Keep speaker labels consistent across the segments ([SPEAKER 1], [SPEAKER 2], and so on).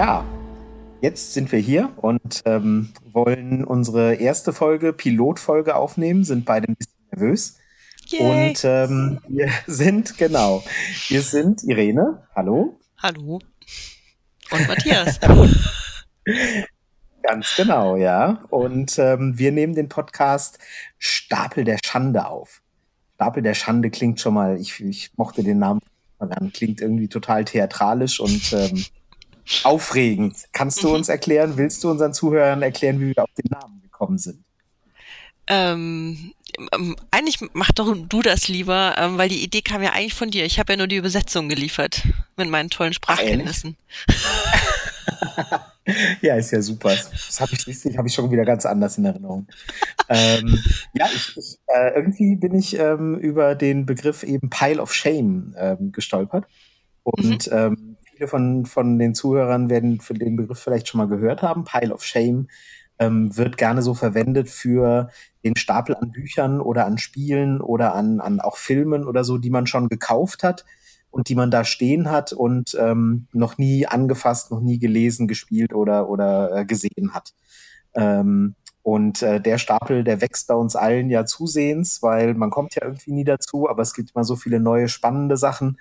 [SPEAKER 1] Ja, jetzt sind wir hier und ähm, wollen unsere erste Folge, Pilotfolge aufnehmen, sind beide ein bisschen nervös. Yay. Und ähm, wir sind, genau, wir sind Irene, hallo.
[SPEAKER 2] Hallo. Und Matthias.
[SPEAKER 1] Ganz genau, ja. Und ähm, wir nehmen den Podcast Stapel der Schande auf. Stapel der Schande klingt schon mal, ich, ich mochte den Namen klingt irgendwie total theatralisch und ähm, aufregend. Kannst du mhm. uns erklären, willst du unseren Zuhörern erklären, wie wir auf den Namen gekommen sind?
[SPEAKER 2] Ähm, ähm, eigentlich mach doch du das lieber, ähm, weil die Idee kam ja eigentlich von dir. Ich habe ja nur die Übersetzung geliefert mit meinen tollen Sprachkenntnissen.
[SPEAKER 1] ja, ist ja super. Das habe ich richtig, habe ich schon wieder ganz anders in Erinnerung. ähm, ja, ich, ich, äh, irgendwie bin ich ähm, über den Begriff eben Pile of Shame ähm, gestolpert. Und mhm. Viele von, von den Zuhörern werden für den Begriff vielleicht schon mal gehört haben. Pile of Shame ähm, wird gerne so verwendet für den Stapel an Büchern oder an Spielen oder an, an auch Filmen oder so, die man schon gekauft hat und die man da stehen hat und ähm, noch nie angefasst, noch nie gelesen, gespielt oder, oder äh, gesehen hat. Ähm, und äh, der Stapel, der wächst bei uns allen ja zusehends, weil man kommt ja irgendwie nie dazu, aber es gibt immer so viele neue spannende Sachen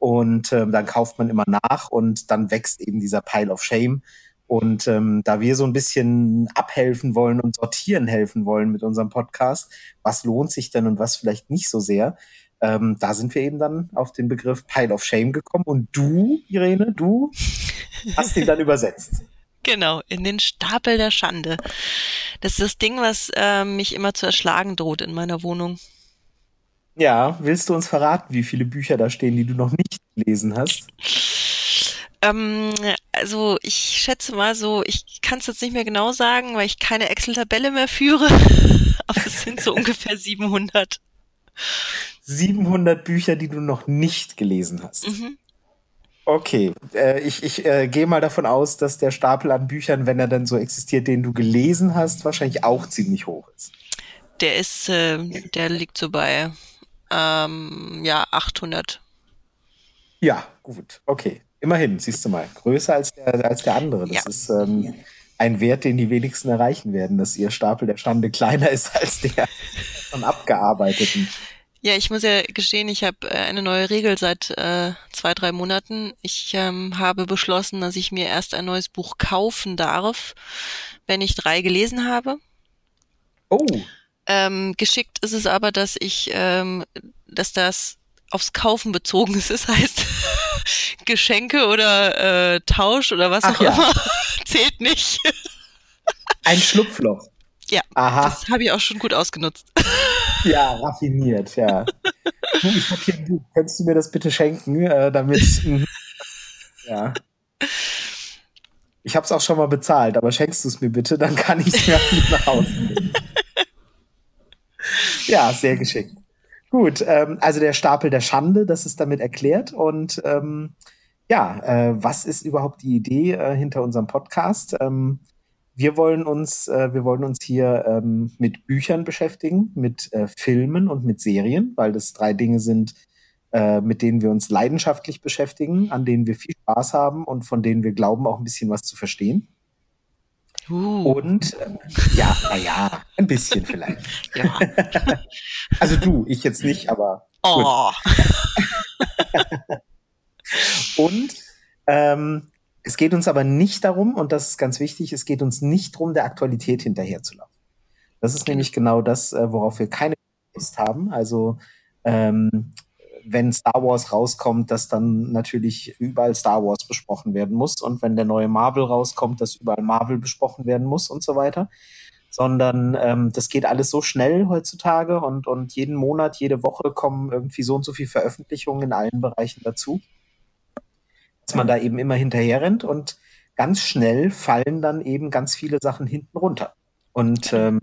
[SPEAKER 1] und ähm, dann kauft man immer nach und dann wächst eben dieser Pile of Shame. Und ähm, da wir so ein bisschen abhelfen wollen und sortieren helfen wollen mit unserem Podcast, was lohnt sich denn und was vielleicht nicht so sehr, ähm, da sind wir eben dann auf den Begriff Pile of Shame gekommen. Und du, Irene, du hast ihn dann übersetzt.
[SPEAKER 2] Genau, in den Stapel der Schande. Das ist das Ding, was äh, mich immer zu erschlagen droht in meiner Wohnung.
[SPEAKER 1] Ja, willst du uns verraten, wie viele Bücher da stehen, die du noch nicht gelesen hast?
[SPEAKER 2] Ähm, also ich schätze mal so, ich kann es jetzt nicht mehr genau sagen, weil ich keine Excel-Tabelle mehr führe, aber es sind so ungefähr 700.
[SPEAKER 1] 700 Bücher, die du noch nicht gelesen hast. Mhm. Okay, äh, ich, ich äh, gehe mal davon aus, dass der Stapel an Büchern, wenn er dann so existiert, den du gelesen hast, wahrscheinlich auch ziemlich hoch ist.
[SPEAKER 2] Der ist, äh, der liegt so bei, ähm, ja, 800.
[SPEAKER 1] Ja, gut, okay. Immerhin, siehst du mal, größer als der, als der andere. Das ja. ist ähm, ein Wert, den die wenigsten erreichen werden, dass ihr Stapel der Stande kleiner ist als der von abgearbeiteten.
[SPEAKER 2] Ja, ich muss ja gestehen, ich habe äh, eine neue Regel seit äh, zwei, drei Monaten. Ich ähm, habe beschlossen, dass ich mir erst ein neues Buch kaufen darf, wenn ich drei gelesen habe.
[SPEAKER 1] Oh.
[SPEAKER 2] Ähm, geschickt ist es aber, dass ich, ähm, dass das aufs Kaufen bezogen ist. Das heißt, Geschenke oder äh, Tausch oder was Ach auch ja. immer zählt nicht.
[SPEAKER 1] Ein Schlupfloch.
[SPEAKER 2] Ja, Aha. das habe ich auch schon gut ausgenutzt.
[SPEAKER 1] Ja, raffiniert, ja. Du, ich habe hier ein Buch. Könntest du mir das bitte schenken, äh, damit. Mhm. ja. Ich habe es auch schon mal bezahlt, aber schenkst du es mir bitte, dann kann ich es mir auch nach Hause nehmen. Ja, sehr geschickt. Gut, ähm, also der Stapel der Schande, das ist damit erklärt. Und ähm, ja, äh, was ist überhaupt die Idee äh, hinter unserem Podcast? Ähm, wir wollen uns, äh, wir wollen uns hier ähm, mit Büchern beschäftigen, mit äh, Filmen und mit Serien, weil das drei Dinge sind, äh, mit denen wir uns leidenschaftlich beschäftigen, an denen wir viel Spaß haben und von denen wir glauben, auch ein bisschen was zu verstehen. Uh. Und äh, ja, naja, ein bisschen vielleicht. Ja. also du, ich jetzt nicht, aber. Oh. und ähm, es geht uns aber nicht darum, und das ist ganz wichtig, es geht uns nicht darum, der Aktualität hinterherzulaufen. Das ist nämlich genau das, äh, worauf wir keine Lust haben. Also ähm, wenn Star Wars rauskommt, dass dann natürlich überall Star Wars besprochen werden muss und wenn der neue Marvel rauskommt, dass überall Marvel besprochen werden muss und so weiter. Sondern ähm, das geht alles so schnell heutzutage und, und jeden Monat, jede Woche kommen irgendwie so und so viele Veröffentlichungen in allen Bereichen dazu dass man da eben immer hinterher rennt und ganz schnell fallen dann eben ganz viele Sachen hinten runter. Und ähm,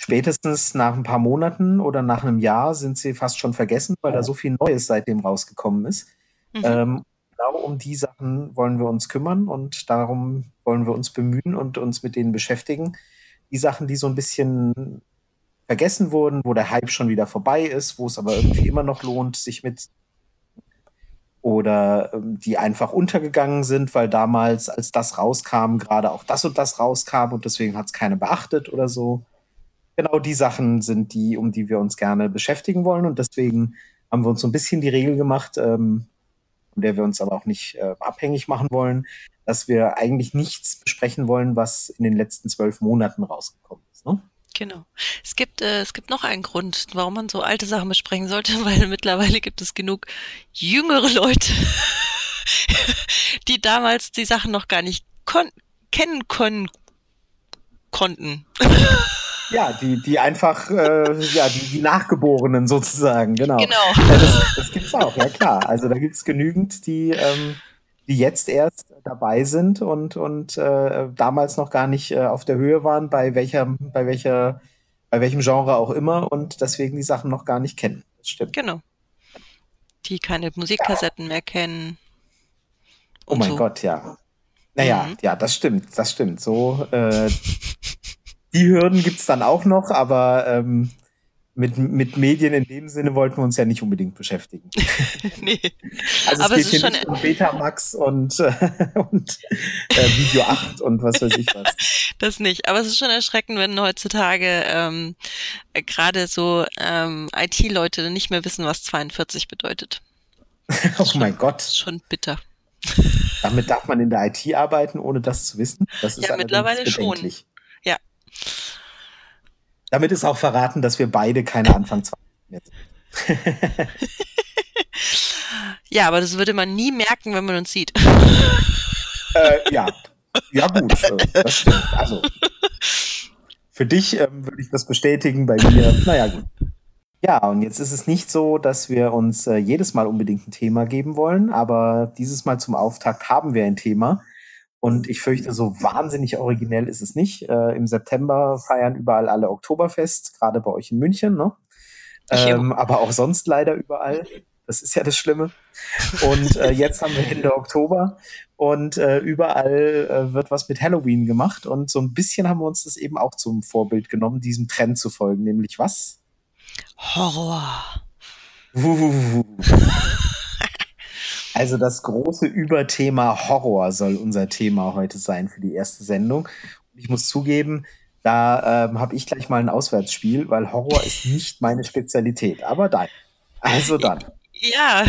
[SPEAKER 1] spätestens nach ein paar Monaten oder nach einem Jahr sind sie fast schon vergessen, weil da so viel Neues seitdem rausgekommen ist. Mhm. Ähm, genau um die Sachen wollen wir uns kümmern und darum wollen wir uns bemühen und uns mit denen beschäftigen. Die Sachen, die so ein bisschen vergessen wurden, wo der Hype schon wieder vorbei ist, wo es aber irgendwie immer noch lohnt, sich mit oder ähm, die einfach untergegangen sind, weil damals, als das rauskam, gerade auch das und das rauskam und deswegen hat es keiner beachtet oder so. Genau die Sachen sind die, um die wir uns gerne beschäftigen wollen und deswegen haben wir uns so ein bisschen die Regel gemacht, ähm, von der wir uns aber auch nicht äh, abhängig machen wollen, dass wir eigentlich nichts besprechen wollen, was in den letzten zwölf Monaten rausgekommen ist. Ne?
[SPEAKER 2] Genau. Es gibt, äh, es gibt noch einen Grund, warum man so alte Sachen besprechen sollte, weil mittlerweile gibt es genug jüngere Leute, die damals die Sachen noch gar nicht kennen können konnten.
[SPEAKER 1] Ja, die, die einfach, äh, ja, die, die Nachgeborenen sozusagen, genau.
[SPEAKER 2] Genau.
[SPEAKER 1] Ja, das, das gibt's auch, ja klar. Also da gibt's genügend, die, ähm, die jetzt erst dabei sind und, und äh, damals noch gar nicht äh, auf der Höhe waren, bei welcher, bei welcher, bei welchem Genre auch immer und deswegen die Sachen noch gar nicht kennen.
[SPEAKER 2] Das stimmt. Genau. Die keine Musikkassetten ja. mehr kennen.
[SPEAKER 1] Oh mein so. Gott, ja. Naja, mhm. ja, das stimmt, das stimmt. So, äh, die Hürden gibt's dann auch noch, aber ähm, mit, mit Medien in dem Sinne wollten wir uns ja nicht unbedingt beschäftigen. nee. Also es Aber geht es hier nicht um Betamax und, äh, und äh, Video 8 und was weiß ich was.
[SPEAKER 2] Das nicht. Aber es ist schon erschreckend, wenn heutzutage ähm, gerade so ähm, IT-Leute nicht mehr wissen, was 42 bedeutet.
[SPEAKER 1] oh mein Gott. Das
[SPEAKER 2] ist schon bitter.
[SPEAKER 1] Damit darf man in der IT arbeiten, ohne das zu wissen. Das ist
[SPEAKER 2] ja, mittlerweile schon.
[SPEAKER 1] Damit ist auch verraten, dass wir beide keine Anfang 20 mehr sind.
[SPEAKER 2] ja, aber das würde man nie merken, wenn man uns sieht.
[SPEAKER 1] Äh, ja. Ja, gut, äh, das stimmt. Also, für dich ähm, würde ich das bestätigen, bei mir, naja, gut. Ja, und jetzt ist es nicht so, dass wir uns äh, jedes Mal unbedingt ein Thema geben wollen, aber dieses Mal zum Auftakt haben wir ein Thema. Und ich fürchte, so wahnsinnig originell ist es nicht. Äh, Im September feiern überall alle Oktoberfest, gerade bei euch in München, ne? Ähm, aber auch sonst leider überall. Das ist ja das Schlimme. Und äh, jetzt haben wir Ende Oktober und äh, überall äh, wird was mit Halloween gemacht. Und so ein bisschen haben wir uns das eben auch zum Vorbild genommen, diesem Trend zu folgen. Nämlich was?
[SPEAKER 2] Horror.
[SPEAKER 1] Uh. Also das große Überthema Horror soll unser Thema heute sein für die erste Sendung. Und ich muss zugeben, da ähm, habe ich gleich mal ein Auswärtsspiel, weil Horror ist nicht meine Spezialität. Aber dann. Also dann.
[SPEAKER 2] Ja,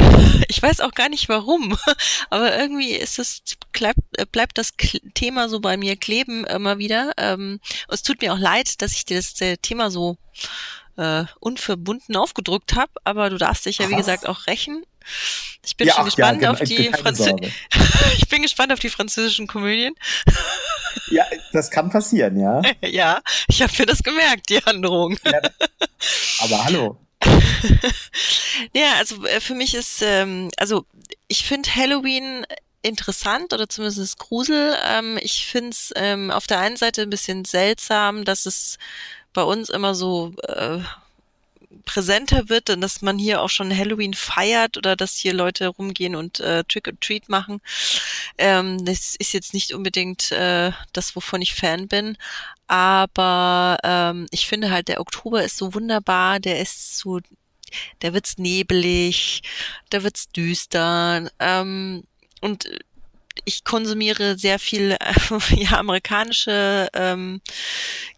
[SPEAKER 2] ich weiß auch gar nicht warum, aber irgendwie ist es bleibt, das Thema so bei mir kleben immer wieder. Ähm, es tut mir auch leid, dass ich dir das äh, Thema so äh, unverbunden aufgedrückt habe, aber du darfst dich ja wie gesagt auch rächen. Ich bin ja, schon gespannt ja, auf die Franz Ich bin gespannt auf die französischen Komödien.
[SPEAKER 1] Ja, das kann passieren, ja.
[SPEAKER 2] ja, ich habe mir das gemerkt, die Androhung. Ja,
[SPEAKER 1] aber hallo.
[SPEAKER 2] ja, also äh, für mich ist, ähm, also ich finde Halloween interessant oder zumindest Grusel. Ähm, ich finde es ähm, auf der einen Seite ein bisschen seltsam, dass es bei uns immer so äh, präsenter wird und dass man hier auch schon Halloween feiert oder dass hier Leute rumgehen und äh, Trick or Treat machen. Ähm, das ist jetzt nicht unbedingt äh, das, wovon ich Fan bin. Aber ähm, ich finde halt, der Oktober ist so wunderbar, der ist so, der wird's nebelig, der wird's düster. Ähm, und ich konsumiere sehr viel äh, ja, amerikanische ähm,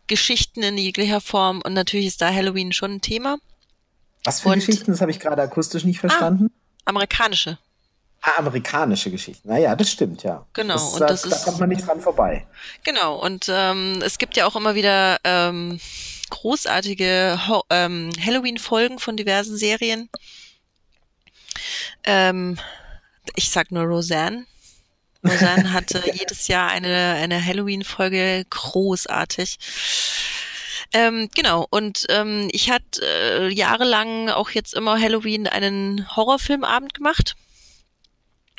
[SPEAKER 2] Geschichten in jeglicher Form und natürlich ist da Halloween schon ein Thema.
[SPEAKER 1] Was für und, Geschichten? Das habe ich gerade akustisch nicht verstanden.
[SPEAKER 2] Ah, amerikanische.
[SPEAKER 1] Ah, amerikanische Geschichten. Naja, das stimmt, ja.
[SPEAKER 2] Genau.
[SPEAKER 1] Das,
[SPEAKER 2] und das
[SPEAKER 1] da, ist, da kommt man nicht dran vorbei.
[SPEAKER 2] Genau. Und ähm, es gibt ja auch immer wieder ähm, großartige ähm, Halloween-Folgen von diversen Serien. Ähm, ich sag nur Roseanne. Roseanne hatte jedes Jahr eine, eine Halloween-Folge großartig. Ähm, genau, und ähm, ich hatte äh, jahrelang auch jetzt immer Halloween einen Horrorfilmabend gemacht.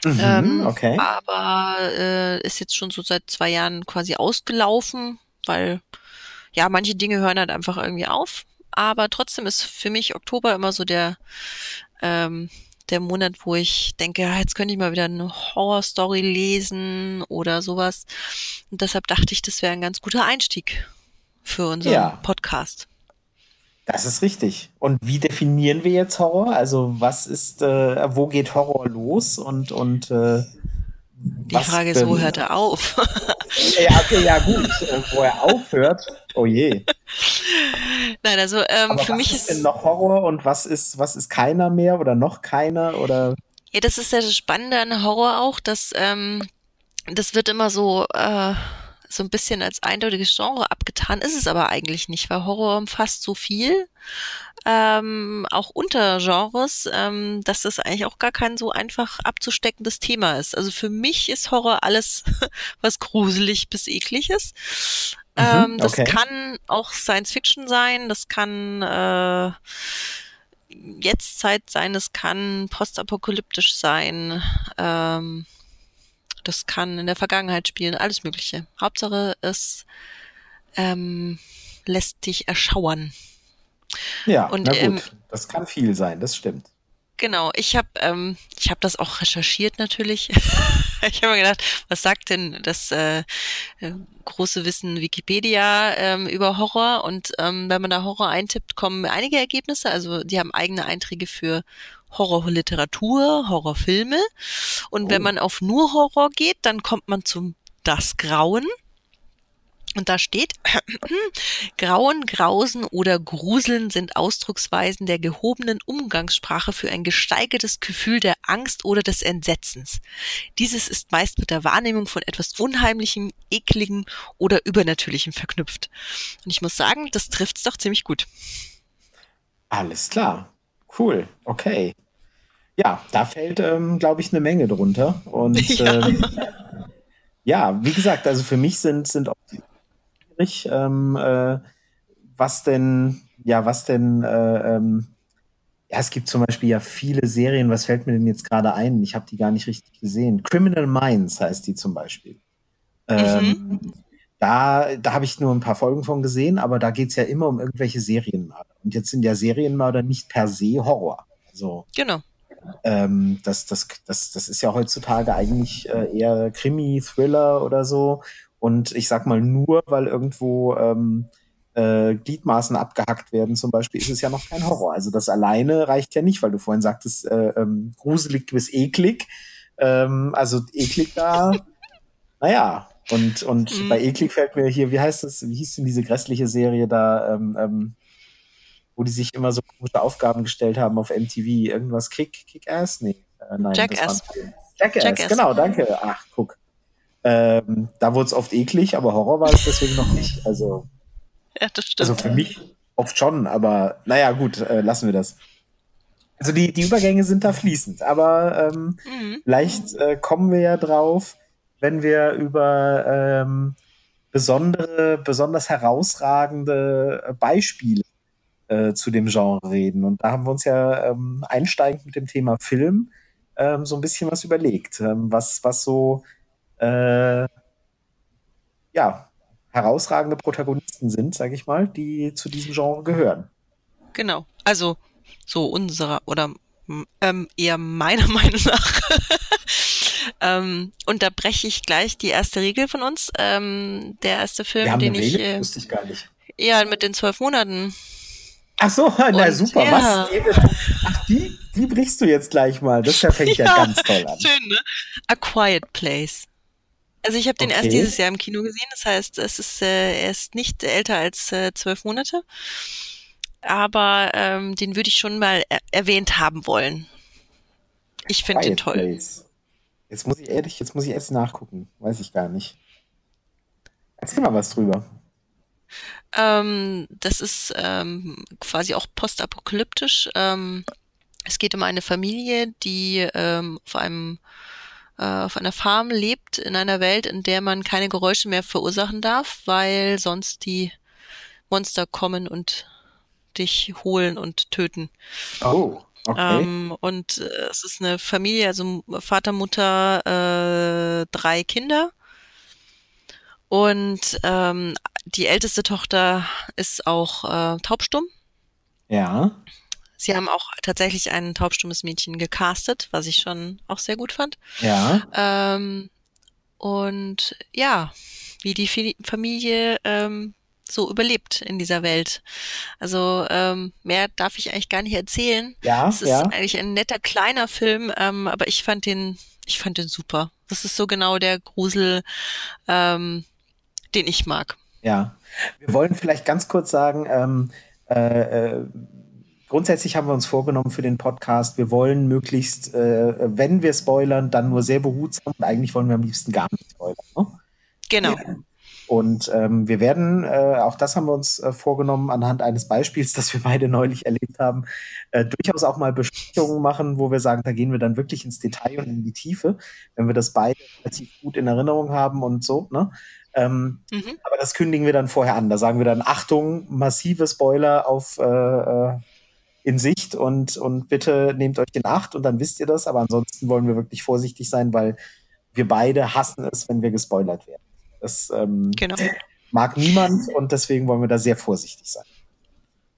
[SPEAKER 1] Mhm, ähm, okay.
[SPEAKER 2] Aber äh, ist jetzt schon so seit zwei Jahren quasi ausgelaufen, weil ja, manche Dinge hören halt einfach irgendwie auf. Aber trotzdem ist für mich Oktober immer so der ähm, der Monat, wo ich denke, ja, jetzt könnte ich mal wieder eine Horrorstory lesen oder sowas. Und deshalb dachte ich, das wäre ein ganz guter Einstieg für unseren ja. Podcast.
[SPEAKER 1] Das ist richtig. Und wie definieren wir jetzt Horror? Also was ist, äh, wo geht Horror los und und äh,
[SPEAKER 2] die Frage ist, wo hört er auf?
[SPEAKER 1] ja, okay, ja gut, äh, wo er aufhört. Oh je.
[SPEAKER 2] Nein, also ähm,
[SPEAKER 1] Aber
[SPEAKER 2] für
[SPEAKER 1] was
[SPEAKER 2] mich
[SPEAKER 1] ist
[SPEAKER 2] ist
[SPEAKER 1] denn noch Horror und was ist was ist keiner mehr oder noch keiner oder
[SPEAKER 2] ja, das ist ja das Spannende an Horror auch, dass ähm, das wird immer so äh, so ein bisschen als eindeutiges Genre abgetan, ist es aber eigentlich nicht, weil Horror umfasst so viel, ähm, auch Untergenres, ähm, dass das eigentlich auch gar kein so einfach abzusteckendes Thema ist. Also für mich ist Horror alles, was gruselig bis eklig ist.
[SPEAKER 1] Mhm,
[SPEAKER 2] Ähm, das
[SPEAKER 1] okay.
[SPEAKER 2] kann auch Science Fiction sein, das kann äh, Jetztzeit sein, das kann postapokalyptisch sein, ähm, das kann in der Vergangenheit spielen, alles Mögliche. Hauptsache es ähm, lässt dich erschauern.
[SPEAKER 1] Ja,
[SPEAKER 2] Und,
[SPEAKER 1] na gut,
[SPEAKER 2] ähm,
[SPEAKER 1] das kann viel sein, das stimmt.
[SPEAKER 2] Genau, ich habe ähm, ich habe das auch recherchiert natürlich. ich habe mir gedacht, was sagt denn das äh, äh, große Wissen Wikipedia ähm, über Horror? Und ähm, wenn man da Horror eintippt, kommen einige Ergebnisse. Also die haben eigene Einträge für Horrorliteratur, Horrorfilme. Und wenn
[SPEAKER 1] Oh.
[SPEAKER 2] man auf nur Horror geht, dann kommt man zum Das Grauen. Und da steht, Grauen, Grausen oder Gruseln sind Ausdrucksweisen der gehobenen Umgangssprache für ein gesteigertes Gefühl der Angst oder des Entsetzens. Dieses ist meist mit der Wahrnehmung von etwas Unheimlichem, Ekligem oder Übernatürlichem verknüpft. Und ich muss sagen, das trifft's doch ziemlich gut.
[SPEAKER 1] Alles klar. Cool. Okay. Ja, da fällt, ähm, glaube ich, eine Menge drunter. Und
[SPEAKER 2] Ja.
[SPEAKER 1] ähm, ja, wie gesagt, also für mich sind, sind auch schwierig, ähm, äh, was denn, ja, was denn, äh, ähm, ja, es gibt zum Beispiel ja viele Serien, was fällt mir denn jetzt gerade ein? Ich habe die gar nicht richtig gesehen. Criminal Minds heißt die zum Beispiel. Ähm, da da habe ich nur ein paar Folgen von gesehen, aber da geht's ja immer um irgendwelche Serienmörder. Und jetzt sind ja Serienmörder nicht per se Horror. Also
[SPEAKER 2] Genau.
[SPEAKER 1] Ähm, das, das, das, das ist ja heutzutage eigentlich äh, eher Krimi, Thriller oder so. Und ich sag mal, nur weil irgendwo ähm, äh, Gliedmaßen abgehackt werden, zum Beispiel, ist es ja noch kein Horror. Also das alleine reicht ja nicht, weil du vorhin sagtest, äh, ähm, gruselig bis eklig. Ähm, also eklig da, naja. Und, und
[SPEAKER 2] Mhm.
[SPEAKER 1] bei eklig fällt mir hier, wie heißt das, wie hieß denn diese grässliche Serie da, ähm, ähm, wo die sich immer so komische Aufgaben gestellt haben auf MTV. Irgendwas Kick, Kick-Ass? Nee, äh, nein.
[SPEAKER 2] Jackass.
[SPEAKER 1] Jackass,
[SPEAKER 2] Jackass.
[SPEAKER 1] genau, danke. Ach, guck. Ähm, da wurde es oft eklig, aber Horror war es deswegen noch nicht. Also,
[SPEAKER 2] Ja, das stimmt.
[SPEAKER 1] also für mich oft schon, aber naja, gut, äh, lassen wir das. Also die, die Übergänge sind da fließend, aber ähm,
[SPEAKER 2] mhm.
[SPEAKER 1] Vielleicht äh, kommen wir ja drauf, wenn wir über ähm, besondere, besonders herausragende Beispiele äh, zu dem Genre reden. Und da haben wir uns ja ähm, einsteigend mit dem Thema Film ähm, so ein bisschen was überlegt, ähm, was, was so äh, ja, herausragende Protagonisten sind, sage ich mal, die zu diesem Genre gehören.
[SPEAKER 2] Genau. Also so unserer oder ähm, eher meiner Meinung nach. ähm, und da breche ich gleich die erste Regel von uns. Ähm, der erste Film, den ich
[SPEAKER 1] Regel,
[SPEAKER 2] äh,
[SPEAKER 1] wusste ich gar nicht.
[SPEAKER 2] ja mit den zwölf Monaten.
[SPEAKER 1] Ach so, na
[SPEAKER 2] Und
[SPEAKER 1] super.
[SPEAKER 2] ja.
[SPEAKER 1] Was? Ach, die, die brichst du jetzt gleich mal. Das fängt ja,
[SPEAKER 2] Ja,
[SPEAKER 1] ganz toll an.
[SPEAKER 2] Schön, ne? A Quiet Place. Also ich habe den erst
[SPEAKER 1] Okay.
[SPEAKER 2] dieses Jahr im Kino gesehen. Das heißt, es ist äh, er ist nicht älter als äh, zwölf Monate. Aber ähm, den würde ich schon mal er erwähnt haben wollen. Ich finde den toll.
[SPEAKER 1] Place. Jetzt muss ich ehrlich, jetzt muss ich erst nachgucken. Weiß ich gar nicht. Erzähl mal was drüber.
[SPEAKER 2] Ähm, das ist ähm, quasi auch postapokalyptisch. Ähm, es geht um eine Familie, die ähm, auf einem äh, auf einer Farm lebt in einer Welt, in der man keine Geräusche mehr verursachen darf, weil sonst die Monster kommen und dich holen und töten.
[SPEAKER 1] Oh, okay.
[SPEAKER 2] Ähm, und äh, es ist eine Familie, also Vater, Mutter, äh, drei Kinder. Und ähm, die älteste Tochter ist auch äh, taubstumm.
[SPEAKER 1] ja.
[SPEAKER 2] Sie haben auch tatsächlich ein taubstummes Mädchen gecastet, was ich schon auch sehr gut fand.
[SPEAKER 1] Ja.
[SPEAKER 2] Ähm, und ja, wie die Familie ähm, so überlebt in dieser Welt. Also ähm, mehr darf ich eigentlich gar nicht erzählen.
[SPEAKER 1] Ja,
[SPEAKER 2] es ist
[SPEAKER 1] ja.
[SPEAKER 2] eigentlich ein netter kleiner Film, ähm, aber ich fand den, ich fand den super. Das ist so genau der Grusel, ähm, den ich mag.
[SPEAKER 1] Ja, wir wollen vielleicht ganz kurz sagen, ähm, äh, äh, grundsätzlich haben wir uns vorgenommen für den Podcast, wir wollen möglichst, äh, wenn wir spoilern, dann nur sehr behutsam und eigentlich wollen wir am liebsten gar nicht spoilern. Ne?
[SPEAKER 2] Genau.
[SPEAKER 1] Ja. Und ähm, wir werden, äh, auch das haben wir uns äh, vorgenommen, anhand eines Beispiels, das wir beide neulich erlebt haben, äh, durchaus auch mal Besprechungen machen, wo wir sagen, da gehen wir dann wirklich ins Detail und in die Tiefe, wenn wir das beide relativ gut in Erinnerung haben und so. Ne? Ähm, mhm. Aber das kündigen wir dann vorher an. Da sagen wir dann, Achtung, massive Spoiler auf äh, äh, in Sicht und, und bitte nehmt euch in Acht und dann wisst ihr das. Aber ansonsten wollen wir wirklich vorsichtig sein, weil wir beide hassen es, wenn wir gespoilert werden. Das ähm, genau. mag niemand und deswegen wollen wir da sehr vorsichtig sein.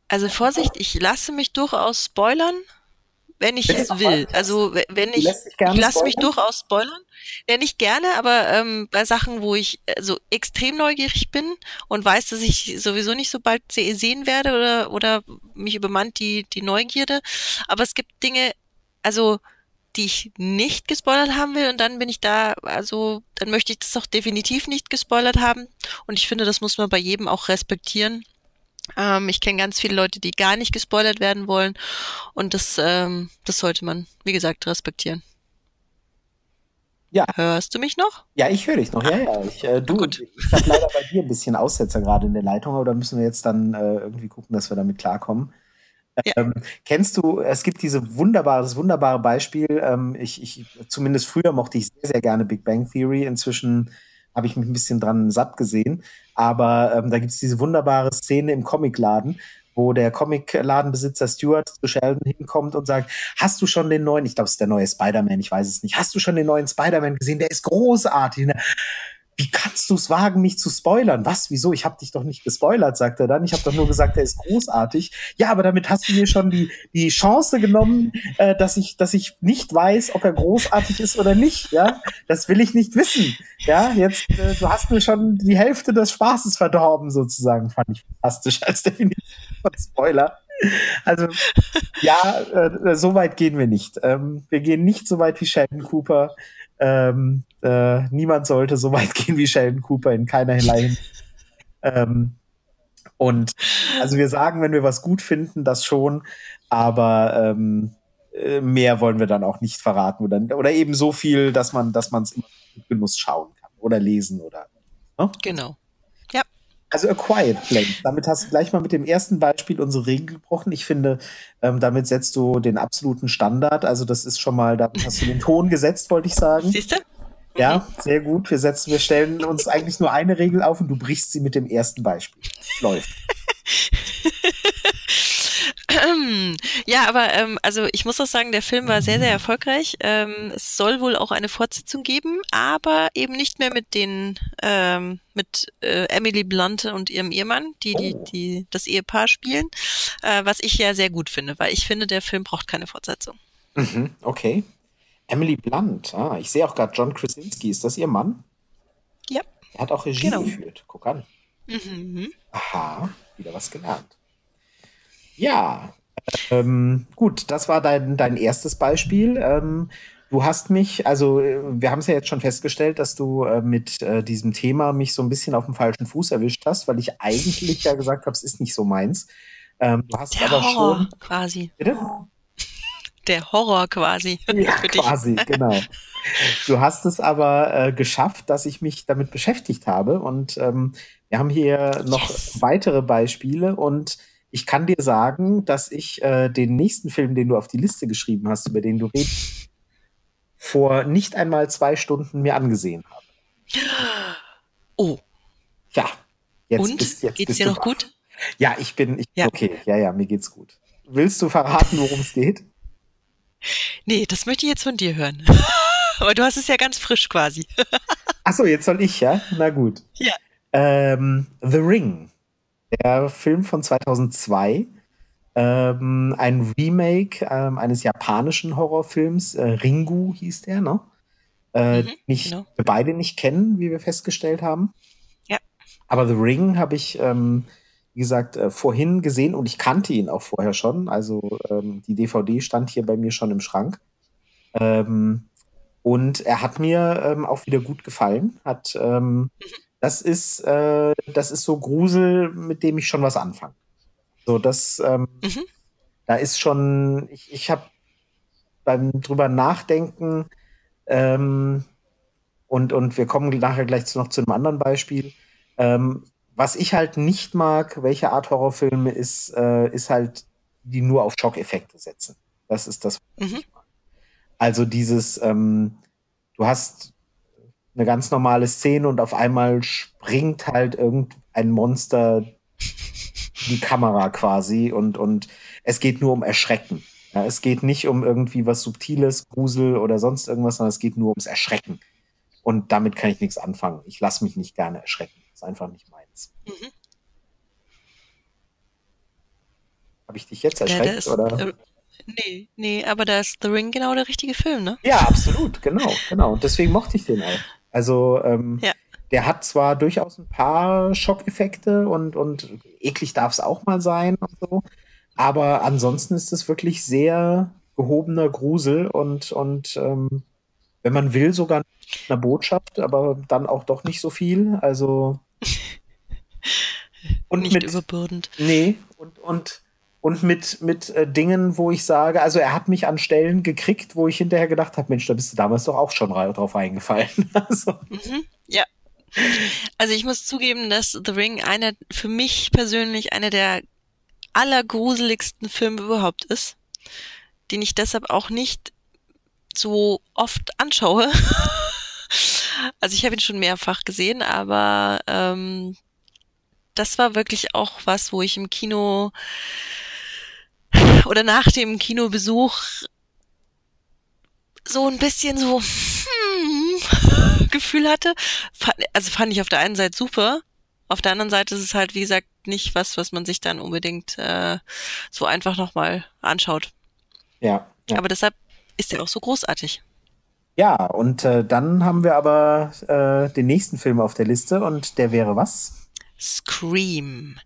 [SPEAKER 2] Also Vorsicht, ich lasse mich durchaus spoilern, wenn ich es will. Also wenn ich, ich lasse mich durchaus spoilern. Ja, nicht gerne, aber ähm, bei Sachen, wo ich so also extrem neugierig bin und weiß, dass ich sowieso nicht so bald sehen werde oder, oder mich übermannt die, die Neugierde. Aber es gibt Dinge, also die ich nicht gespoilert haben will und dann bin ich da, also dann möchte ich das auch definitiv nicht gespoilert haben und ich finde, das muss man bei jedem auch respektieren. Ähm, ich kenne ganz viele Leute, die gar nicht gespoilert werden wollen und das, ähm, das sollte man, wie gesagt, respektieren.
[SPEAKER 1] Ja.
[SPEAKER 2] Hörst du mich noch?
[SPEAKER 1] Ja, ich höre dich noch. Ja, ja. Ich, äh, du, Gut. ich habe leider bei dir ein bisschen Aussetzer gerade in der Leitung, aber da müssen wir jetzt dann äh, irgendwie gucken, dass wir damit klarkommen. Ja. Ähm, kennst du, es gibt diese wunderbare, das wunderbare Beispiel, ähm, ich, ich, zumindest früher mochte ich sehr, sehr gerne Big Bang Theory. Inzwischen habe ich mich ein bisschen dran satt gesehen. Aber ähm, da gibt es diese wunderbare Szene im Comicladen, wo der Comicladenbesitzer Stuart zu Sheldon hinkommt und sagt, hast du schon den neuen, ich glaube, es ist der neue Spider-Man, ich weiß es nicht, hast du schon den neuen Spider-Man gesehen? Der ist großartig. Ne? Wie kannst du es wagen, mich zu spoilern? Was? Wieso? Ich habe dich doch nicht gespoilert, sagt er dann. Ich habe doch nur gesagt, er ist großartig. Ja, aber damit hast du mir schon die, die Chance genommen, äh, dass, ich, dass ich nicht weiß, ob er großartig ist oder nicht. Ja, das will ich nicht wissen. Ja, jetzt, äh, du hast mir schon die Hälfte des Spaßes verdorben, sozusagen. Fand ich fantastisch als Definition von Spoiler. Also, ja, äh, so weit gehen wir nicht. Ähm, wir gehen nicht so weit wie Sheldon Cooper. Ähm, äh, niemand sollte so weit gehen wie Sheldon Cooper in keinerlei ähm, und also wir sagen, wenn wir was gut finden, das schon, aber ähm, äh, mehr wollen wir dann auch nicht verraten oder, oder eben so viel, dass man, dass man es mit Genuss schauen kann oder lesen oder.
[SPEAKER 2] Ne? Genau.
[SPEAKER 1] Also A Quiet Place. Damit hast du gleich mal mit dem ersten Beispiel unsere Regel gebrochen. Ich finde, ähm, damit setzt du den absoluten Standard. Also das ist schon mal, damit hast du den Ton gesetzt, wollte ich sagen.
[SPEAKER 2] Siehst du?
[SPEAKER 1] Ja, sehr gut. Wir setzen, wir stellen uns eigentlich nur eine Regel auf und du brichst sie mit dem ersten Beispiel. Läuft.
[SPEAKER 2] Ja, aber ähm, also ich muss auch sagen, der Film war sehr, sehr erfolgreich. Ähm, es soll wohl auch eine Fortsetzung geben, aber eben nicht mehr mit den ähm, mit äh, Emily Blunt und ihrem Ehemann, die, die, oh. die das Ehepaar spielen, äh, was ich ja sehr gut finde, weil ich finde, der Film braucht keine Fortsetzung.
[SPEAKER 1] Mhm, okay. Emily Blunt, ah, ich sehe auch gerade John Krasinski, ist das ihr Mann?
[SPEAKER 2] Ja.
[SPEAKER 1] Er hat auch Regie genau. geführt. Guck an. Mhm. Aha, wieder was gelernt. Ja, ähm, gut, das war dein, dein erstes Beispiel. Ähm, du hast mich, also äh, wir haben es ja jetzt schon festgestellt, dass du äh, mit äh, diesem Thema mich so ein bisschen auf dem falschen Fuß erwischt hast, weil ich eigentlich ja gesagt habe, es ist nicht so meins. Ähm, du hast
[SPEAKER 2] Der
[SPEAKER 1] aber
[SPEAKER 2] Horror
[SPEAKER 1] schon.
[SPEAKER 2] quasi.
[SPEAKER 1] Bitte?
[SPEAKER 2] Der Horror quasi.
[SPEAKER 1] Ja, quasi, genau. Du hast es aber äh, geschafft, dass ich mich damit beschäftigt habe und ähm, wir haben hier noch yes. weitere Beispiele und ich kann dir sagen, dass ich äh, den nächsten Film, den du auf die Liste geschrieben hast, über den du redest, vor nicht einmal zwei Stunden mir angesehen habe.
[SPEAKER 2] Oh.
[SPEAKER 1] Ja.
[SPEAKER 2] Jetzt Und? Bist, jetzt geht's dir noch gut?
[SPEAKER 1] Ja, ich bin, ich, ja. okay, ja, ja, mir geht's gut. Willst du verraten, worum es geht?
[SPEAKER 2] Nee, das möchte ich jetzt von dir hören. Aber du hast es ja ganz frisch quasi.
[SPEAKER 1] Achso, jetzt soll ich, ja? Na gut.
[SPEAKER 2] Ja.
[SPEAKER 1] Ähm, The Ring der Film von 2002, ähm, ein Remake ähm, eines japanischen Horrorfilms, äh, Ringu hieß der, ne? Äh, mhm, nicht, genau. wir beide nicht kennen, wie wir festgestellt haben.
[SPEAKER 2] Ja.
[SPEAKER 1] Aber The Ring habe ich, ähm, wie gesagt, äh, vorhin gesehen und ich kannte ihn auch vorher schon. Also ähm, die DVD stand hier bei mir schon im Schrank. Ähm, und er hat mir ähm, auch wieder gut gefallen. Hat, mhm. Das ist, äh, das ist so Grusel, mit dem ich schon was anfange. So, das, ähm, mhm. da ist schon, ich, ich habe beim drüber nachdenken, ähm, und, und wir kommen nachher gleich noch zu einem anderen Beispiel. Ähm, was ich halt nicht mag, welche Art Horrorfilme, ist, äh, ist halt, die nur auf Schockeffekte setzen. Das ist das, was mhm. ich mag. Also dieses, ähm, du hast eine ganz normale Szene und auf einmal springt halt irgendein Monster die Kamera quasi und, und es geht nur um Erschrecken. Ja, es geht nicht um irgendwie was Subtiles, Grusel oder sonst irgendwas, sondern es geht nur ums Erschrecken. Und damit kann ich nichts anfangen. Ich lasse mich nicht gerne erschrecken. Das ist einfach nicht meins. Mhm. Habe ich dich jetzt erschreckt? Ja, oder? Äh,
[SPEAKER 2] nee, nee, aber da ist The Ring genau der richtige Film, ne?
[SPEAKER 1] Ja, absolut, genau, genau. Und deswegen mochte ich den auch. Also, ähm, ja. der hat zwar durchaus ein paar Schockeffekte und, und eklig darf es auch mal sein und so, aber ansonsten ist es wirklich sehr gehobener Grusel und, und ähm, wenn man will, sogar eine Botschaft, aber dann auch doch nicht so viel. Also.
[SPEAKER 2] Und nicht mit, überbürdend.
[SPEAKER 1] Nee, und, und, und mit, mit äh, Dingen, wo ich sage, also er hat mich an Stellen gekriegt, wo ich hinterher gedacht habe, Mensch, da bist du damals doch auch schon drauf eingefallen. also.
[SPEAKER 2] Mhm, ja. Also ich muss zugeben, dass The Ring einer, für mich persönlich einer der allergruseligsten Filme überhaupt ist, den ich deshalb auch nicht so oft anschaue. also ich habe ihn schon mehrfach gesehen, aber ähm, das war wirklich auch was, wo ich im Kino oder nach dem Kinobesuch so ein bisschen so hm, Gefühl hatte. Also fand ich auf der einen Seite super, auf der anderen Seite ist es halt, wie gesagt, nicht was, was man sich dann unbedingt äh, so einfach nochmal anschaut.
[SPEAKER 1] Ja,
[SPEAKER 2] ja. Aber deshalb ist er auch so großartig.
[SPEAKER 1] Ja, und äh, dann haben wir aber äh, den nächsten Film auf der Liste und der wäre was?
[SPEAKER 2] Scream.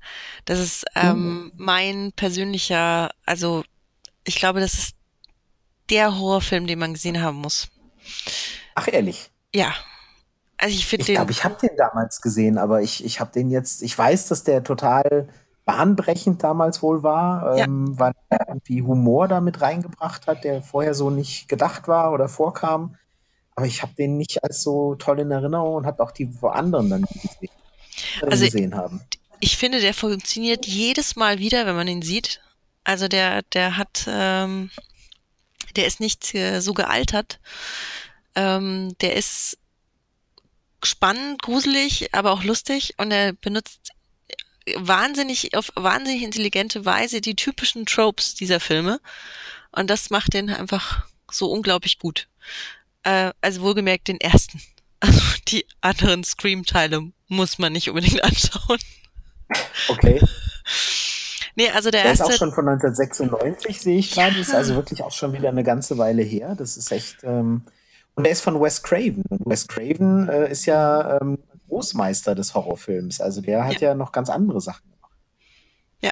[SPEAKER 2] Das ist ähm, mhm. mein persönlicher, also ich glaube, das ist der Horrorfilm, den man gesehen haben muss.
[SPEAKER 1] Ach ehrlich?
[SPEAKER 2] Ja, also ich finde
[SPEAKER 1] Ich glaube, ich habe den damals gesehen, aber ich, ich habe den jetzt, ich weiß, dass der total bahnbrechend damals wohl war, ja. ähm, weil er irgendwie Humor damit reingebracht hat, der vorher so nicht gedacht war oder vorkam. Aber ich habe den nicht als so toll in Erinnerung und habe auch die anderen dann gesehen,
[SPEAKER 2] also gesehen haben. Ich finde, der funktioniert jedes Mal wieder, wenn man ihn sieht. Also der, der hat, ähm, der ist nicht äh, so gealtert. Ähm, der ist spannend, gruselig, aber auch lustig und er benutzt wahnsinnig, auf wahnsinnig intelligente Weise die typischen Tropes dieser Filme und das macht den einfach so unglaublich gut. Äh, also wohlgemerkt den ersten. Also die anderen Scream-Teile muss man nicht unbedingt anschauen.
[SPEAKER 1] Okay.
[SPEAKER 2] Nee, also der,
[SPEAKER 1] der
[SPEAKER 2] erste.
[SPEAKER 1] ist auch schon von 1996, sehe ich gerade. Ja. Ist also wirklich auch schon wieder eine ganze Weile her. Das ist echt. Ähm, und der ist von Wes Craven. Wes Craven äh, ist ja ähm, Großmeister des Horrorfilms. Also der hat ja, ja noch ganz andere Sachen gemacht.
[SPEAKER 2] Ja.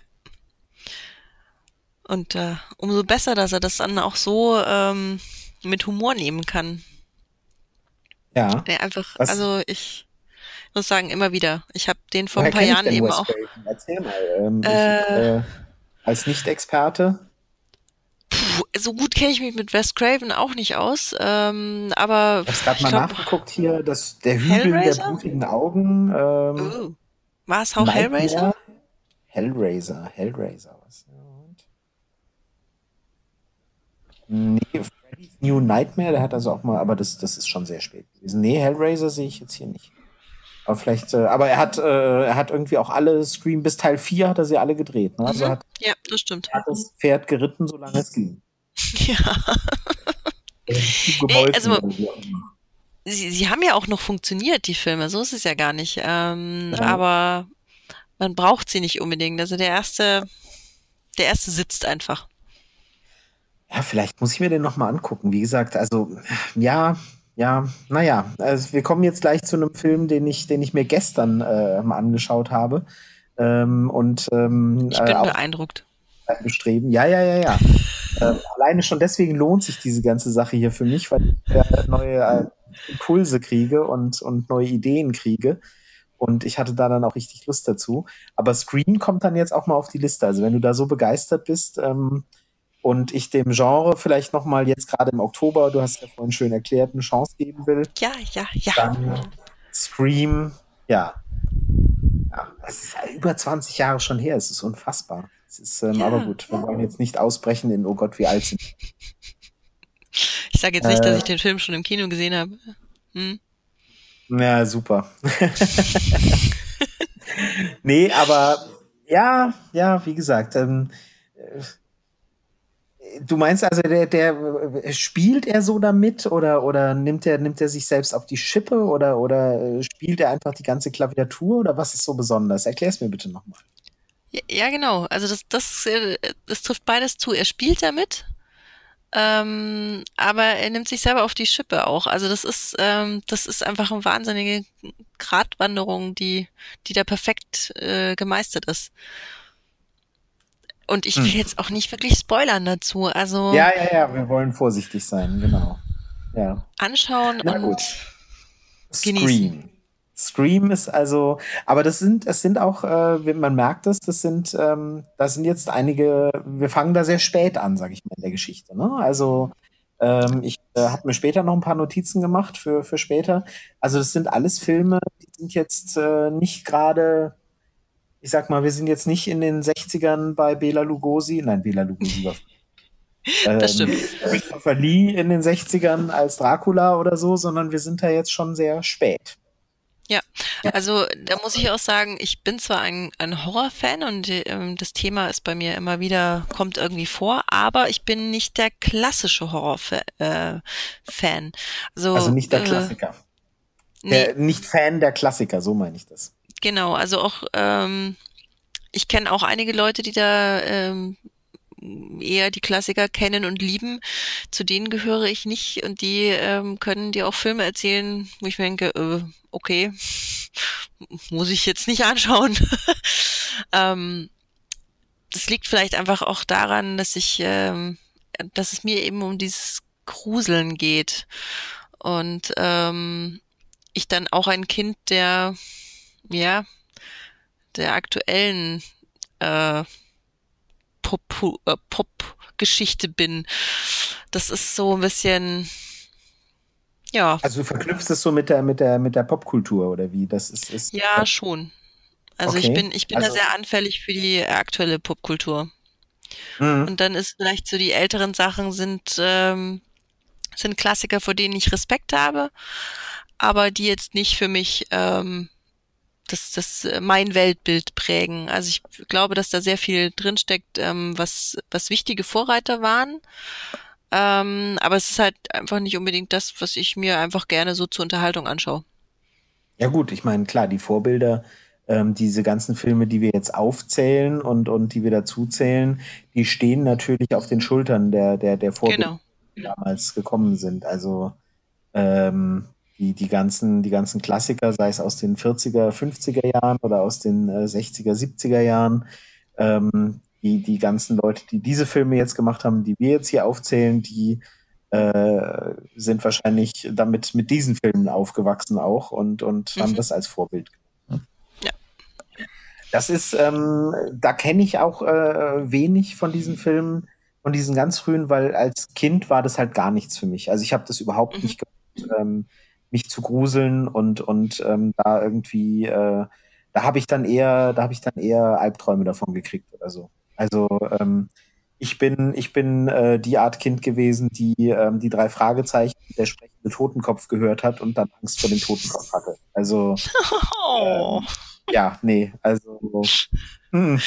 [SPEAKER 2] Und äh, umso besser, dass er das dann auch so ähm, mit Humor nehmen kann.
[SPEAKER 1] Ja.
[SPEAKER 2] Der einfach, Was? also ich muss sagen, immer wieder. Ich habe den vor Woher ein paar Jahren eben Wes auch.
[SPEAKER 1] Craven? Erzähl mal. Ähm, äh, ich, äh, als Nicht-Experte
[SPEAKER 2] so gut kenne ich mich mit Wes Craven auch nicht aus, ähm, aber.
[SPEAKER 1] Ich habe gerade mal glaub, nachgeguckt hier, dass der Hügel Hellraiser? der blutigen Augen. Ähm,
[SPEAKER 2] uh, War es auch Nightmare? Hellraiser?
[SPEAKER 1] Hellraiser, Hellraiser, was? Nee, Freddy's New Nightmare, der hat also auch mal, aber das, das ist schon sehr spät gewesen. Nee, Hellraiser sehe ich jetzt hier nicht. Aber vielleicht, äh, aber er hat, äh, er hat irgendwie auch alle Scream bis Teil 4 hat er sie alle gedreht. Ne? Also mhm. hat,
[SPEAKER 2] ja, das stimmt.
[SPEAKER 1] Hat das Pferd geritten, solange es ging.
[SPEAKER 2] Ja. nee, also, sie, sie haben ja auch noch funktioniert, die Filme, so ist es ja gar nicht. Ähm, ja. Aber man braucht sie nicht unbedingt. Also der erste, der erste sitzt einfach.
[SPEAKER 1] Ja, vielleicht muss ich mir den nochmal angucken. Wie gesagt, also ja, ja, naja, also wir kommen jetzt gleich zu einem Film, den ich, den ich mir gestern äh, mal angeschaut habe. Ähm, und ähm,
[SPEAKER 2] ich bin äh, beeindruckt.
[SPEAKER 1] Bestreben. Ja, ja, ja, ja. äh, alleine schon deswegen lohnt sich diese ganze Sache hier für mich, weil ich äh, neue Impulse kriege und, und neue Ideen kriege. Und ich hatte da dann auch richtig Lust dazu. Aber Screen kommt dann jetzt auch mal auf die Liste. Also wenn du da so begeistert bist, ähm, und ich dem Genre vielleicht nochmal jetzt gerade im Oktober, du hast ja vorhin schön erklärt, eine Chance geben will.
[SPEAKER 2] Ja, ja, ja.
[SPEAKER 1] Dann Scream, ja. ja das ist ja über 20 Jahre schon her, es ist unfassbar. Es ist, ähm, ja. aber gut, wir wollen jetzt nicht ausbrechen in, oh Gott, wie alt sind
[SPEAKER 2] Ich sage jetzt nicht, äh, dass ich den Film schon im Kino gesehen habe. Hm?
[SPEAKER 1] Ja, super. nee, aber ja, ja, wie gesagt, ähm, Du meinst also, der, der spielt er so damit oder, oder nimmt er nimmt er sich selbst auf die Schippe oder, oder spielt er einfach die ganze Klaviatur oder was ist so besonders? Erklär es mir bitte nochmal.
[SPEAKER 2] Ja, ja, genau. Also das, das, das trifft beides zu. Er spielt damit, ähm, aber er nimmt sich selber auf die Schippe auch. Also das ist, ähm, das ist einfach eine wahnsinnige Gratwanderung, die, die da perfekt äh, gemeistert ist. Und ich will hm. jetzt auch nicht wirklich spoilern dazu. Also
[SPEAKER 1] ja, ja, ja, wir wollen vorsichtig sein, genau. Ja.
[SPEAKER 2] Anschauen Na und gut.
[SPEAKER 1] genießen. Scream. Scream ist also, aber das sind, es sind auch, äh, man merkt es, das sind, ähm, das sind jetzt einige, wir fangen da sehr spät an, sage ich mal, in der Geschichte. Ne? Also ähm, ich äh, habe mir später noch ein paar Notizen gemacht für, für später. Also das sind alles Filme, die sind jetzt äh, nicht gerade ich sag mal, wir sind jetzt nicht in den 60ern bei Bela Lugosi. Nein, Bela Lugosi war.
[SPEAKER 2] das ähm, stimmt.
[SPEAKER 1] Christopher Lee in den 60ern als Dracula oder so, sondern wir sind da jetzt schon sehr spät.
[SPEAKER 2] Ja, also da muss ich auch sagen, ich bin zwar ein, ein Horrorfan und ähm, das Thema ist bei mir immer wieder, kommt irgendwie vor, aber ich bin nicht der klassische Horrorfan. Äh,
[SPEAKER 1] also, also nicht der äh, Klassiker. Äh, nee. nicht Fan der Klassiker, so meine ich das.
[SPEAKER 2] Genau, also auch, ähm, ich kenne auch einige Leute, die da ähm, eher die Klassiker kennen und lieben. Zu denen gehöre ich nicht und die ähm, können dir auch Filme erzählen, wo ich mir denke, äh, okay, muss ich jetzt nicht anschauen. ähm, das liegt vielleicht einfach auch daran, dass ich, ähm, dass es mir eben um dieses Gruseln geht und ähm, ich dann auch ein Kind der ja, der aktuellen äh, Pop, äh, Pop-Geschichte bin. Das ist so ein bisschen, ja.
[SPEAKER 1] Also du verknüpfst es so mit der, mit der, mit der Popkultur oder wie? Das ist, ist
[SPEAKER 2] ja, schon. Also okay. ich bin, ich bin also, da sehr anfällig für die aktuelle Popkultur. Mhm. Und dann ist vielleicht so die älteren Sachen sind, ähm, sind Klassiker, vor denen ich Respekt habe, aber die jetzt nicht für mich ähm, das, das äh, mein Weltbild prägen. Also ich glaube, dass da sehr viel drinsteckt, ähm, was, was wichtige Vorreiter waren. Ähm, aber es ist halt einfach nicht unbedingt das, was ich mir einfach gerne so zur Unterhaltung anschaue.
[SPEAKER 1] Ja gut, ich meine, klar, die Vorbilder, ähm, diese ganzen Filme, die wir jetzt aufzählen und, und die wir dazu zählen, die stehen natürlich auf den Schultern der, der, der Vorbilder, genau. die damals gekommen sind. Also ähm, die, die, ganzen, die ganzen Klassiker, sei es aus den 40er, 50er Jahren oder aus den äh, 60er, 70er Jahren, ähm, die, die ganzen Leute, die diese Filme jetzt gemacht haben, die wir jetzt hier aufzählen, die äh, sind wahrscheinlich damit mit diesen Filmen aufgewachsen auch und, und mhm. haben das als Vorbild.
[SPEAKER 2] Ja.
[SPEAKER 1] Das ist, ähm, da kenne ich auch äh, wenig von diesen Filmen, von diesen ganz frühen, weil als Kind war das halt gar nichts für mich. Also ich habe das überhaupt mhm. nicht gemacht. Ähm, mich zu gruseln und, und ähm, da irgendwie, äh, da habe ich dann eher, da habe ich dann eher Albträume davon gekriegt oder so. Also ähm, ich bin, ich bin äh, die Art Kind gewesen, die ähm, die drei Fragezeichen der sprechende Totenkopf gehört hat und dann Angst vor dem Totenkopf hatte. Also oh. ähm, ja, nee, also hm,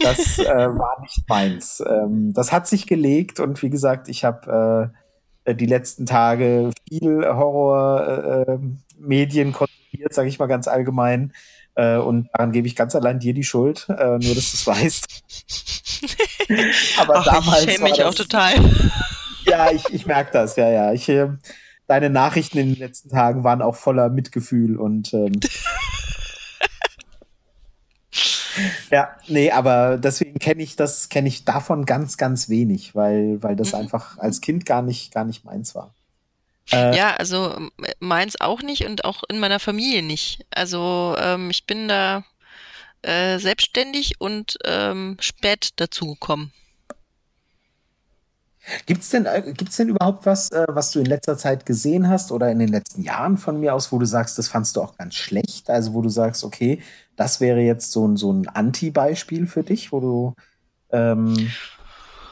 [SPEAKER 1] das äh, war nicht meins. Ähm, das hat sich gelegt und wie gesagt, ich habe äh, äh, die letzten Tage viel Horror-Medien äh, konsumiert, sage ich mal ganz allgemein. Äh, und daran gebe ich ganz allein dir die Schuld, äh, nur dass du es weißt.
[SPEAKER 2] Aber Ach, damals. Ich schäme mich das, auch total.
[SPEAKER 1] ja, ich, ich merke das, ja, ja. Ich, äh, deine Nachrichten in den letzten Tagen waren auch voller Mitgefühl und ähm, ja, nee, aber deswegen kenne ich das, kenne ich davon ganz, ganz wenig, weil, weil das mhm. einfach als Kind gar nicht, gar nicht meins war.
[SPEAKER 2] Äh, ja, also meins auch nicht und auch in meiner Familie nicht. Also ähm, ich bin da äh, selbstständig und ähm, spät dazugekommen.
[SPEAKER 1] Gibt's denn, äh, gibt's denn überhaupt was, äh, was du in letzter Zeit gesehen hast oder in den letzten Jahren von mir aus, wo du sagst, das fandst du auch ganz schlecht? Also wo du sagst, okay, das wäre jetzt so ein, so ein Anti-Beispiel für dich, wo du ähm,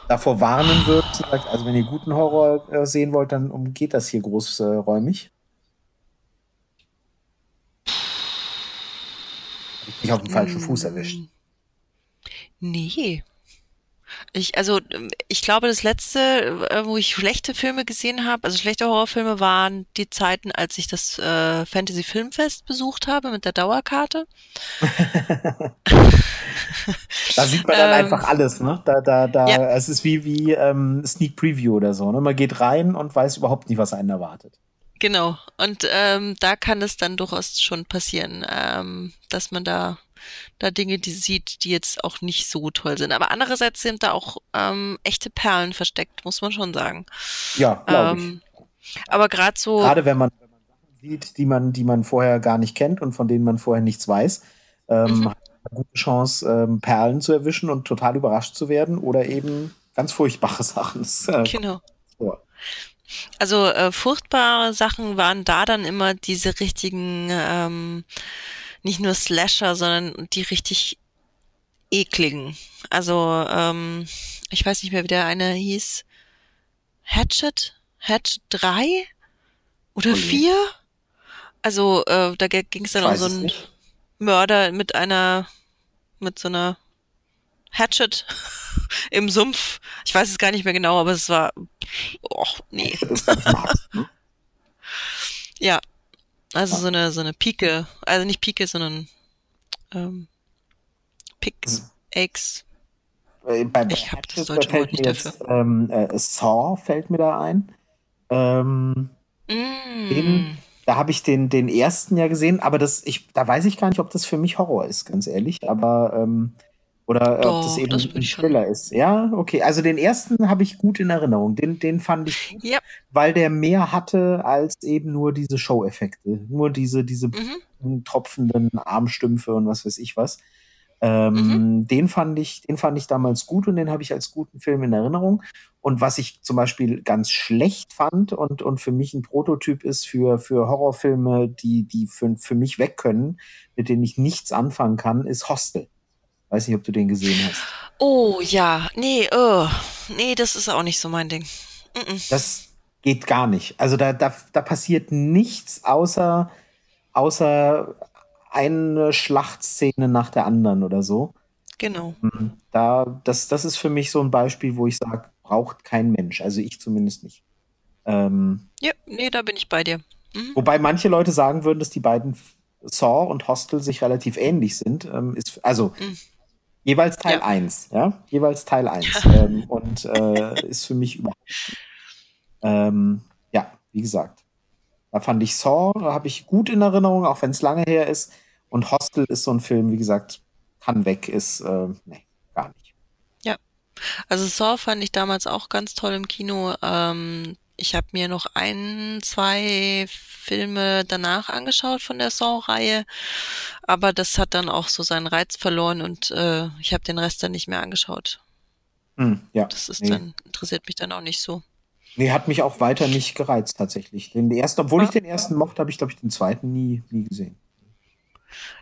[SPEAKER 1] davor warnen würdest, also wenn ihr guten Horror äh, sehen wollt, dann umgeht das hier großräumig. Äh, ich auf dem falschen Fuß erwischt?
[SPEAKER 2] Nee. Ich, also, ich glaube, das letzte, äh, wo ich schlechte Filme gesehen habe, also schlechte Horrorfilme, waren die Zeiten, als ich das äh, Fantasy Filmfest besucht habe mit der Dauerkarte.
[SPEAKER 1] da sieht man dann ähm, einfach alles, ne? Da, da, da, ja. es ist wie, wie ähm, Sneak Preview oder so, ne? Man geht rein und weiß überhaupt nicht, was einen erwartet.
[SPEAKER 2] Genau. Und ähm, da kann es dann durchaus schon passieren, ähm, dass man da da Dinge die sieht, die jetzt auch nicht so toll sind. Aber andererseits sind da auch ähm, echte Perlen versteckt, muss man schon sagen.
[SPEAKER 1] Ja, glaube ähm, ich.
[SPEAKER 2] Aber gerade so.
[SPEAKER 1] Gerade wenn man, wenn man Sachen sieht, die man, die man vorher gar nicht kennt und von denen man vorher nichts weiß, ähm, mhm. hat eine gute Chance, ähm, Perlen zu erwischen und total überrascht zu werden oder eben ganz furchtbare Sachen. Das,
[SPEAKER 2] äh, genau. So. Also äh, furchtbare Sachen waren da dann immer diese richtigen ähm, nicht nur Slasher, sondern die richtig ekligen. Also, ähm, ich weiß nicht mehr, wie der eine hieß. Hatchet? Hatchet 3? Oder okay. 4? Also, äh, da ging es dann um so einen Mörder mit einer, mit so einer Hatchet im Sumpf. Ich weiß es gar nicht mehr genau, aber es war, oh, nee. Ne? ja, also so eine, so eine Pike, also nicht Pike, sondern ähm, Pickaxe.
[SPEAKER 1] Äh, bei ich habe das deutsche Wort nicht jetzt, dafür. Ähm, äh, Saw fällt mir da ein. Ähm, mm. den, da habe ich den, den ersten ja gesehen, aber das, ich, da weiß ich gar nicht, ob das für mich Horror ist, ganz ehrlich. Aber ähm, oder Doch, ob das eben das ein Thriller ist. Ja, okay. Also den ersten habe ich gut in Erinnerung. Den, den fand ich gut, yep. weil der mehr hatte als eben nur diese Show-Effekte. Nur diese, diese mhm. tropfenden Armstümpfe und was weiß ich was. Ähm, mhm. Den fand ich, den fand ich damals gut und den habe ich als guten Film in Erinnerung. Und was ich zum Beispiel ganz schlecht fand und, und für mich ein Prototyp ist für, für Horrorfilme, die, die für, für mich weg können, mit denen ich nichts anfangen kann, ist Hostel. Weiß nicht, ob du den gesehen hast.
[SPEAKER 2] Oh ja, nee, oh. nee, das ist auch nicht so mein Ding. Mm
[SPEAKER 1] -mm. Das geht gar nicht. Also da, da, da passiert nichts außer, außer eine Schlachtszene nach der anderen oder so.
[SPEAKER 2] Genau.
[SPEAKER 1] Mhm. Da, das, das ist für mich so ein Beispiel, wo ich sage, braucht kein Mensch. Also ich zumindest nicht. Ähm,
[SPEAKER 2] ja, nee, da bin ich bei dir.
[SPEAKER 1] Mhm. Wobei manche Leute sagen würden, dass die beiden Saw und Hostel sich relativ ähnlich sind. Ähm, ist, also mhm. Jeweils Teil ja. 1, ja? Jeweils Teil 1. ähm, und äh, ist für mich überhaupt. Ähm, ja, wie gesagt. Da fand ich Saw, habe ich gut in Erinnerung, auch wenn es lange her ist. Und Hostel ist so ein Film, wie gesagt, kann weg, ist, äh, nee, gar nicht.
[SPEAKER 2] Ja. Also Saw fand ich damals auch ganz toll im Kino. Ähm, ich habe mir noch ein, zwei Filme danach angeschaut von der Saw-Reihe, aber das hat dann auch so seinen Reiz verloren und äh, ich habe den Rest dann nicht mehr angeschaut.
[SPEAKER 1] Hm, ja.
[SPEAKER 2] Das ist nee. dann, interessiert mich dann auch nicht so.
[SPEAKER 1] Nee, hat mich auch weiter nicht gereizt tatsächlich. Den ersten, obwohl ah. ich den ersten mochte, habe ich, glaube ich, den zweiten nie, nie gesehen.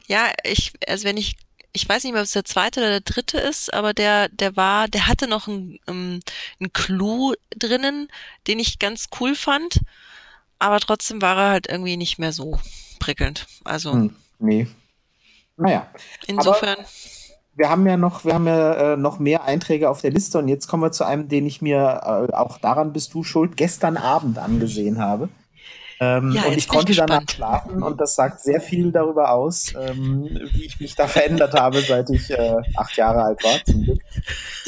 [SPEAKER 2] Ja, ich, also wenn ich ich weiß nicht mehr, ob es der zweite oder der dritte ist, aber der, der war, der hatte noch einen, ähm, einen Clou drinnen, den ich ganz cool fand, aber trotzdem war er halt irgendwie nicht mehr so prickelnd. Also. Hm,
[SPEAKER 1] nee. Naja.
[SPEAKER 2] Insofern.
[SPEAKER 1] Aber wir haben ja noch, wir haben ja äh, noch mehr Einträge auf der Liste und jetzt kommen wir zu einem, den ich mir, äh, auch daran bist du schuld, gestern Abend angesehen habe. Ähm, ja, und ich konnte danach schlafen und das sagt sehr viel darüber aus, ähm, wie ich mich da verändert habe, seit ich äh, acht Jahre alt war, zum Glück.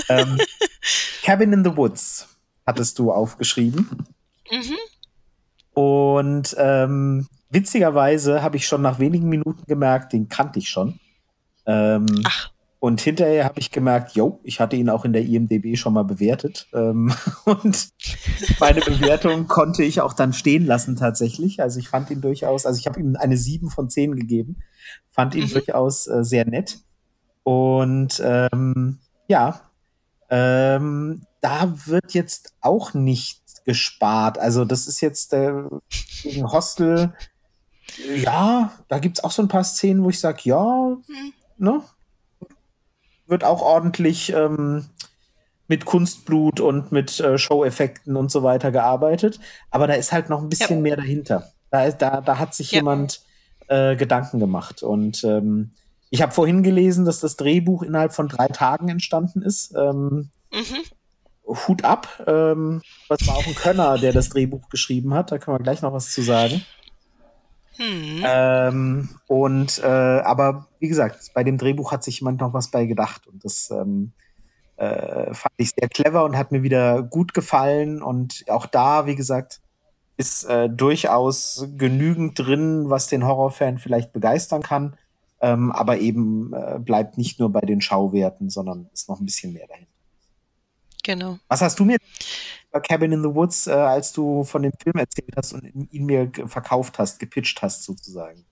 [SPEAKER 1] Ähm, Cabin in the Woods hattest du aufgeschrieben. Mhm. Und ähm, witzigerweise habe ich schon nach wenigen Minuten gemerkt, den kannte ich schon. Ähm, Ach. Und hinterher habe ich gemerkt, jo, ich hatte ihn auch in der IMDB schon mal bewertet. Ähm, und meine Bewertung konnte ich auch dann stehen lassen tatsächlich. Also ich fand ihn durchaus, also ich habe ihm eine 7 von 10 gegeben. Fand ihn mhm. durchaus äh, sehr nett. Und ähm, ja, ähm, da wird jetzt auch nicht gespart. Also das ist jetzt äh, gegen Hostel. Ja, da gibt es auch so ein paar Szenen, wo ich sage, ja, mhm. ne, wird auch ordentlich ähm, mit Kunstblut und mit äh, Show-Effekten und so weiter gearbeitet. Aber da ist halt noch ein bisschen ja. mehr dahinter. Da, da, da hat sich ja. jemand äh, Gedanken gemacht. Und ähm, ich habe vorhin gelesen, dass das Drehbuch innerhalb von drei Tagen entstanden ist. Ähm, mhm. Hut ab. Ähm, das war auch ein Könner, der das Drehbuch geschrieben hat. Da können wir gleich noch was zu sagen. Hm. Ähm, und äh, aber wie gesagt, bei dem Drehbuch hat sich jemand noch was bei gedacht und das ähm, äh, fand ich sehr clever und hat mir wieder gut gefallen und auch da, wie gesagt, ist äh, durchaus genügend drin, was den Horrorfan vielleicht begeistern kann, ähm, aber eben äh, bleibt nicht nur bei den Schauwerten, sondern ist noch ein bisschen mehr dahin.
[SPEAKER 2] Genau.
[SPEAKER 1] Was hast du mir Cabin in the Woods, äh, als du von dem Film erzählt hast und ihn mir verkauft hast, gepitcht hast sozusagen?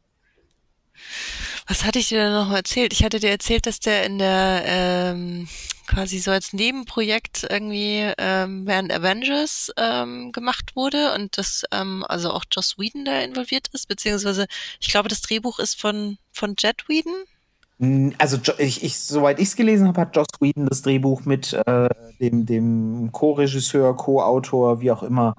[SPEAKER 2] Was hatte ich dir denn noch erzählt? Ich hatte dir erzählt, dass der in der ähm, quasi so als Nebenprojekt irgendwie ähm, während Avengers ähm, gemacht wurde und dass ähm, also auch Joss Whedon da involviert ist, beziehungsweise ich glaube, das Drehbuch ist von von Jet Whedon.
[SPEAKER 1] Also ich, ich, soweit ich es gelesen habe, hat Joss Whedon das Drehbuch mit äh, dem, dem Co-Regisseur, Co-Autor, wie auch immer,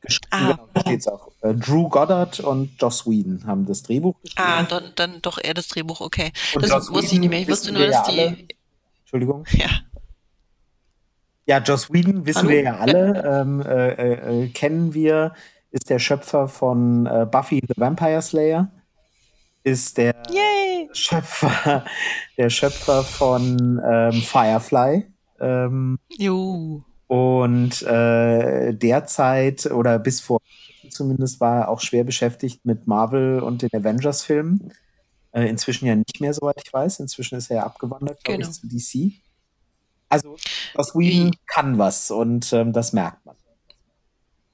[SPEAKER 1] geschrieben. Ah. Genau, da steht's auch. Äh, Drew Goddard und Joss Whedon haben das Drehbuch
[SPEAKER 2] geschrieben. Ah, dann, dann doch eher das Drehbuch, okay. Und das Joss wusste ich nicht mehr. Ich wusste nur, dass ja die. Alle,
[SPEAKER 1] Entschuldigung. Ja. Ja, Joss Whedon wissen Hallo? wir ja alle, ähm, äh, äh, äh, kennen wir, ist der Schöpfer von äh, Buffy the Vampire Slayer ist der Yay. Schöpfer, der Schöpfer von ähm, Firefly. Ähm,
[SPEAKER 2] jo.
[SPEAKER 1] Und äh, derzeit oder bis vor zumindest war er auch schwer beschäftigt mit Marvel und den Avengers-Filmen. Äh, inzwischen ja nicht mehr, soweit ich weiß. Inzwischen ist er ja abgewandert, glaube genau. ich, zu DC. Also aus Whedon kann was und ähm, das merkt man.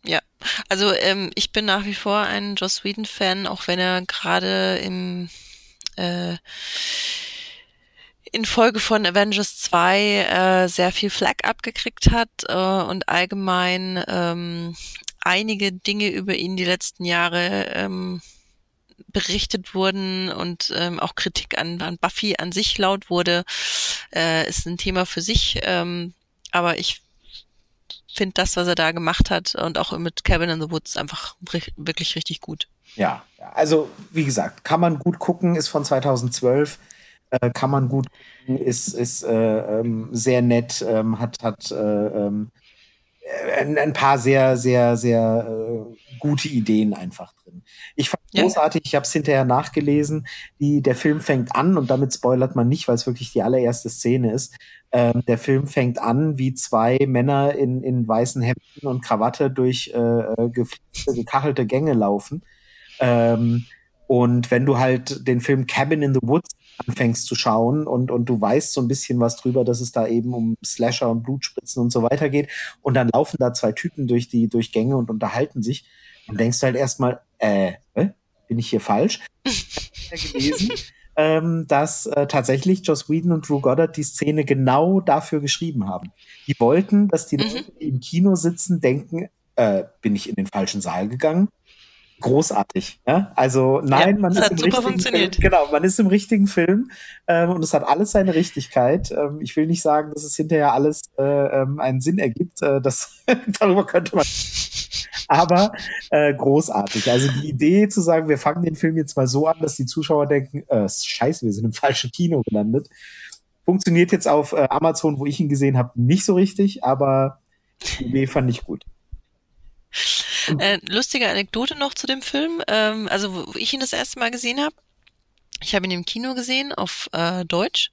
[SPEAKER 2] Ja, also ähm, ich bin nach wie vor ein Joss Whedon-Fan, auch wenn er gerade im äh, in Folge von Avengers 2 äh, sehr viel Flag abgekriegt hat äh, und allgemein ähm, einige Dinge über ihn die letzten Jahre ähm, berichtet wurden und ähm, auch Kritik an, an Buffy an sich laut wurde, äh, ist ein Thema für sich. Ähm, aber ich finde das, was er da gemacht hat und auch mit Cabin in the Woods einfach wirklich richtig gut.
[SPEAKER 1] Ja, also wie gesagt, kann man gut gucken, ist von 2012, äh, kann man gut gucken, ist, ist äh, ähm, sehr nett, ähm, hat, hat äh, ähm, ein, ein, paar sehr, sehr, sehr äh, gute Ideen einfach drin. Ich fand ja. großartig, ich habe es hinterher nachgelesen, die, der Film fängt an und damit spoilert man nicht, weil es wirklich die allererste Szene ist. Ähm, der Film fängt an, wie zwei Männer in, in weißen Hemden und Krawatte durch äh, äh gekachelte Gänge laufen. Ähm, und wenn du halt den Film Cabin in the Woods anfängst zu schauen und, und du weißt so ein bisschen was drüber, dass es da eben um Slasher und Blutspritzen und so weiter geht und dann laufen da zwei Typen durch die durch Gänge und unterhalten sich, dann denkst du halt erstmal, äh, bin ich hier falsch? gelesen, ähm, dass äh, tatsächlich Joss Whedon und Drew Goddard die Szene genau dafür geschrieben haben. Die wollten, dass die mhm. Leute, die im Kino sitzen, denken, äh, bin ich in den falschen Saal gegangen? Großartig. Ja? Also nein, ja, man ist im richtigen Film. Genau, man ist im richtigen Film ähm, und es hat alles seine Richtigkeit. Ähm, ich will nicht sagen, dass es hinterher alles äh, ähm, einen Sinn ergibt. Äh, das darüber könnte man. Aber äh, großartig. Also die Idee zu sagen, wir fangen den Film jetzt mal so an, dass die Zuschauer denken, äh, Scheiße, wir sind im falschen Kino gelandet. Funktioniert jetzt auf äh, Amazon, wo ich ihn gesehen habe, nicht so richtig, aber die Idee fand ich gut.
[SPEAKER 2] Äh, lustige Anekdote noch zu dem Film. Ähm, also, wo ich ihn das erste Mal gesehen habe, ich habe ihn im Kino gesehen auf äh, Deutsch.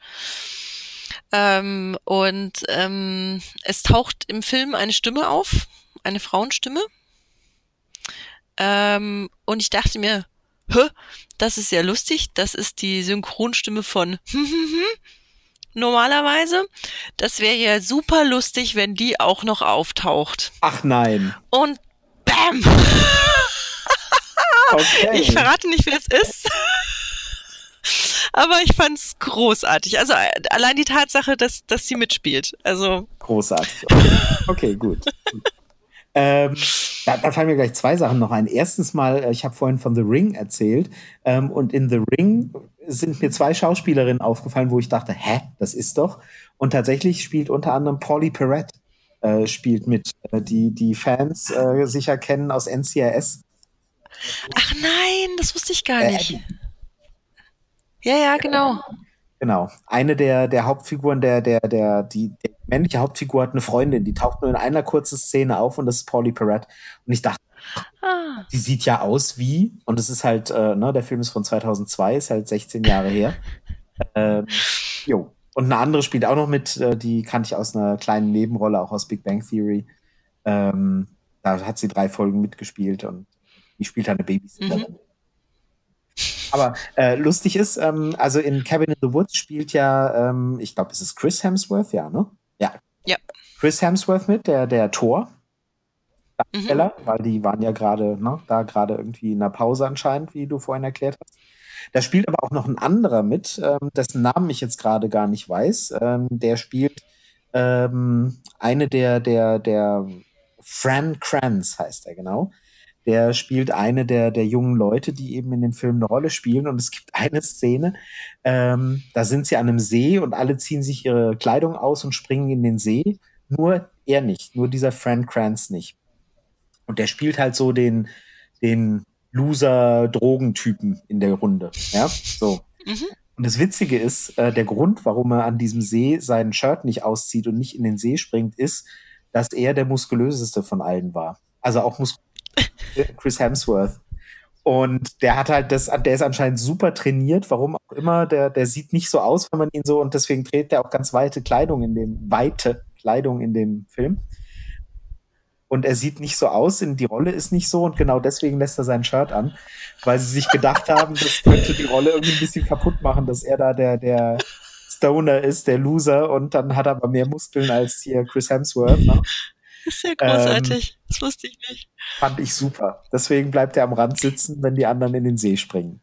[SPEAKER 2] Ähm, und ähm, es taucht im Film eine Stimme auf, eine Frauenstimme. Ähm, und ich dachte mir, Hä? das ist ja lustig, das ist die Synchronstimme von normalerweise. Das wäre ja super lustig, wenn die auch noch auftaucht.
[SPEAKER 1] Ach nein.
[SPEAKER 2] Und bam! Okay. Ich verrate nicht, wer es ist. Aber ich fand's großartig. Also allein die Tatsache, dass, dass sie mitspielt. Also.
[SPEAKER 1] Großartig. Okay, okay gut. ähm, da, da, fallen mir gleich zwei Sachen noch ein. Erstens mal, äh, ich habe vorhin von The Ring erzählt. Ähm, und in The Ring sind mir zwei Schauspielerinnen aufgefallen, wo ich dachte, hä, das ist doch. Und tatsächlich spielt unter anderem Polly Perrette äh, spielt mit, äh, die die Fans äh, sicher kennen aus NCIS.
[SPEAKER 2] Ach nein, das wusste ich gar nicht. Ja, ja, genau.
[SPEAKER 1] Genau. Eine der, der Hauptfiguren, der, der, der, die, die männliche Hauptfigur hat eine Freundin, die taucht nur in einer kurzen Szene auf und das ist Polly Perrette. Und ich dachte, ah. die sieht ja aus wie, und es ist halt, äh, ne, der Film ist von 2002, ist halt 16 Jahre her. ähm, jo. Und eine andere spielt auch noch mit, äh, die kannte ich aus einer kleinen Nebenrolle, auch aus Big Bang Theory. Ähm, da hat sie drei Folgen mitgespielt und die spielt halt eine Babysitterin. Mhm. Aber äh, lustig ist, ähm, also in Cabin in the Woods spielt ja, ähm, ich glaube, es ist Chris Hemsworth, ja, ne? Ja.
[SPEAKER 2] Ja.
[SPEAKER 1] Chris Hemsworth mit, der, der Tor. Mhm. Weil die waren ja gerade, ne, da gerade irgendwie in der Pause anscheinend, wie du vorhin erklärt hast. Da spielt aber auch noch ein anderer mit, ähm, dessen Namen ich jetzt gerade gar nicht weiß. Ähm, der spielt ähm, eine der, der, der Fran Kranz heißt er genau der spielt eine der, der jungen Leute, die eben in dem Film eine Rolle spielen. Und es gibt eine Szene, ähm, da sind sie an einem See und alle ziehen sich ihre Kleidung aus und springen in den See. Nur er nicht, nur dieser Frank Kranz nicht. Und der spielt halt so den, den Loser-Drogentypen in der Runde. Ja, so. Mhm. Und das Witzige ist, äh, der Grund, warum er an diesem See sein Shirt nicht auszieht und nicht in den See springt, ist, dass er der muskulöseste von allen war. Also auch muskulös Chris Hemsworth. Und der hat halt das, der ist anscheinend super trainiert, warum auch immer. Der, der sieht nicht so aus, wenn man ihn so, und deswegen trägt er auch ganz weite Kleidung in dem, weite Kleidung in dem Film. Und er sieht nicht so aus, die Rolle ist nicht so, und genau deswegen lässt er sein Shirt an, weil sie sich gedacht haben, das könnte die Rolle irgendwie ein bisschen kaputt machen, dass er da der, der Stoner ist, der Loser, und dann hat er aber mehr Muskeln als hier Chris Hemsworth. Ne?
[SPEAKER 2] Das ist ja großartig. Ähm, das wusste ich nicht.
[SPEAKER 1] Fand ich super. Deswegen bleibt er am Rand sitzen, wenn die anderen in den See springen.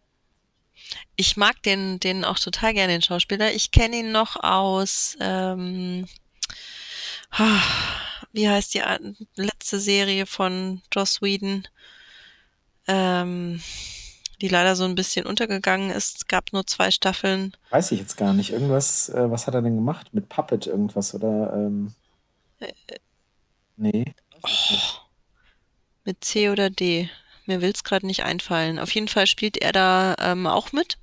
[SPEAKER 2] Ich mag den, den auch total gerne, den Schauspieler. Ich kenne ihn noch aus, ähm, wie heißt die letzte Serie von Joss Whedon, ähm, die leider so ein bisschen untergegangen ist. Es gab nur zwei Staffeln.
[SPEAKER 1] Weiß ich jetzt gar nicht. Irgendwas, äh, was hat er denn gemacht? Mit Puppet irgendwas oder? Ähm... Äh, Nee. Oh,
[SPEAKER 2] mit C oder D. Mir will es gerade nicht einfallen. Auf jeden Fall spielt er da ähm, auch mit.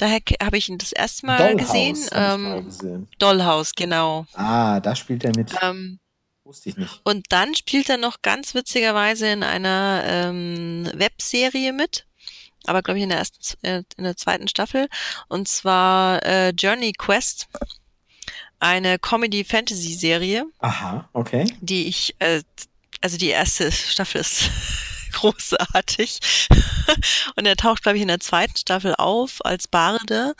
[SPEAKER 2] Daher habe ich ihn das erste Mal Dollhouse gesehen. Ähm, mal gesehen. Dollhouse, genau.
[SPEAKER 1] Ah, da spielt er mit. Ähm, Wusste ich nicht.
[SPEAKER 2] Und dann spielt er noch ganz witzigerweise in einer ähm, Webserie mit. Aber glaube ich in der ersten, äh, in der zweiten Staffel. Und zwar äh, Journey Quest eine Comedy-Fantasy-Serie.
[SPEAKER 1] Aha, okay.
[SPEAKER 2] Die ich, äh, also die erste Staffel ist großartig. Und er taucht, glaube ich, in der zweiten Staffel auf als Barde.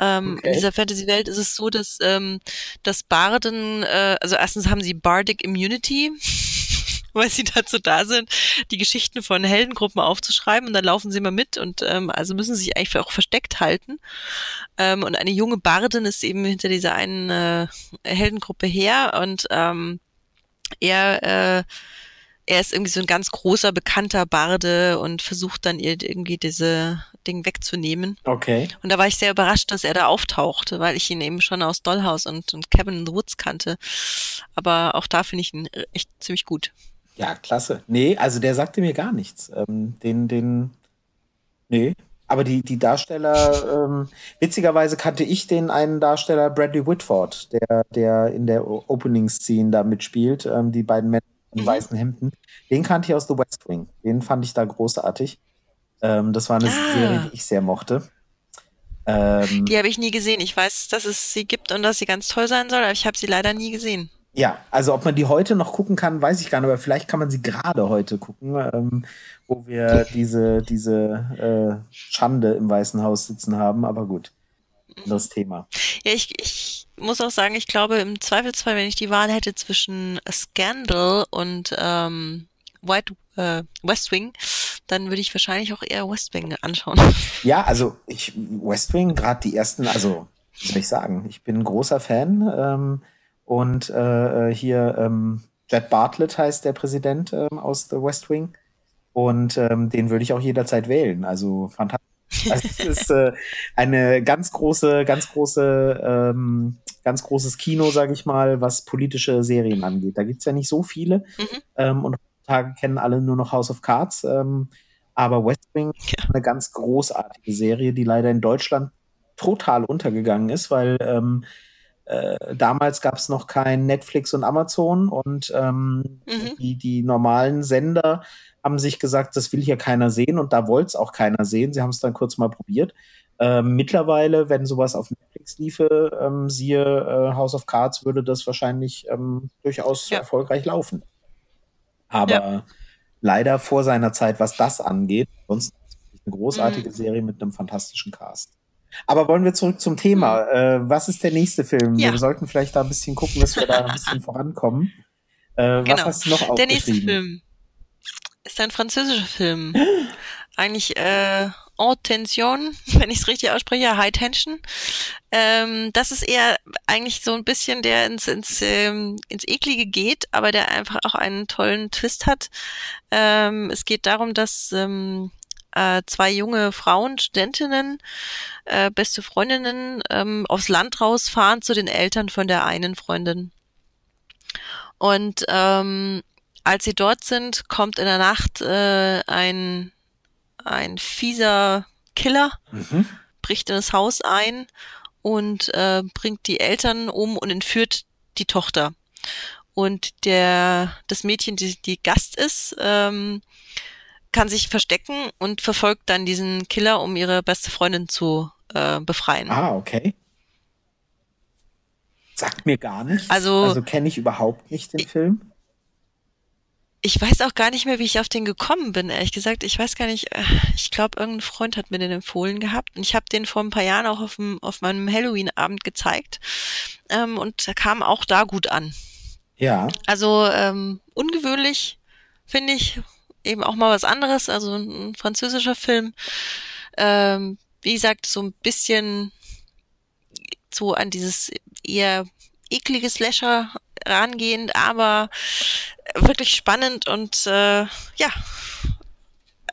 [SPEAKER 2] Ähm, okay. In dieser Fantasy-Welt ist es so, dass, ähm, dass Barden, äh, also erstens haben sie Bardic Immunity weil sie dazu da sind, die Geschichten von Heldengruppen aufzuschreiben und dann laufen sie immer mit und ähm, also müssen sie sich eigentlich auch versteckt halten. Ähm, und eine junge Bardin ist eben hinter dieser einen äh, Heldengruppe her und ähm, er äh, er ist irgendwie so ein ganz großer, bekannter Barde und versucht dann ihr irgendwie diese Ding wegzunehmen.
[SPEAKER 1] Okay.
[SPEAKER 2] Und da war ich sehr überrascht, dass er da auftauchte, weil ich ihn eben schon aus Dollhouse und, und Cabin in the Woods kannte. Aber auch da finde ich ihn echt ziemlich gut.
[SPEAKER 1] Ja, klasse. Nee, also der sagte mir gar nichts. Ähm, den, den, nee. Aber die, die Darsteller, ähm, witzigerweise kannte ich den einen Darsteller, Bradley Whitford, der, der in der Opening-Scene da mitspielt, ähm, die beiden Männer in mhm. weißen Hemden. Den kannte ich aus The West Wing. Den fand ich da großartig. Ähm, das war eine ah. Serie, die ich sehr mochte.
[SPEAKER 2] Ähm, die habe ich nie gesehen. Ich weiß, dass es sie gibt und dass sie ganz toll sein soll, aber ich habe sie leider nie gesehen.
[SPEAKER 1] Ja, also ob man die heute noch gucken kann, weiß ich gar nicht, aber vielleicht kann man sie gerade heute gucken, ähm, wo wir diese, diese äh, Schande im Weißen Haus sitzen haben, aber gut. Anderes Thema.
[SPEAKER 2] Ja, ich, ich muss auch sagen, ich glaube im Zweifelsfall, wenn ich die Wahl hätte zwischen Scandal und ähm, White äh, West Wing, dann würde ich wahrscheinlich auch eher West Wing anschauen.
[SPEAKER 1] Ja, also ich West Wing, gerade die ersten, also wie soll ich sagen, ich bin ein großer Fan ähm, und äh, hier ähm, Jed Bartlett heißt der Präsident ähm, aus The West Wing und ähm, den würde ich auch jederzeit wählen. Also fantastisch. Also es ist äh, eine ganz große, ganz große, ähm, ganz großes Kino, sage ich mal, was politische Serien angeht. Da gibt's ja nicht so viele mhm. ähm, und heutzutage kennen alle nur noch House of Cards. Ähm, aber West Wing ja. ist eine ganz großartige Serie, die leider in Deutschland total untergegangen ist, weil ähm, äh, damals gab es noch kein Netflix und Amazon und ähm, mhm. die, die normalen Sender haben sich gesagt, das will hier keiner sehen und da wollte es auch keiner sehen. Sie haben es dann kurz mal probiert. Ähm, mittlerweile, wenn sowas auf Netflix liefe, ähm, siehe äh, House of Cards, würde das wahrscheinlich ähm, durchaus ja. erfolgreich laufen. Aber ja. leider vor seiner Zeit, was das angeht, sonst eine großartige mhm. Serie mit einem fantastischen Cast. Aber wollen wir zurück zum Thema. Mhm. Äh, was ist der nächste Film? Ja. Wir sollten vielleicht da ein bisschen gucken, dass wir da ein bisschen vorankommen. Äh, genau. Was hast du noch
[SPEAKER 2] Der nächste Film ist ein französischer Film. Eigentlich äh, Haute Tension, wenn ich es richtig ausspreche, High Tension. Ähm, das ist eher eigentlich so ein bisschen, der ins, ins, ähm, ins Eklige geht, aber der einfach auch einen tollen Twist hat. Ähm, es geht darum, dass ähm, äh, zwei junge Frauen, Studentinnen, äh, beste Freundinnen, ähm, aufs Land rausfahren zu den Eltern von der einen Freundin. Und ähm, als sie dort sind, kommt in der Nacht äh, ein, ein fieser Killer, mhm. bricht in das Haus ein und äh, bringt die Eltern um und entführt die Tochter. Und der, das Mädchen, die, die Gast ist, ähm, kann sich verstecken und verfolgt dann diesen Killer, um ihre beste Freundin zu äh, befreien.
[SPEAKER 1] Ah, okay. Sagt mir gar nichts. Also, also kenne ich überhaupt nicht den ich, Film.
[SPEAKER 2] Ich weiß auch gar nicht mehr, wie ich auf den gekommen bin, ehrlich gesagt. Ich weiß gar nicht, äh, ich glaube, irgendein Freund hat mir den empfohlen gehabt. Und ich habe den vor ein paar Jahren auch auf, dem, auf meinem Halloween-Abend gezeigt. Ähm, und er kam auch da gut an.
[SPEAKER 1] Ja.
[SPEAKER 2] Also ähm, ungewöhnlich, finde ich, eben auch mal was anderes, also ein, französischer Film. Ähm, wie gesagt, so ein bisschen so an dieses eher eklige Slasher rangehend, aber wirklich spannend und äh, ja,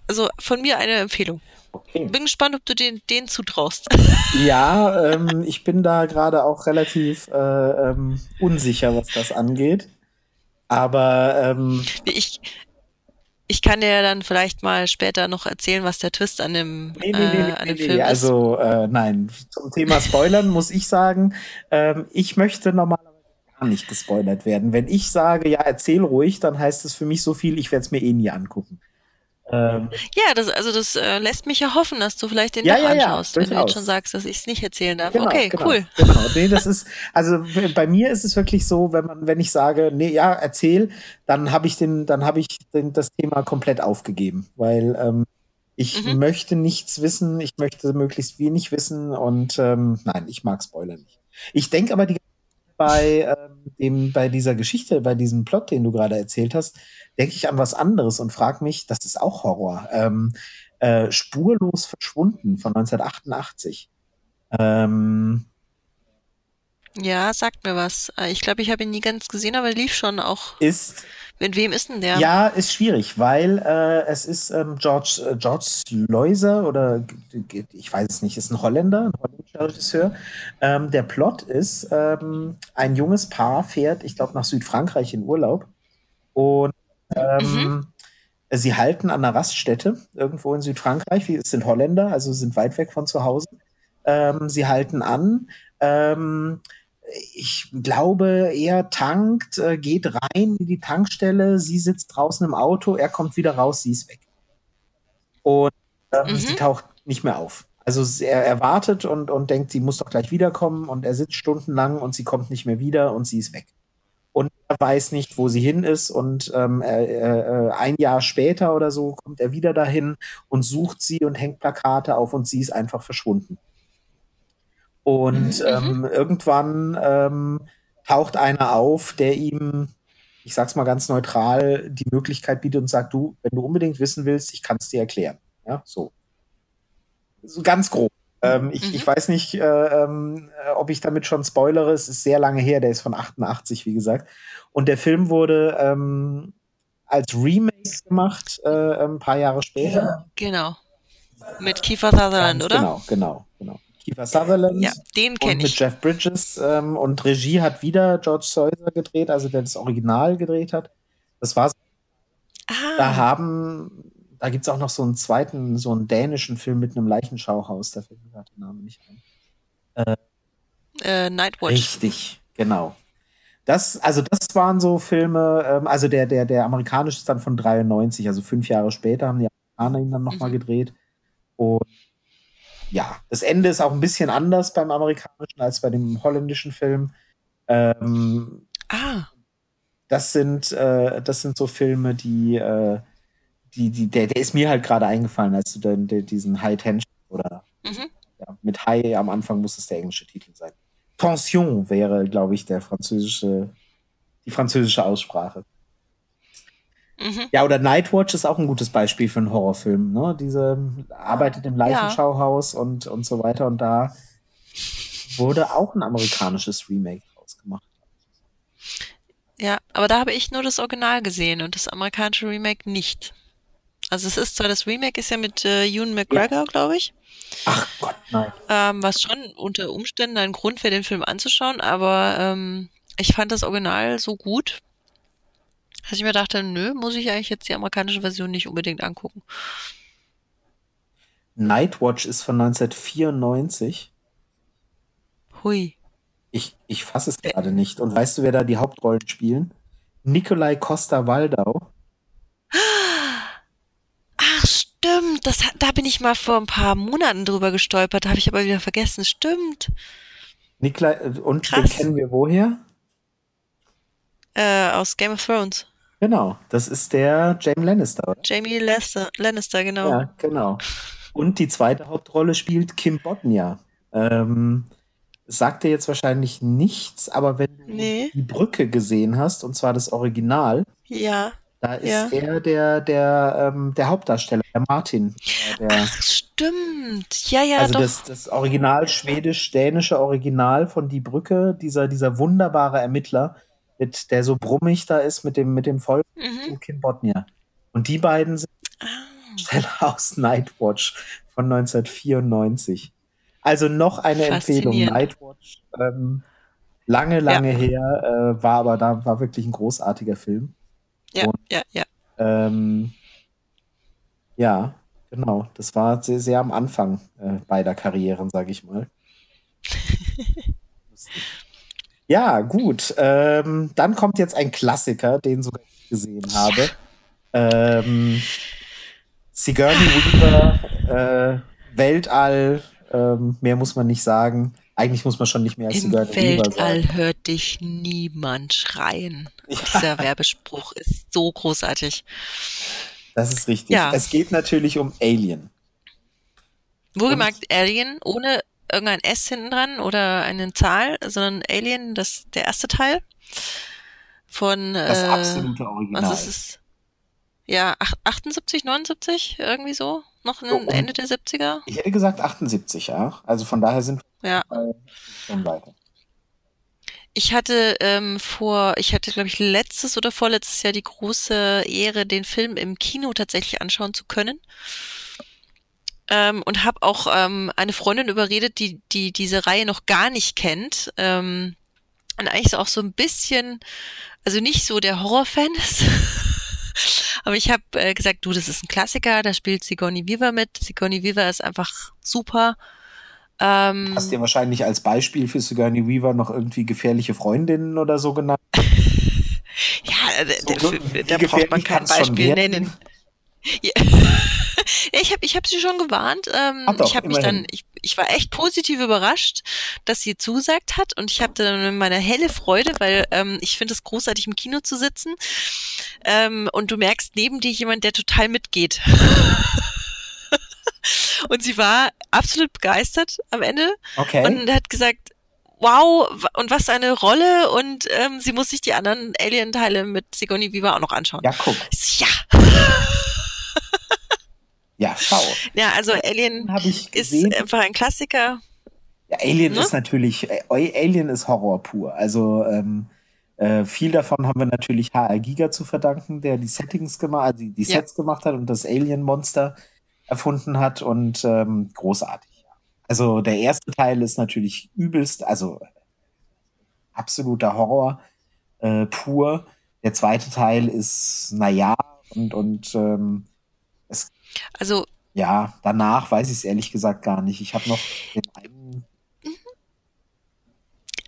[SPEAKER 2] also von mir eine Empfehlung. Okay. Bin gespannt, ob du den, den zutraust.
[SPEAKER 1] Ja, ähm, ich bin da gerade auch relativ äh, ähm, unsicher, was das angeht. Aber ähm,
[SPEAKER 2] ich, ich kann dir dann vielleicht mal später noch erzählen, was der Twist an dem, nee, nee, nee, äh, an dem Film ist.
[SPEAKER 1] Also äh, nein, zum Thema Spoilern muss ich sagen, ähm, ich möchte normalerweise gar nicht gespoilert werden. Wenn ich sage, ja, erzähl ruhig, dann heißt es für mich so viel, ich werde es mir eh nie angucken.
[SPEAKER 2] Ähm, ja, das, also das äh, lässt mich ja hoffen, dass du vielleicht den ja, doch ja, anschaust, ja, wenn du jetzt schon sagst, dass ich es nicht erzählen darf. Genau, okay,
[SPEAKER 1] genau,
[SPEAKER 2] cool.
[SPEAKER 1] Genau, nee, das ist, also bei mir ist es wirklich so, wenn man, wenn ich sage, nee, ja, erzähl, dann habe ich den, dann habe ich den, das Thema komplett aufgegeben, weil ähm, ich mhm. möchte nichts wissen, ich möchte möglichst wenig wissen und ähm, nein, ich mag Spoiler nicht. Ich denke aber die bei ähm, dem, bei dieser Geschichte, bei diesem Plot, den du gerade erzählt hast, denke ich an was anderes und frage mich, das ist auch Horror. Ähm, äh, Spurlos verschwunden von 1988. Ähm,
[SPEAKER 2] ja, sagt mir was. Äh, ich glaube, ich habe ihn nie ganz gesehen, aber lief schon auch.
[SPEAKER 1] Ist.
[SPEAKER 2] Mit wem ist denn der?
[SPEAKER 1] Ja, ist schwierig, weil äh, es ist ähm, George, äh, George Leuser oder ich weiß es nicht, ist ein Holländer, ein holländischer Regisseur. Ähm, der Plot ist, ähm, ein junges Paar fährt, ich glaube, nach Südfrankreich in Urlaub und ähm, mhm. Sie halten an einer Raststätte irgendwo in Südfrankreich. Es sind Holländer, also sind weit weg von zu Hause. Ähm, sie halten an. Ich glaube, er tankt, äh, geht rein in die Tankstelle. Sie sitzt draußen im Auto. Er kommt wieder raus. Sie ist weg. Und ähm, mhm. sie taucht nicht mehr auf. Also er, er wartet und, und denkt, sie muss doch gleich wiederkommen. Und er sitzt stundenlang und sie kommt nicht mehr wieder und sie ist weg. und er weiß nicht, wo sie hin ist. Und ähm, äh, äh, ein Jahr später oder so kommt er wieder dahin und sucht sie und hängt Plakate auf und sie ist einfach verschwunden. Und mhm. ähm, irgendwann ähm, taucht einer auf, der ihm, ich sag's mal ganz neutral, die Möglichkeit bietet und sagt, du, wenn du unbedingt wissen willst, ich kann es dir erklären. Ja, so. So ganz grob. Ähm, ich, mhm. ich, weiß nicht, äh, äh, ob ich damit schon spoilere. Es ist sehr lange her. Der ist von 88, wie gesagt. Und der Film wurde ähm, als Remake gemacht, äh, ein paar Jahre später.
[SPEAKER 2] Genau. Mit Kiefer Sutherland, oder?
[SPEAKER 1] Genau, genau, genau. Kiefer Sutherland.
[SPEAKER 2] Ja, den kenne
[SPEAKER 1] ich. Mit Jeff Bridges. Ähm, und Regie hat wieder George Sawyer gedreht, also der das Original gedreht hat. Das war so. Ah. Da haben da gibt es auch noch so einen zweiten, so einen dänischen Film mit einem Leichenschauhaus, da fällt mir gerade der Name nicht ein.
[SPEAKER 2] Äh, äh, Nightwatch.
[SPEAKER 1] Richtig, genau. Das, also das waren so Filme, ähm, also der, der, der amerikanische ist dann von 93, also fünf Jahre später haben die Amerikaner ihn dann nochmal mhm. gedreht. Und ja, das Ende ist auch ein bisschen anders beim amerikanischen als bei dem holländischen Film. Ähm,
[SPEAKER 2] ah.
[SPEAKER 1] Das sind, äh, das sind so Filme, die äh, die, die, der, der ist mir halt gerade eingefallen, als du dann diesen High Tension oder mhm. ja, mit High am Anfang muss es der englische Titel sein. Tension wäre, glaube ich, der französische, die französische Aussprache. Mhm. Ja, oder Nightwatch ist auch ein gutes Beispiel für einen Horrorfilm. Ne? Diese arbeitet im Leichenschauhaus ja. und, und so weiter. Und da wurde auch ein amerikanisches Remake rausgemacht.
[SPEAKER 2] Ja, aber da habe ich nur das Original gesehen und das amerikanische Remake nicht. Also es ist zwar das Remake ist ja mit äh, Ewan McGregor, ja. glaube ich.
[SPEAKER 1] Ach Gott, nein.
[SPEAKER 2] Ähm, was schon unter Umständen ein Grund wäre, den Film anzuschauen, aber ähm, ich fand das Original so gut, dass ich mir dachte, nö, muss ich eigentlich jetzt die amerikanische Version nicht unbedingt angucken.
[SPEAKER 1] Nightwatch ist von 1994.
[SPEAKER 2] Hui.
[SPEAKER 1] Ich, ich fasse es gerade nicht. Und weißt du, wer da die Hauptrollen spielen? Nikolai Costa-Waldau.
[SPEAKER 2] Stimmt, das, da bin ich mal vor ein paar Monaten drüber gestolpert, habe ich aber wieder vergessen. Stimmt.
[SPEAKER 1] Nikolai, äh, und Krass. den kennen wir woher?
[SPEAKER 2] Äh, aus Game of Thrones.
[SPEAKER 1] Genau, das ist der Jamie Lannister. Oder?
[SPEAKER 2] Jamie Lannister, Lannister, genau.
[SPEAKER 1] Ja, genau. Und die zweite Hauptrolle spielt Kim Bodnia. Ähm, sagt dir jetzt wahrscheinlich nichts, aber wenn du nee. die Brücke gesehen hast, und zwar das Original,
[SPEAKER 2] ja.
[SPEAKER 1] Da ist ja. er der, der, ähm, der Hauptdarsteller, der Martin. Der,
[SPEAKER 2] Ach, stimmt. Ja, ja,
[SPEAKER 1] also
[SPEAKER 2] doch.
[SPEAKER 1] Das, das Original schwedisch-dänische Original von Die Brücke, dieser, dieser wunderbare Ermittler, mit, der so brummig da ist mit dem, mit dem Volk mhm. Kim Bodnia. Und die beiden sind ah. aus Nightwatch von 1994. Also noch eine Empfehlung. Nightwatch. Ähm, lange, lange ja. her, äh, war aber da war wirklich ein großartiger Film.
[SPEAKER 2] Ja, und, ja, ja.
[SPEAKER 1] Ähm, ja, genau. Das war sehr, sehr am Anfang äh, beider Karrieren, sage ich mal. ja, gut. Ähm, dann kommt jetzt ein Klassiker, den sogar ich gesehen habe. Ähm, Sigourney Weaver, äh, Weltall, ähm, mehr muss man nicht sagen. Eigentlich muss man schon nicht mehr als
[SPEAKER 2] Im Sigourney Weaver sagen. Weltall hört dich niemand schreien. Ja. Dieser Werbespruch ist so großartig.
[SPEAKER 1] Das ist richtig. Ja. Es geht natürlich um Alien.
[SPEAKER 2] Wohlgemerkt Alien ohne irgendein S hinten dran oder eine Zahl, sondern Alien, das der erste Teil von
[SPEAKER 1] das äh, absolute Original.
[SPEAKER 2] Was ist es? Ja, 78, 79, irgendwie so? Noch so, Ende der 70er?
[SPEAKER 1] Ich hätte gesagt 78, ja. Also von daher sind
[SPEAKER 2] wir ja. schon weiter. Ich hatte ähm, vor, ich hatte, glaube ich, letztes oder vorletztes Jahr die große Ehre, den Film im Kino tatsächlich anschauen zu können. Ähm, und habe auch ähm, eine Freundin überredet, die, die diese Reihe noch gar nicht kennt. Ähm, und eigentlich so auch so ein bisschen, also nicht so der Horrorfan ist. Aber ich habe äh, gesagt, du, das ist ein Klassiker, da spielt Sigourney Weaver mit. Sigourney Weaver ist einfach super.
[SPEAKER 1] Ähm, Hast du dir wahrscheinlich als Beispiel für Sigourney Weaver noch irgendwie gefährliche Freundinnen oder so genannt?
[SPEAKER 2] ja, so, da braucht man kein Beispiel nennen. Ja. ich habe ich hab sie schon gewarnt. Ähm, doch, ich habe mich dann, ich, ich war echt positiv überrascht, dass sie zusagt hat und ich habe dann meine helle Freude, weil ähm, ich finde es großartig im Kino zu sitzen ähm, und du merkst neben dir jemand, der total mitgeht. und sie war absolut begeistert am Ende
[SPEAKER 1] okay.
[SPEAKER 2] und hat gesagt, wow, und was eine Rolle und ähm, sie muss sich die anderen Alien-Teile mit Sigourney Viva auch noch anschauen.
[SPEAKER 1] Ja, guck.
[SPEAKER 2] Ja.
[SPEAKER 1] Ja, schau.
[SPEAKER 2] Ja, also Alien ist einfach ein Klassiker.
[SPEAKER 1] Ja, Alien ne? ist natürlich, Alien ist Horror pur. Also ähm, äh, viel davon haben wir natürlich HR Giga zu verdanken, der die Settings gemacht, also die, die ja. Sets gemacht hat und das Alien-Monster erfunden hat und ähm, großartig. Also der erste Teil ist natürlich übelst, also absoluter Horror äh, pur. Der zweite Teil ist, naja, und, und ähm,
[SPEAKER 2] also
[SPEAKER 1] ja, danach weiß ich es ehrlich gesagt gar nicht. Ich habe noch den einen.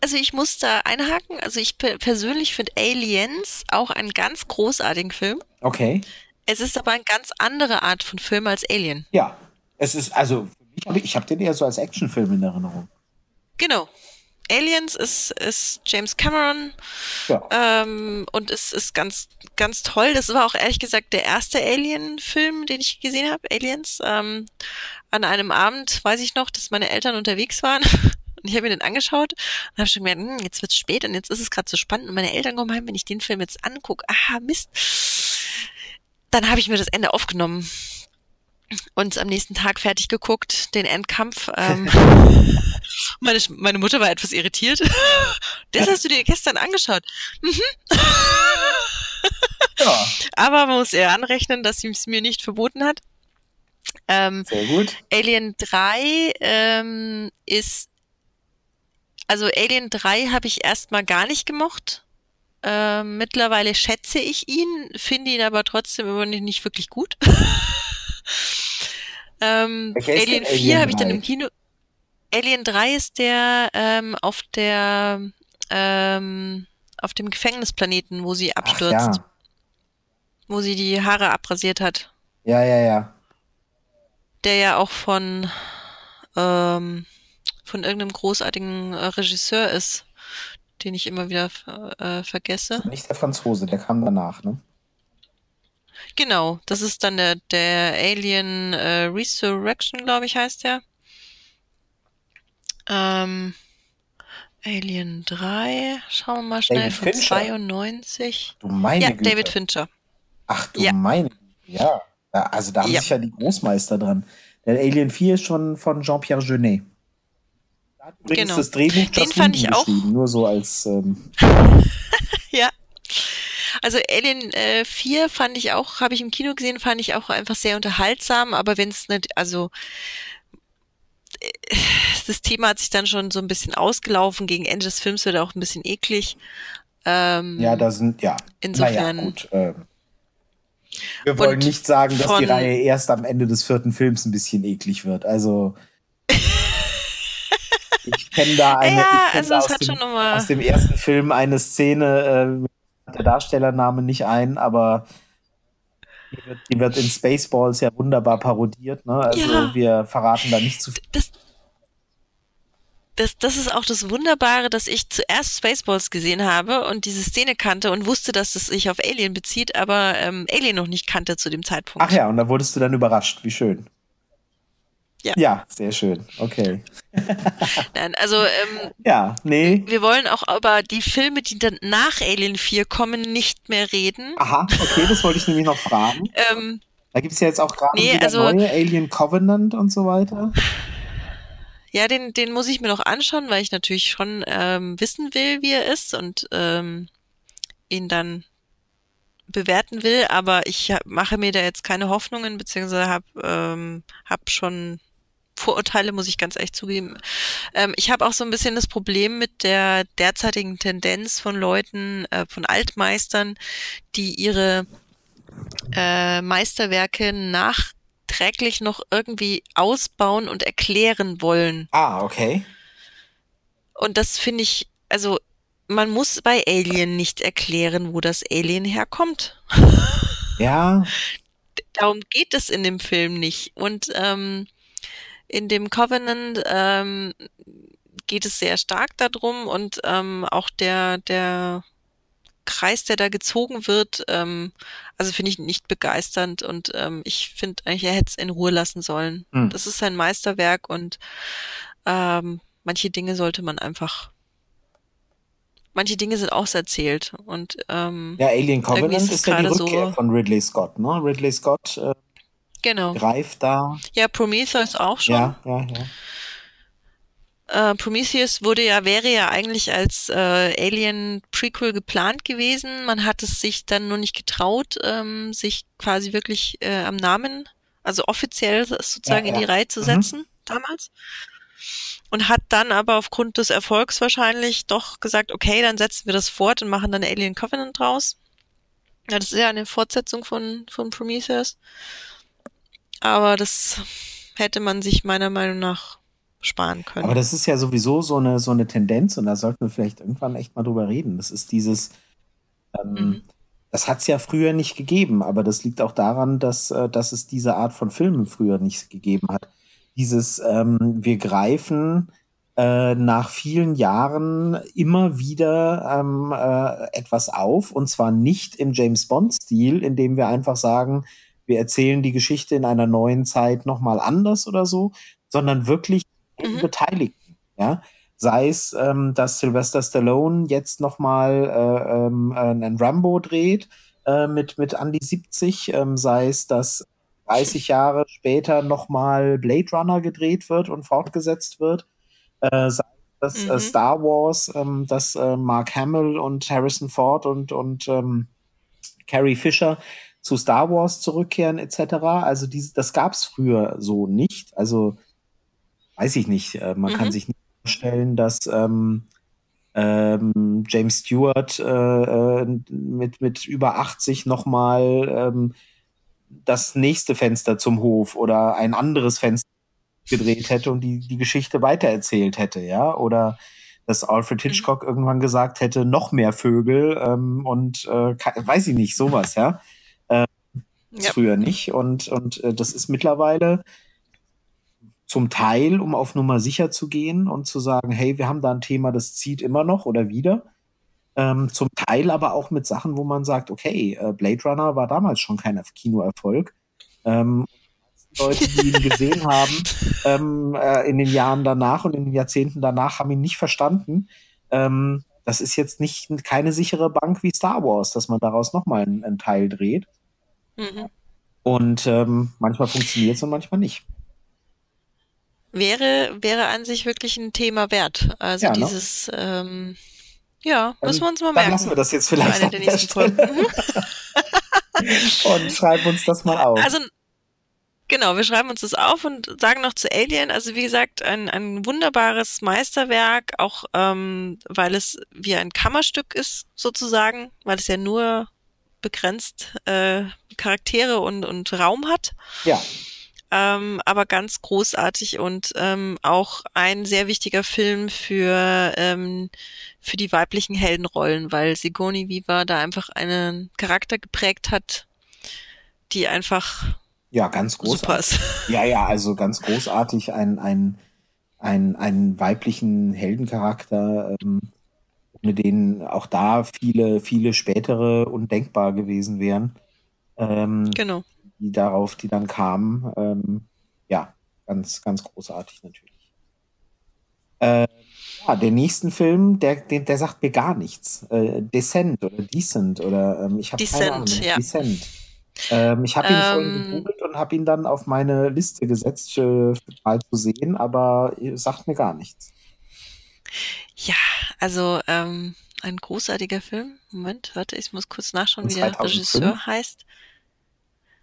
[SPEAKER 2] Also ich muss da einhaken. Also ich persönlich finde Aliens auch einen ganz großartigen Film.
[SPEAKER 1] Okay.
[SPEAKER 2] Es ist aber eine ganz andere Art von Film als Alien.
[SPEAKER 1] Ja, es ist also ich habe den eher so als Actionfilm in Erinnerung.
[SPEAKER 2] Genau. Aliens ist, ist James Cameron ja. ähm, und es ist ganz, ganz toll. Das war auch ehrlich gesagt der erste Alien-Film, den ich gesehen habe, Aliens. Ähm, an einem Abend weiß ich noch, dass meine Eltern unterwegs waren und ich habe mir den angeschaut und habe schon gemerkt, hm, jetzt wird's spät und jetzt ist es gerade so spannend und meine Eltern kommen heim, wenn ich den Film jetzt angucke, ah Mist. Dann habe ich mir das Ende aufgenommen und am nächsten Tag fertig geguckt, den Endkampf. Ähm, meine, meine Mutter war etwas irritiert. Das hast du dir gestern angeschaut. Mhm. Ja. Aber man muss eher anrechnen, dass sie es mir nicht verboten hat.
[SPEAKER 1] Ähm, Sehr gut.
[SPEAKER 2] Alien 3 ähm, ist, also Alien 3 habe ich erstmal gar nicht gemocht. Ähm, mittlerweile schätze ich ihn, finde ihn aber trotzdem immer nicht wirklich gut. ähm, Alien 4 habe ich dann im Kino. Alien 3 ist der ähm, auf der ähm, auf dem Gefängnisplaneten, wo sie abstürzt. Ja. Wo sie die Haare abrasiert hat.
[SPEAKER 1] Ja, ja, ja.
[SPEAKER 2] Der ja auch von ähm, von irgendeinem großartigen äh, Regisseur ist, den ich immer wieder äh, vergesse.
[SPEAKER 1] Nicht der Franzose, der kam danach, ne?
[SPEAKER 2] Genau, das ist dann der, der Alien äh, Resurrection, glaube ich, heißt der. Ähm, Alien 3, schauen wir mal schnell, David von Fincher. 92.
[SPEAKER 1] Du meine
[SPEAKER 2] Ja,
[SPEAKER 1] Güte.
[SPEAKER 2] David Fincher.
[SPEAKER 1] Ach du ja. meine ja. Also da haben ja. sich ja die Großmeister dran. Der Alien 4 ist schon von Jean-Pierre Jeunet. Da hat übrigens genau. das Drehbuch
[SPEAKER 2] Den fand ich auch.
[SPEAKER 1] Nur so als. Ähm
[SPEAKER 2] ja. Also Alien äh, 4 fand ich auch, habe ich im Kino gesehen, fand ich auch einfach sehr unterhaltsam, aber wenn es nicht, also äh, das Thema hat sich dann schon so ein bisschen ausgelaufen. Gegen Ende des Films wird er auch ein bisschen eklig. Ähm,
[SPEAKER 1] ja, da sind, ja.
[SPEAKER 2] Insofern.
[SPEAKER 1] Ja, gut, äh, wir wollen nicht sagen, dass die Reihe erst am Ende des vierten Films ein bisschen eklig wird. Also. ich kenne da eine.
[SPEAKER 2] Ja, also
[SPEAKER 1] aus, dem, aus, dem, ersten Film eine Szene, äh, der Darstellername nicht ein, aber die wird, die wird, in Spaceballs ja wunderbar parodiert. Ne? Also ja. wir verraten da nicht zu viel.
[SPEAKER 2] Das, das, das ist auch das Wunderbare, dass ich zuerst Spaceballs gesehen habe und diese Szene kannte und wusste, dass es sich auf Alien bezieht, aber ähm, Alien noch nicht kannte zu dem Zeitpunkt.
[SPEAKER 1] Ach ja, und da wurdest du dann überrascht. Wie schön.
[SPEAKER 2] Ja.
[SPEAKER 1] ja, sehr schön. Okay.
[SPEAKER 2] Nein, also ähm,
[SPEAKER 1] ja, nee.
[SPEAKER 2] Wir wollen auch über die Filme, die dann nach Alien 4 kommen, nicht mehr reden.
[SPEAKER 1] Aha, okay, das wollte ich nämlich noch fragen.
[SPEAKER 2] ähm,
[SPEAKER 1] da gibt es ja jetzt auch gerade
[SPEAKER 2] nee,
[SPEAKER 1] wieder
[SPEAKER 2] also,
[SPEAKER 1] neue Alien Covenant und so weiter.
[SPEAKER 2] Ja, den, den muss ich mir noch anschauen, weil ich natürlich schon ähm, wissen will, wie er ist und ähm, ihn dann bewerten will, aber ich mache mir da jetzt keine Hoffnungen, beziehungsweise habe ähm, hab schon Vorurteile, muss ich ganz ehrlich zugeben. Ähm, ich habe auch so ein bisschen das Problem mit der derzeitigen Tendenz von Leuten, äh, von Altmeistern, die ihre äh, Meisterwerke nachträglich noch irgendwie ausbauen und erklären wollen.
[SPEAKER 1] Ah, okay.
[SPEAKER 2] Und das finde ich, also man muss bei Alien nicht erklären, wo das Alien herkommt.
[SPEAKER 1] Ja.
[SPEAKER 2] Darum geht es in dem Film nicht. Und ähm, In dem Covenant ähm, geht es sehr stark darum und ähm, auch der, der Kreis, der da gezogen wird, ähm, also finde ich nicht begeisternd und ähm, ich finde eigentlich, er hätte es in Ruhe lassen sollen. Mhm. Das ist sein Meisterwerk und ähm, manche Dinge sollte man einfach manche Dinge sind auserzählt und ähm,
[SPEAKER 1] ja Alien Covenant ist, ist ja die Rückkehr so, von Ridley Scott, ne? Ridley Scott äh,
[SPEAKER 2] genau.
[SPEAKER 1] greift da.
[SPEAKER 2] Ja, Prometheus auch schon.
[SPEAKER 1] Ja, ja, ja.
[SPEAKER 2] Äh, Prometheus wurde ja, wäre ja eigentlich als äh, Alien Prequel geplant gewesen. Man hat es sich dann nur nicht getraut, ähm, sich quasi wirklich äh, am Namen, also offiziell sozusagen ja, ja. in die Reihe zu mhm. setzen mhm. damals. Und hat dann aber aufgrund des Erfolgs wahrscheinlich doch gesagt, okay, dann setzen wir das fort und machen dann Alien Covenant draus. Ja, das ist ja eine Fortsetzung von, von Prometheus. Aber das hätte man sich meiner Meinung nach sparen können.
[SPEAKER 1] Aber das ist ja sowieso so eine, so eine Tendenz und da sollten wir vielleicht irgendwann echt mal drüber reden. Das ist dieses, ähm, mhm. das hat es ja früher nicht gegeben, aber das liegt auch daran, dass, äh, dass es diese Art von Filmen früher nicht gegeben hat. Dieses, ähm, wir greifen äh, nach vielen Jahren immer wieder ähm, äh, etwas auf und zwar nicht im James Bond-Stil, indem wir einfach sagen, wir erzählen die Geschichte in einer neuen Zeit nochmal anders oder so, sondern wirklich mhm. Beteiligten. Ja? Sei es, ähm, dass Sylvester Stallone jetzt nochmal äh, ähm, äh, einen Rambo dreht äh, mit, mit Andy 70, ähm, sei es, dass 30 Jahre später nochmal Blade Runner gedreht wird und fortgesetzt wird. Äh, sei es, dass äh, mhm. Star Wars, ähm, dass äh, Mark Hamill und Harrison Ford und, und ähm, Carrie Fisher zu Star Wars zurückkehren etc. Also diese, das gab es früher so nicht. Also weiß ich nicht. Äh, man mhm. kann sich nicht vorstellen, dass ähm, ähm, James Stewart äh, äh, mit, mit über 80 nochmal ähm, das nächste Fenster zum Hof oder ein anderes Fenster gedreht hätte und die, die Geschichte weitererzählt hätte, ja. Oder dass Alfred mhm. Hitchcock irgendwann gesagt hätte, noch mehr Vögel ähm, und äh, weiß ich nicht, sowas, ja. Äh, ja. Früher nicht. Und, und äh, das ist mittlerweile zum Teil, um auf Nummer sicher zu gehen und zu sagen, hey, wir haben da ein Thema, das zieht immer noch oder wieder. Ähm, zum Teil aber auch mit Sachen, wo man sagt, okay, äh, Blade Runner war damals schon kein Kinoerfolg. Ähm, Leute, die ihn gesehen haben, ähm, äh, in den Jahren danach und in den Jahrzehnten danach, haben ihn nicht verstanden. Ähm, das ist jetzt nicht keine sichere Bank wie Star Wars, dass man daraus nochmal einen, einen Teil dreht. Mhm. Und ähm, manchmal funktioniert es und manchmal nicht
[SPEAKER 2] wäre, wäre an sich wirklich ein Thema wert. Also ja, ne? dieses, ähm, ja, müssen wir uns mal merken.
[SPEAKER 1] Dann lassen wir das jetzt vielleicht eine der nächsten Folgen. und schreiben uns das mal auf.
[SPEAKER 2] Also, genau, wir schreiben uns das auf und sagen noch zu Alien, also wie gesagt, ein, ein wunderbares Meisterwerk, auch ähm, weil es wie ein Kammerstück ist, sozusagen, weil es ja nur begrenzt äh, Charaktere und, und Raum hat.
[SPEAKER 1] Ja
[SPEAKER 2] ähm, aber ganz großartig und ähm, auch ein sehr wichtiger Film für, ähm, für die weiblichen Heldenrollen, weil Sigourney Viva da einfach einen Charakter geprägt hat, die einfach
[SPEAKER 1] ja ganz großartig. Ja, ja, also ganz großartig ein ein ein einen weiblichen Heldencharakter, ähm, mit denen auch da viele viele spätere undenkbar gewesen wären.
[SPEAKER 2] Ähm, genau
[SPEAKER 1] die darauf, die dann kamen. Ähm, ja, ganz, ganz großartig natürlich. Äh, ja, der nächsten Film, der, der, der sagt mir gar nichts. Äh, Descent oder Decent oder ähm, ich habe keine Ahnung. Ja. Descent. Ähm, ich habe ihn ähm, vorhin gegoogelt und habe ihn dann auf meine Liste gesetzt, äh, mal zu sehen, aber sagt mir gar nichts.
[SPEAKER 2] Ja, also ähm, ein großartiger Film. Moment, warte, ich muss kurz nachschauen, wie der Regisseur heißt.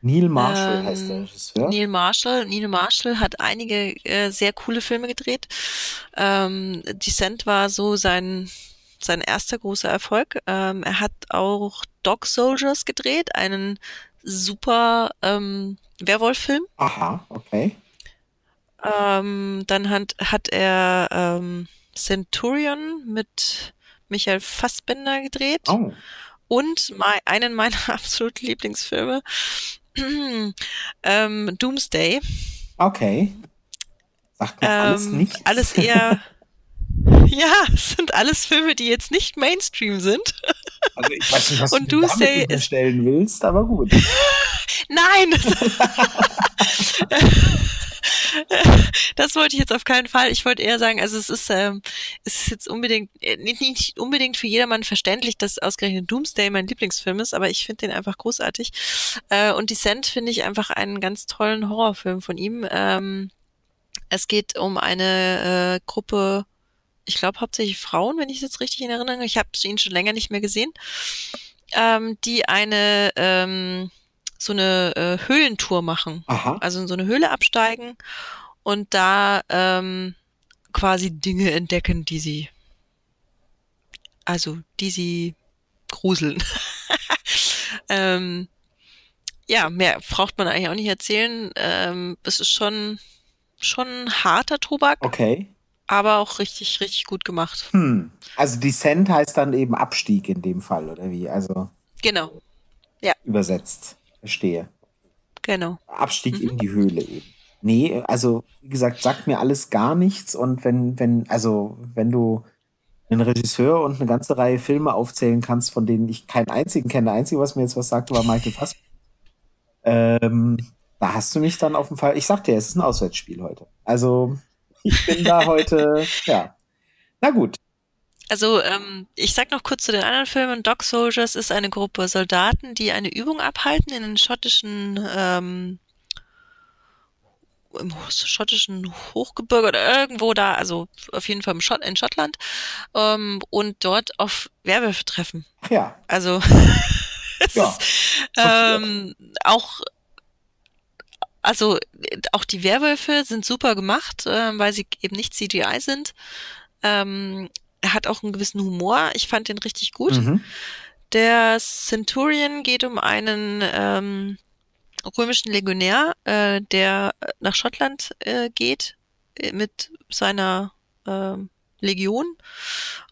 [SPEAKER 1] Neil Marshall ähm, heißt der Regisseur.
[SPEAKER 2] Neil Marshall. Neil Marshall hat einige äh, sehr coole Filme gedreht. Ähm, Descent war so sein sein erster großer Erfolg. Ähm, er hat auch Dog Soldiers gedreht, einen super ähm, Werwolf-Film.
[SPEAKER 1] Aha, okay.
[SPEAKER 2] Ähm, dann hat, hat er ähm, Centurion mit Michael Fassbender gedreht. Oh. Und mein, einen meiner absoluten Lieblingsfilme, ähm, Doomsday.
[SPEAKER 1] Okay. Sagt mir ähm, alles nichts.
[SPEAKER 2] Alles eher. ja, es sind alles Filme, die jetzt nicht Mainstream sind.
[SPEAKER 1] Also ich weiß nicht, was Und du damit stellen willst, aber gut.
[SPEAKER 2] Nein! das wollte ich jetzt auf keinen Fall. Ich wollte eher sagen, also es ist, ähm, es ist jetzt unbedingt, äh, nicht, nicht unbedingt für jedermann verständlich, dass ausgerechnet Doomsday mein Lieblingsfilm ist, aber ich finde den einfach großartig. Äh, und Descent finde ich einfach einen ganz tollen Horrorfilm von ihm. Ähm, es geht um eine äh, Gruppe, ich glaube hauptsächlich Frauen, wenn ich es jetzt richtig in Erinnerung habe. Ich habe ihn schon länger nicht mehr gesehen, ähm, die eine ähm, so eine äh, Höhlentour machen. Aha. Also in so eine Höhle absteigen und da ähm, quasi Dinge entdecken, die sie, also die sie gruseln. ähm, ja, mehr braucht man eigentlich auch nicht erzählen. Ähm, es ist schon, schon harter Tobak.
[SPEAKER 1] Okay.
[SPEAKER 2] Aber auch richtig, richtig gut gemacht.
[SPEAKER 1] Hm. Also Descent heißt dann eben Abstieg in dem Fall, oder wie? Also.
[SPEAKER 2] Genau. Ja.
[SPEAKER 1] Übersetzt. Verstehe.
[SPEAKER 2] Genau.
[SPEAKER 1] Abstieg mhm. in die Höhle eben. Nee, also wie gesagt, sagt mir alles gar nichts und wenn, wenn, also wenn du einen Regisseur und eine ganze Reihe Filme aufzählen kannst, von denen ich keinen einzigen kenne, der einzige, was mir jetzt was sagte, war Michael Fassbender. Ähm, da hast du mich dann auf dem Fall. Ich sagte ja, es ist ein Auswärtsspiel heute. Also ich bin da heute, ja. Na gut.
[SPEAKER 2] Also ähm, ich sag noch kurz zu den anderen Filmen. Dog Soldiers ist eine Gruppe Soldaten, die eine Übung abhalten in den schottischen ähm, im schottischen Hochgebirge oder irgendwo da, also auf jeden Fall Schott, in Schottland ähm, und dort auf Werwölfe treffen.
[SPEAKER 1] Ja.
[SPEAKER 2] Also ja, ist ähm, auch also auch die Werwölfe sind super gemacht, äh, weil sie eben nicht CGI sind. Ähm, er hat auch einen gewissen Humor. Ich fand den richtig gut. Mhm. Der Centurion geht um einen ähm, römischen Legionär, äh, der nach Schottland äh, geht äh, mit seiner äh, Legion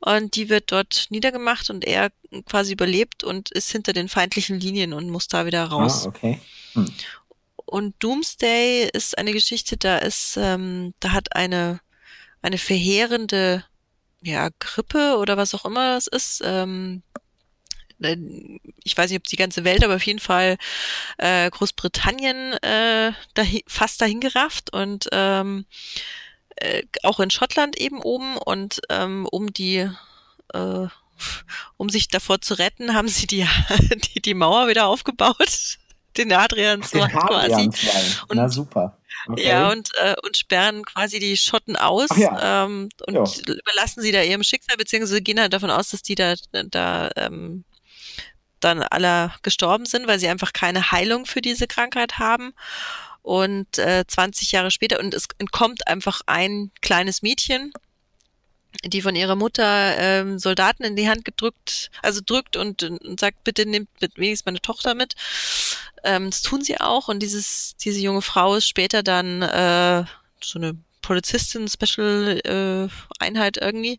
[SPEAKER 2] und die wird dort niedergemacht und er quasi überlebt und ist hinter den feindlichen Linien und muss da wieder raus.
[SPEAKER 1] Ah, okay. Hm.
[SPEAKER 2] Und Doomsday ist eine Geschichte, da ist, ähm, da hat eine eine verheerende ja, Grippe oder was auch immer es ist. Ähm, äh, ich weiß nicht, ob die ganze Welt, aber auf jeden Fall äh, Großbritannien äh, dahin, fast dahin gerafft und ähm, äh, auch in Schottland eben oben und ähm, um die äh, um sich davor zu retten, haben sie die, die, die Mauer wieder aufgebaut den Adrianswall quasi.
[SPEAKER 1] Und, Na super.
[SPEAKER 2] Okay. Ja, und, äh, und sperren quasi die Schotten aus ja. ähm, und jo. überlassen sie da ihrem Schicksal, beziehungsweise gehen halt davon aus, dass die da, da ähm, dann alle gestorben sind, weil sie einfach keine Heilung für diese Krankheit haben. Und äh, 20 Jahre später, und es entkommt einfach ein kleines Mädchen, die von ihrer Mutter ähm, Soldaten in die Hand gedrückt, also drückt und, und sagt, bitte nimmt mit wenigstens meine Tochter mit. Ähm, das tun sie auch und dieses, diese junge Frau ist später dann äh, so eine Polizistin, Special äh, Einheit irgendwie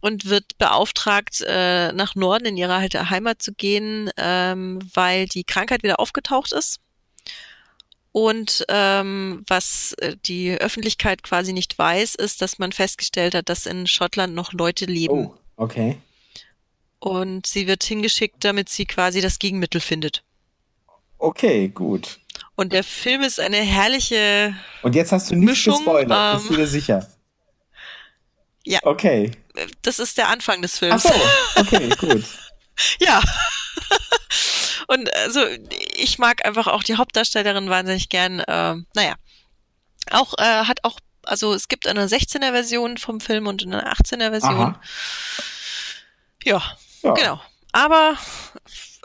[SPEAKER 2] und wird beauftragt, äh, nach Norden in ihre alte Heimat zu gehen, ähm, weil die Krankheit wieder aufgetaucht ist. Und ähm, was äh, die Öffentlichkeit quasi nicht weiß, ist, dass man festgestellt hat, dass in Schottland noch Leute leben.
[SPEAKER 1] Oh, okay.
[SPEAKER 2] Und sie wird hingeschickt, damit sie quasi das Gegenmittel findet.
[SPEAKER 1] Okay, gut.
[SPEAKER 2] Und der Film ist eine herrliche.
[SPEAKER 1] Und jetzt hast du nicht Mischung, gespoilert, ähm, bist du dir sicher?
[SPEAKER 2] Ja.
[SPEAKER 1] Okay.
[SPEAKER 2] Das ist der Anfang des Films.
[SPEAKER 1] Ach so, okay, gut.
[SPEAKER 2] ja. Und also ich mag einfach auch die Hauptdarstellerin wahnsinnig gern. Äh, naja, auch äh, hat auch, also es gibt eine 16er Version vom Film und eine 18er Version. Ja, ja, genau. Aber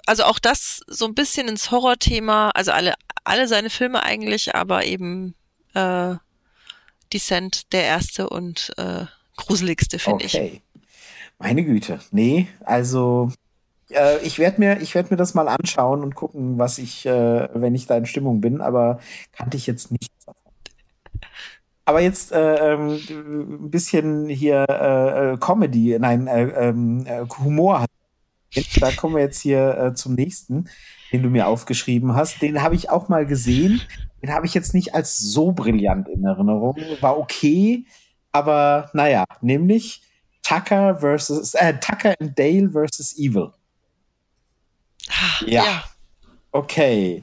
[SPEAKER 2] also auch das so ein bisschen ins Horrorthema, also alle alle seine Filme eigentlich, aber eben äh, Descent der erste und äh, gruseligste finde okay. ich.
[SPEAKER 1] Meine Güte, nee, also äh, ich werde mir, ich werde mir das mal anschauen und gucken, was ich, äh, wenn ich da in Stimmung bin, aber kannte ich jetzt davon. Aber jetzt äh, ähm, ein bisschen hier äh, äh Comedy, nein, äh, ähm, äh, Humor. Da kommen wir jetzt hier zum nächsten, den du mir aufgeschrieben hast. Den habe ich auch mal gesehen. den habe ich jetzt nicht als so brillant in Erinnerung. War okay, aber naja, nämlich Tucker versus äh, Tucker and Dale versus Evil. Ja. ja. Okay.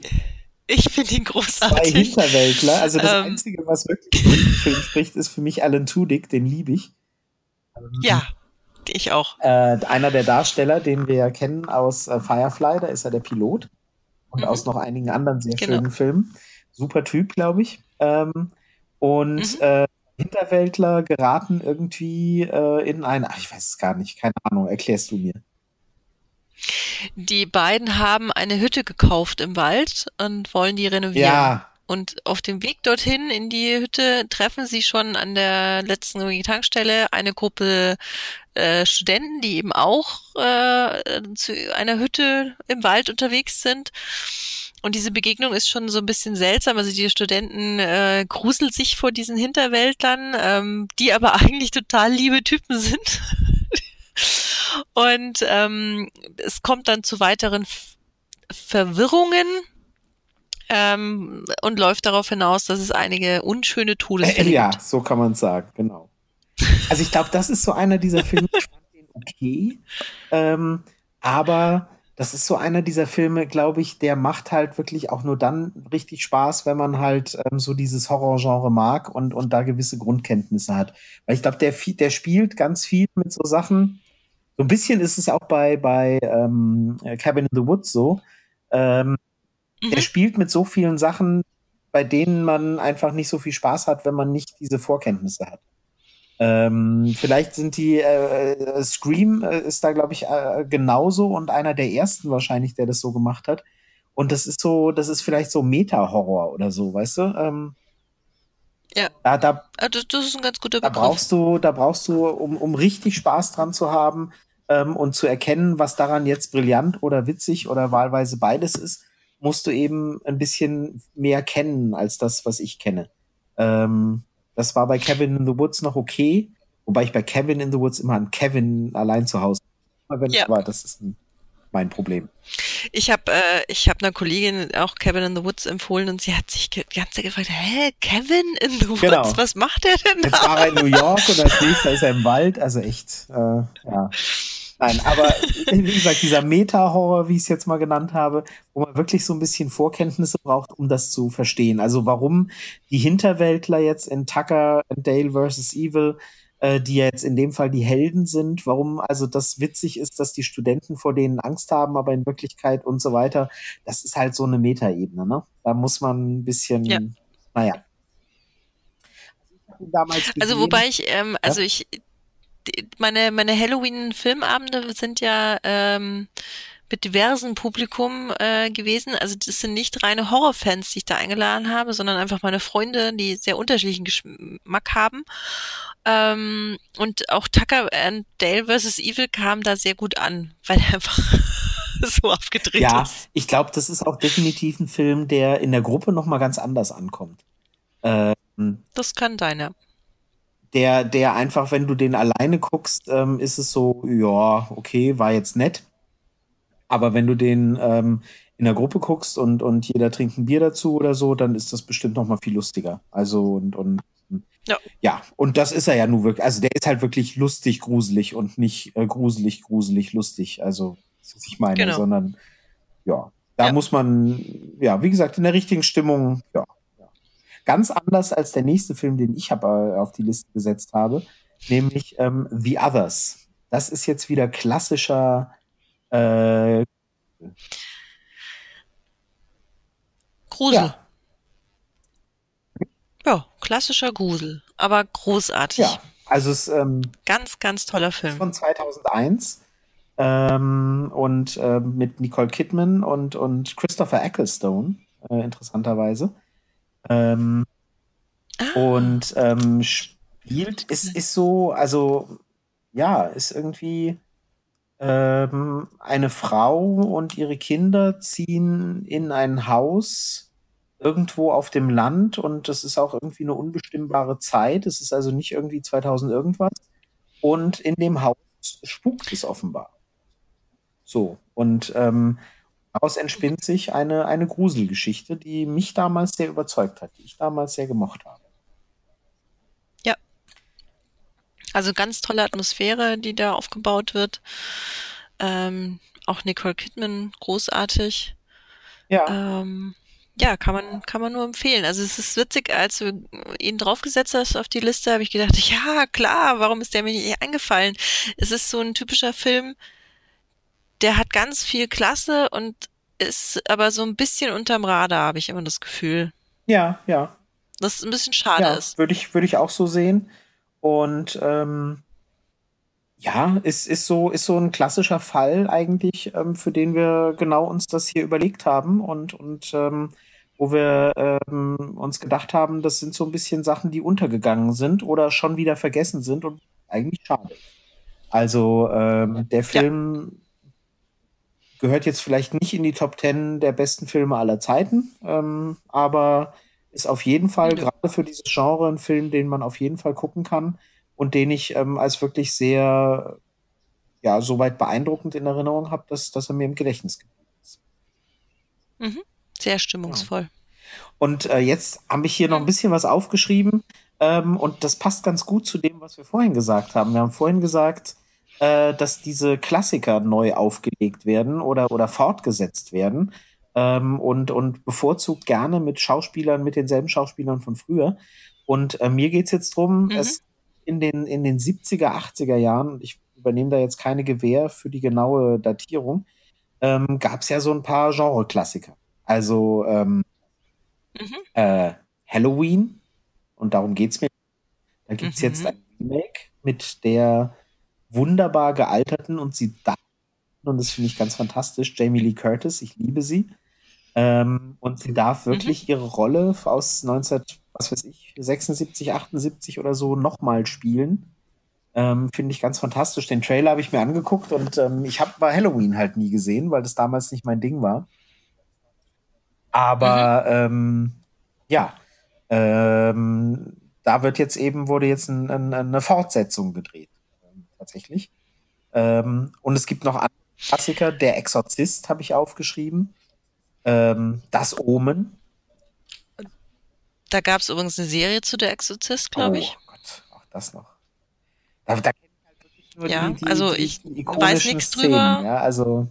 [SPEAKER 2] Ich finde ihn großartig.
[SPEAKER 1] Zwei Hinterwäldler. Also das ähm, Einzige, was wirklich für den Film spricht, ist für mich Alan Tudyk, den liebe ich.
[SPEAKER 2] Ja, ich auch.
[SPEAKER 1] Äh, einer der Darsteller, den wir ja kennen aus äh, Firefly, da ist er der Pilot. Und mhm. aus noch einigen anderen sehr genau. schönen Filmen. Super Typ, glaube ich. Ähm, und mhm. äh, Hinterwäldler geraten irgendwie äh, in ein, ach, ich weiß es gar nicht, keine Ahnung, erklärst du mir.
[SPEAKER 2] Die beiden haben eine Hütte gekauft im Wald und wollen die renovieren. Ja. Und auf dem Weg dorthin in die Hütte treffen sie schon an der letzten Tankstelle eine Gruppe äh, Studenten, die eben auch äh, zu einer Hütte im Wald unterwegs sind. Und diese Begegnung ist schon so ein bisschen seltsam. Also die Studenten äh, gruseln sich vor diesen Hinterwäldlern, ähm, die aber eigentlich total liebe Typen sind. Und ähm, es kommt dann zu weiteren Verwirrungen ähm, und läuft darauf hinaus, dass es einige unschöne Todesfälle
[SPEAKER 1] äh, Ja, so kann man sagen, genau. Also ich glaube, das ist so einer dieser Filme, ich fand den okay, ähm, aber das ist so einer dieser Filme, glaube ich, der macht halt wirklich auch nur dann richtig Spaß, wenn man halt ähm, so dieses Horrorgenre mag und, und da gewisse Grundkenntnisse hat. Weil ich glaube, der, der spielt ganz viel mit so Sachen. So ein bisschen ist es auch bei, bei ähm, Cabin in the Woods so. Ähm, mhm. Der spielt mit so vielen Sachen, bei denen man einfach nicht so viel Spaß hat, wenn man nicht diese Vorkenntnisse hat. Ähm, vielleicht sind die äh, äh, Scream äh, ist da, glaube ich, äh, genauso und einer der ersten wahrscheinlich, der das so gemacht hat. Und das ist so, das ist vielleicht so Meta-Horror oder so, weißt du? Ähm,
[SPEAKER 2] ja. Da, da, das, das ist ein ganz guter
[SPEAKER 1] Begriff. Da brauchst du, da brauchst du, um, um richtig Spaß dran zu haben ähm, und zu erkennen, was daran jetzt brillant oder witzig oder wahlweise beides ist, musst du eben ein bisschen mehr kennen als das, was ich kenne. Ähm, das war bei Kevin in the Woods noch okay, wobei ich bei Kevin in the Woods immer an Kevin allein zu Hause wenn ja. aber das ist ein, mein Problem.
[SPEAKER 2] Ich habe äh, ich habe einer Kollegin auch Kevin in the Woods empfohlen und sie hat sich die ganze Zeit gefragt, hä, Kevin in the Woods, genau. was macht der denn
[SPEAKER 1] da? Jetzt war er in New York und als nächster ist er im Wald, also echt, äh, ja. Nein, aber wie gesagt, dieser Meta-Horror, wie ich es jetzt mal genannt habe, wo man wirklich so ein bisschen Vorkenntnisse braucht, um das zu verstehen. Also warum die Hinterwäldler jetzt in Tucker and Dale vs. Evil, äh, die jetzt in dem Fall die Helden sind, warum also das witzig ist, dass die Studenten vor denen Angst haben, aber in Wirklichkeit und so weiter, das ist halt so eine Meta-Ebene, ne? Da muss man ein bisschen, ja. naja.
[SPEAKER 2] Also wobei ich, ähm, also ja? ich, meine, meine Halloween-Filmabende sind ja ähm, mit diversem Publikum äh, gewesen. Also das sind nicht reine Horrorfans, die ich da eingeladen habe, sondern einfach meine Freunde, die sehr unterschiedlichen Geschmack haben. Ähm, und auch Tucker and Dale vs. Evil kam da sehr gut an, weil er einfach so aufgedreht ja, ist.
[SPEAKER 1] Ja, ich glaube, das ist auch definitiv ein Film, der in der Gruppe nochmal ganz anders ankommt.
[SPEAKER 2] Ähm, das kann deiner
[SPEAKER 1] der, der einfach, wenn du den alleine guckst, ähm, ist es so, ja, okay, war jetzt nett. Aber wenn du den ähm, in der Gruppe guckst und, und jeder trinkt ein Bier dazu oder so, dann ist das bestimmt noch mal viel lustiger. Also und, und ja. ja, und das ist er ja nur wirklich. Also der ist halt wirklich lustig, gruselig und nicht äh, gruselig, gruselig, lustig. Also, was ich meine, genau. sondern ja, da ja. muss man, ja, wie gesagt, in der richtigen Stimmung, ja, Ganz anders als der nächste Film, den ich habe äh, auf die Liste gesetzt habe, nämlich ähm, The Others. Das ist jetzt wieder klassischer äh,
[SPEAKER 2] Grusel. Ja. ja. klassischer Grusel, aber großartig. Ja,
[SPEAKER 1] also es ähm,
[SPEAKER 2] ganz, ganz toller Film
[SPEAKER 1] von 2001 ähm, und äh, mit Nicole Kidman und und Christopher Ecclestone äh, interessanterweise. Ähm, ah. Und ähm, spielt, ist, ist so, also ja, ist irgendwie ähm, eine Frau und ihre Kinder ziehen in ein Haus irgendwo auf dem Land und das ist auch irgendwie eine unbestimmbare Zeit. Es ist also nicht irgendwie 2000 irgendwas. Und in dem Haus spukt es offenbar. So. Und ähm, daraus entspinnt sich eine, eine Gruselgeschichte, die mich damals sehr überzeugt hat, die ich damals sehr gemocht habe.
[SPEAKER 2] Ja. Also ganz tolle Atmosphäre, die da aufgebaut wird. Ähm, auch Nicole Kidman großartig. Ja. Ähm, ja, kann man, kann man nur empfehlen. Also es ist witzig, als du ihn draufgesetzt hast auf die Liste, habe ich gedacht, ja, klar, warum ist der mir nicht eingefallen? Es ist so ein typischer Film, der hat ganz viel Klasse und ist aber so ein bisschen unterm Radar, habe ich immer das Gefühl.
[SPEAKER 1] Ja, ja.
[SPEAKER 2] Das ein bisschen schade
[SPEAKER 1] ja,
[SPEAKER 2] ist.
[SPEAKER 1] Würde ich, würde ich auch so sehen. Und ähm, ja, ist, ist, so, ist so ein klassischer Fall eigentlich, ähm, für den wir genau uns das hier überlegt haben und, und ähm, wo wir ähm, uns gedacht haben, das sind so ein bisschen Sachen, die untergegangen sind oder schon wieder vergessen sind und eigentlich schade. Also ähm, der Film ja. gehört jetzt vielleicht nicht in die Top Ten der besten Filme aller Zeiten, ähm, aber ist auf jeden Fall ja. gerade für dieses Genre ein Film, den man auf jeden Fall gucken kann und den ich ähm, als wirklich sehr, ja, soweit beeindruckend in Erinnerung habe, dass, dass er mir im Gedächtnis geblieben ist.
[SPEAKER 2] Mhm. Sehr stimmungsvoll. Ja.
[SPEAKER 1] Und äh, jetzt habe ich hier noch ein bisschen was aufgeschrieben ähm, und das passt ganz gut zu dem, was wir vorhin gesagt haben. Wir haben vorhin gesagt, äh, dass diese Klassiker neu aufgelegt werden oder, oder fortgesetzt werden ähm, und, und bevorzugt gerne mit Schauspielern, mit denselben Schauspielern von früher. Und äh, mir geht es jetzt darum, mhm. es in den, in den 70er, 80er Jahren, ich übernehme da jetzt keine Gewähr für die genaue Datierung, ähm, gab es ja so ein paar Genre-Klassiker. Also ähm, mhm. äh, Halloween, und darum geht es mir. Da gibt es mhm. jetzt ein Remake mit der wunderbar gealterten und sie da, und das finde ich ganz fantastisch, Jamie Lee Curtis, ich liebe sie. Ähm, und sie darf mhm. wirklich mhm. ihre Rolle aus 19, was weiß ich, 76, 78 oder so nochmal spielen. Ähm, Finde ich ganz fantastisch. Den Trailer habe ich mir angeguckt und ähm, ich habe bei Halloween halt nie gesehen, weil das damals nicht mein Ding war. Aber mhm. ähm, ja, ähm, da wird jetzt eben, wurde jetzt ein, ein, eine Fortsetzung gedreht. tatsächlich. Ähm, und es gibt noch andere Klassiker. Der Exorzist habe ich aufgeschrieben. Ähm, das Omen
[SPEAKER 2] da gab es übrigens eine Serie zu Der Exorzist, glaube ich.
[SPEAKER 1] Oh Gott, auch das noch. Da, da halt wirklich
[SPEAKER 2] nur ja, die, also die, ich die weiß nichts drüber.
[SPEAKER 1] Ja, also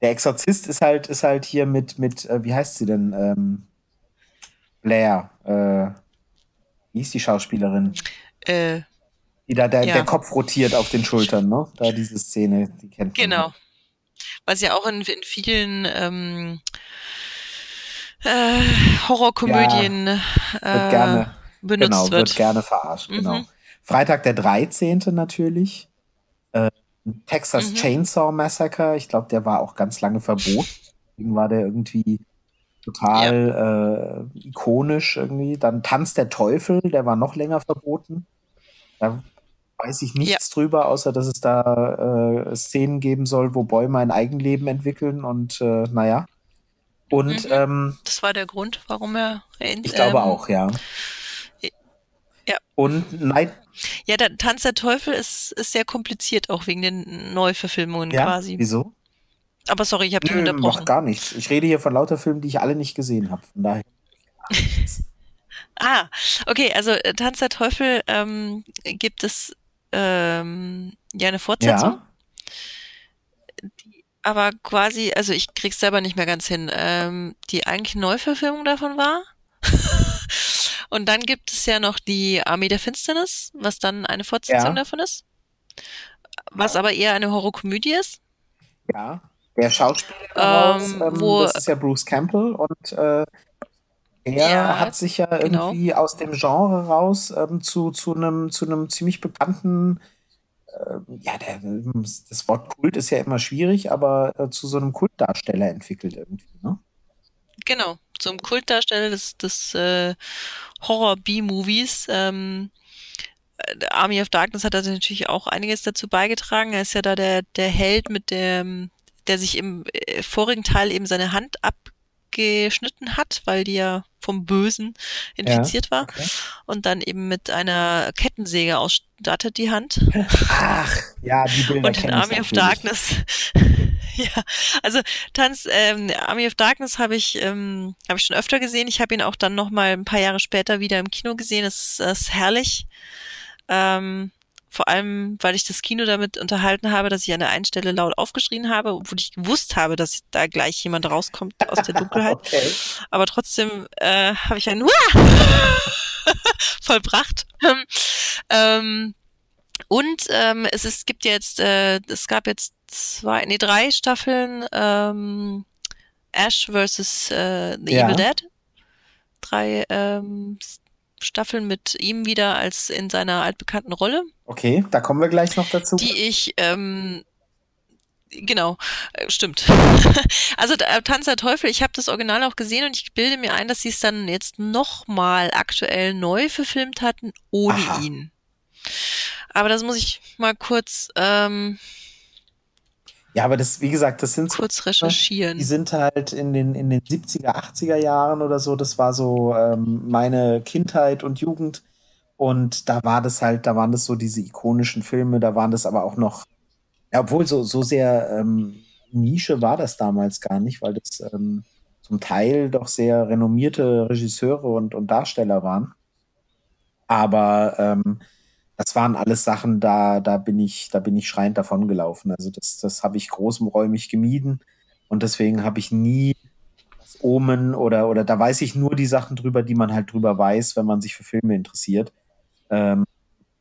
[SPEAKER 1] der Exorzist ist halt, ist halt hier mit, mit äh, wie heißt sie denn? Ähm, Blair. Äh, wie ist die Schauspielerin?
[SPEAKER 2] Äh,
[SPEAKER 1] die da der, ja. der Kopf rotiert auf den Schultern, ne? Da diese Szene, die kennt
[SPEAKER 2] man. Genau. Was ja auch in, in vielen ähm, äh, Horrorkomödien ja,
[SPEAKER 1] äh, gerne, benutzt genau, wird. wird gerne verarscht, mhm. genau. Freitag der 13. natürlich. Äh, Texas mhm. Chainsaw Massacre, ich glaube, der war auch ganz lange verboten. Deswegen war der irgendwie total ja. äh, ikonisch irgendwie. Dann Tanz der Teufel, der war noch länger verboten. Da weiß ich nichts ja. drüber, außer dass es da äh, Szenen geben soll, wo Bäume ein Eigenleben entwickeln und äh, naja. Und mhm. ähm,
[SPEAKER 2] das war der Grund, warum er.
[SPEAKER 1] In, ich glaube ähm, auch, ja.
[SPEAKER 2] Ja.
[SPEAKER 1] Und nein.
[SPEAKER 2] Ja, der Tanz der Teufel ist, ist sehr kompliziert, auch wegen den Neuverfilmungen
[SPEAKER 1] ja?
[SPEAKER 2] quasi.
[SPEAKER 1] Wieso?
[SPEAKER 2] Aber sorry, ich habe dich unterbrochen.
[SPEAKER 1] Macht gar nichts. Ich rede hier von lauter Filmen, die ich alle nicht gesehen habe. Von daher.
[SPEAKER 2] ah, okay, also äh, Tanz der Teufel ähm, gibt es ähm, ja eine Fortsetzung. Ja aber quasi, also ich krieg's selber nicht mehr ganz hin, ähm, die eigentlich Neuverfilmung davon war. Und dann gibt es ja noch die Armee der Finsternis, was dann eine Fortsetzung ja. davon ist. Was aber eher eine Horrorkomödie ist.
[SPEAKER 1] Ja, der Schauspieler daraus, ähm, ähm, wo, das ist ja Bruce Campbell und äh, er ja, hat sich ja genau. irgendwie aus dem Genre raus ähm, zu, zu einem zu einem ziemlich bekannten äh, ja, der, das Wort Kult ist ja immer schwierig, aber äh, zu so einem Kultdarsteller entwickelt irgendwie, ne?
[SPEAKER 2] Genau, zum Kultdarsteller des, des äh, Horror-B-Movies. Ähm, äh, Army of Darkness hat also natürlich auch einiges dazu beigetragen. Er ist ja da der, der Held mit dem, der sich im äh, vorigen Teil eben seine Hand geschnitten hat, weil die ja vom Bösen infiziert ja, war. Okay. Und dann eben mit einer Kettensäge ausstattet die Hand.
[SPEAKER 1] Ach, ja, die Bilder
[SPEAKER 2] Und in Army of Darkness. ja, also Tanz, ähm, Army of Darkness habe ich, ähm, hab ich schon öfter gesehen. Ich habe ihn auch dann noch mal ein paar Jahre später wieder im Kino gesehen. Es ist, ist herrlich. Ähm, vor allem, weil ich das Kino damit unterhalten habe, dass ich an der einen Stelle laut aufgeschrien habe, obwohl ich gewusst habe, dass da gleich jemand rauskommt aus der Dunkelheit. okay. Aber trotzdem äh, habe ich ein vollbracht. ähm, und ähm, es ist, gibt jetzt, äh, es gab jetzt zwei, nee, drei Staffeln ähm, Ash vs. Äh, The ja. Evil Dead. Drei ähm, Staffeln mit ihm wieder als in seiner altbekannten Rolle.
[SPEAKER 1] Okay, da kommen wir gleich noch dazu.
[SPEAKER 2] Die ich, ähm, genau, äh, stimmt. also äh, Tanz der Teufel, ich habe das Original auch gesehen und ich bilde mir ein, dass sie es dann jetzt nochmal aktuell neu verfilmt hatten, ohne Aha. ihn. Aber das muss ich mal kurz ähm,
[SPEAKER 1] ja, aber das, wie gesagt, das sind
[SPEAKER 2] kurz so, recherchieren.
[SPEAKER 1] Die sind halt in den, in den 70er, 80er Jahren oder so. Das war so ähm, meine Kindheit und Jugend. Und da war das halt, da waren das so diese ikonischen Filme, da waren das aber auch noch, ja, obwohl so, so sehr ähm, Nische war das damals gar nicht, weil das ähm, zum Teil doch sehr renommierte Regisseure und, und Darsteller waren. Aber ähm, das waren alles Sachen, da, da bin ich, da bin ich schreiend davon gelaufen. Also das, das habe ich großräumig gemieden und deswegen habe ich nie das Omen oder, oder da weiß ich nur die Sachen drüber, die man halt drüber weiß, wenn man sich für Filme interessiert. Ähm,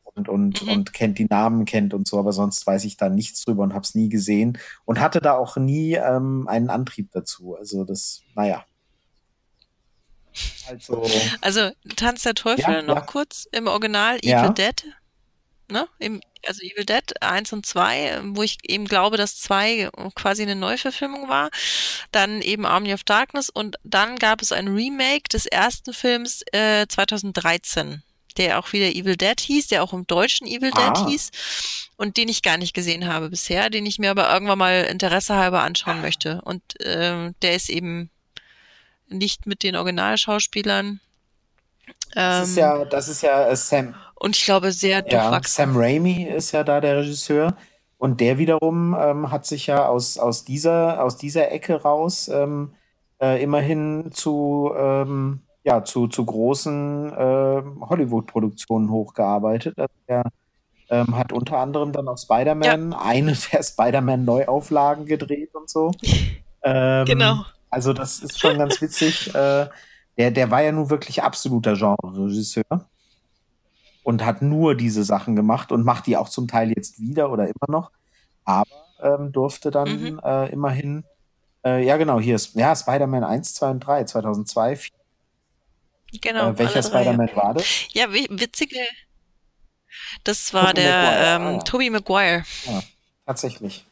[SPEAKER 1] und, und, mhm. und kennt die Namen, kennt und so, aber sonst weiß ich da nichts drüber und habe es nie gesehen und hatte da auch nie ähm, einen Antrieb dazu. Also das, naja.
[SPEAKER 2] Also, also Tanz der Teufel ja, noch ja. kurz im Original Evil ja. Dead ne? Im, also Evil Dead 1 und 2, wo ich eben glaube, dass 2 quasi eine Neuverfilmung war. Dann eben Army of Darkness und dann gab es ein Remake des ersten Films äh, 2013 der auch wieder Evil Dead hieß, der auch im Deutschen Evil Dead ah. hieß und den ich gar nicht gesehen habe bisher, den ich mir aber irgendwann mal Interesse halber anschauen möchte. Und äh, der ist eben nicht mit den Originalschauspielern.
[SPEAKER 1] Das ist ja, ähm, das ist ja Sam,
[SPEAKER 2] und ich glaube sehr durchwachsen.
[SPEAKER 1] Sam Raimi ist ja da der Regisseur. Und der wiederum ähm, hat sich ja aus, aus, dieser, aus dieser Ecke raus ähm, äh, immerhin zu, ähm, ja, zu, zu großen äh, Hollywood-Produktionen hochgearbeitet. Also er ähm, hat unter anderem dann auch Spider-Man, ja. eine der Spider-Man-Neuauflagen gedreht und so. Ähm, genau. Also das ist schon ganz witzig. äh, der, der war ja nun wirklich absoluter Genre-Regisseur und hat nur diese Sachen gemacht und macht die auch zum Teil jetzt wieder oder immer noch. Aber ähm, durfte dann mhm. äh, immerhin, äh, ja genau, hier ist, ja, Spider-Man 1, 2 und 3, 2002. 4. Genau. Äh, welcher Spider-Man war das?
[SPEAKER 2] Ja, witzige, das war Tobey der Maguire, ähm, ah, ja. Tobey Maguire.
[SPEAKER 1] Ja, tatsächlich.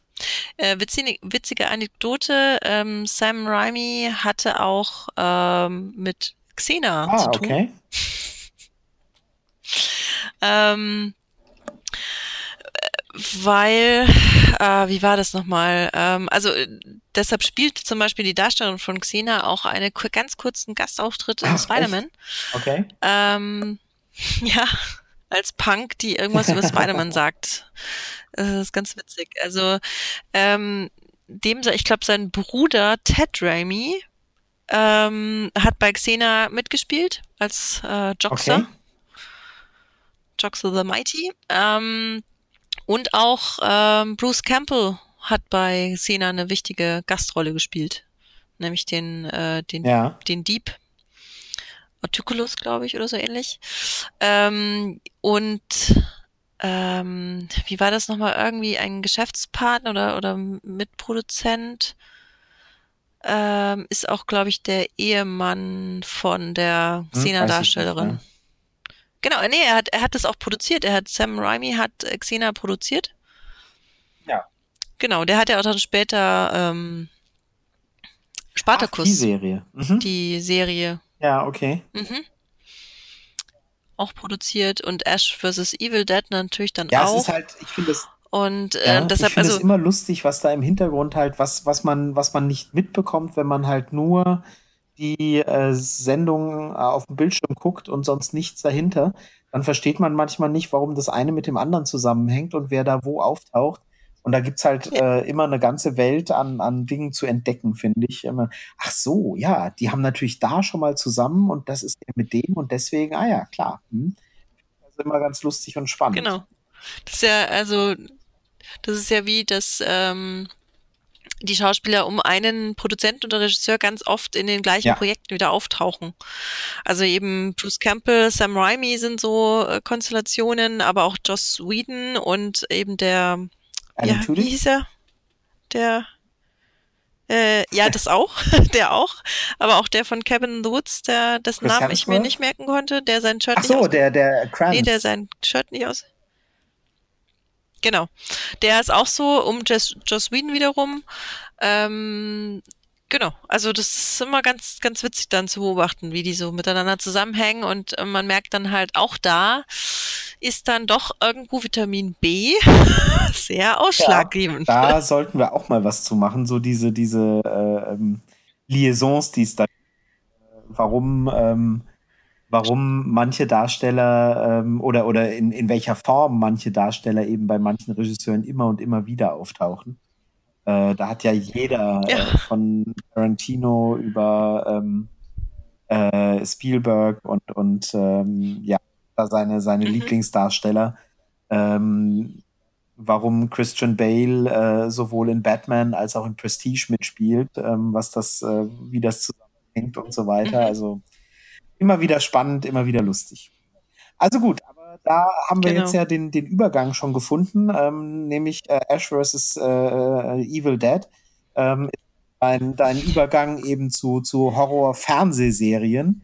[SPEAKER 2] Äh, witzige, witzige Anekdote, ähm, Sam Raimi hatte auch ähm, mit Xena ah, zu tun. Okay. Ähm, weil, äh, wie war das nochmal? Ähm, also deshalb spielt zum Beispiel die Darstellerin von Xena auch einen ganz kurzen Gastauftritt in Spider-Man.
[SPEAKER 1] Okay.
[SPEAKER 2] Ähm, ja, als Punk, die irgendwas über Spider-Man sagt. Das ist ganz witzig. Also ähm, dem, ich glaube, sein Bruder Ted Raimi ähm, hat bei Xena mitgespielt als äh, Jockster. Okay. Joxer the Mighty. Ähm, und auch ähm, Bruce Campbell hat bei Xena eine wichtige Gastrolle gespielt. Nämlich den, äh, den, ja. den Dieb. Articulus, glaube ich, oder so ähnlich. Ähm, und ähm, wie war das nochmal? Irgendwie ein Geschäftspartner oder, oder Mitproduzent ähm, ist auch, glaube ich, der Ehemann von der Xena-Darstellerin. Hm, Genau, nee, er hat, er hat das auch produziert. Er hat, Sam Raimi hat Xena produziert.
[SPEAKER 1] Ja.
[SPEAKER 2] Genau, der hat ja auch dann später ähm, Spartacus. Ach,
[SPEAKER 1] die Serie.
[SPEAKER 2] Mhm. Die Serie.
[SPEAKER 1] Ja, okay.
[SPEAKER 2] Mhm. Auch produziert und Ash vs. Evil Dead natürlich dann
[SPEAKER 1] ja,
[SPEAKER 2] auch.
[SPEAKER 1] Ja, es ist halt, ich finde es.
[SPEAKER 2] Und äh, ja, deshalb,
[SPEAKER 1] ich finde
[SPEAKER 2] also.
[SPEAKER 1] es immer lustig, was da im Hintergrund halt, was, was man, was man nicht mitbekommt, wenn man halt nur die äh, Sendung äh, auf dem Bildschirm guckt und sonst nichts dahinter, dann versteht man manchmal nicht, warum das eine mit dem anderen zusammenhängt und wer da wo auftaucht. Und da gibt's halt äh, immer eine ganze Welt an, an Dingen zu entdecken, finde ich. Immer, ach so, ja, die haben natürlich da schon mal zusammen und das ist mit dem und deswegen, ah ja, klar. Hm. Das ist immer ganz lustig und spannend.
[SPEAKER 2] Genau. Das ist ja, also, das ist ja wie das, ähm, die Schauspieler um einen Produzenten oder Regisseur ganz oft in den gleichen ja. Projekten wieder auftauchen. Also eben Bruce Campbell, Sam Raimi sind so äh, Konstellationen, aber auch Joss Whedon und eben der, ja, wie hieß er? Der, äh, ja, das auch, der auch, aber auch der von Cabin in the Woods, der dessen Namen ich mir nicht merken konnte, der sein Shirt
[SPEAKER 1] Ach so, nicht der, der
[SPEAKER 2] Kranz. Nee, der sein Shirt nicht aus. Genau. Der ist auch so um Joss, Joss Whedon wiederum. Ähm, genau. Also das ist immer ganz, ganz witzig dann zu beobachten, wie die so miteinander zusammenhängen und äh, man merkt dann halt auch da ist dann doch irgendwo Vitamin B sehr ausschlaggebend.
[SPEAKER 1] Ja, da sollten wir auch mal was zu machen, so diese, diese äh, ähm, Liaisons, die es da warum ähm, warum manche Darsteller ähm, oder, oder in, in welcher Form manche Darsteller eben bei manchen Regisseuren immer und immer wieder auftauchen. Äh, da hat ja jeder ja. Äh, von Tarantino über ähm, äh, Spielberg und, und ähm, ja, seine, seine mhm. Lieblingsdarsteller. Ähm, warum Christian Bale äh, sowohl in Batman als auch in Prestige mitspielt, ähm, was das, äh, wie das zusammenhängt und so weiter. Mhm. Also immer wieder spannend, immer wieder lustig. Also gut, aber da haben wir genau. jetzt ja den, den Übergang schon gefunden, ähm, nämlich äh, Ash vs. Äh, äh, Evil Dead. Ähm, dein, dein Übergang eben zu, zu Horror-Fernsehserien.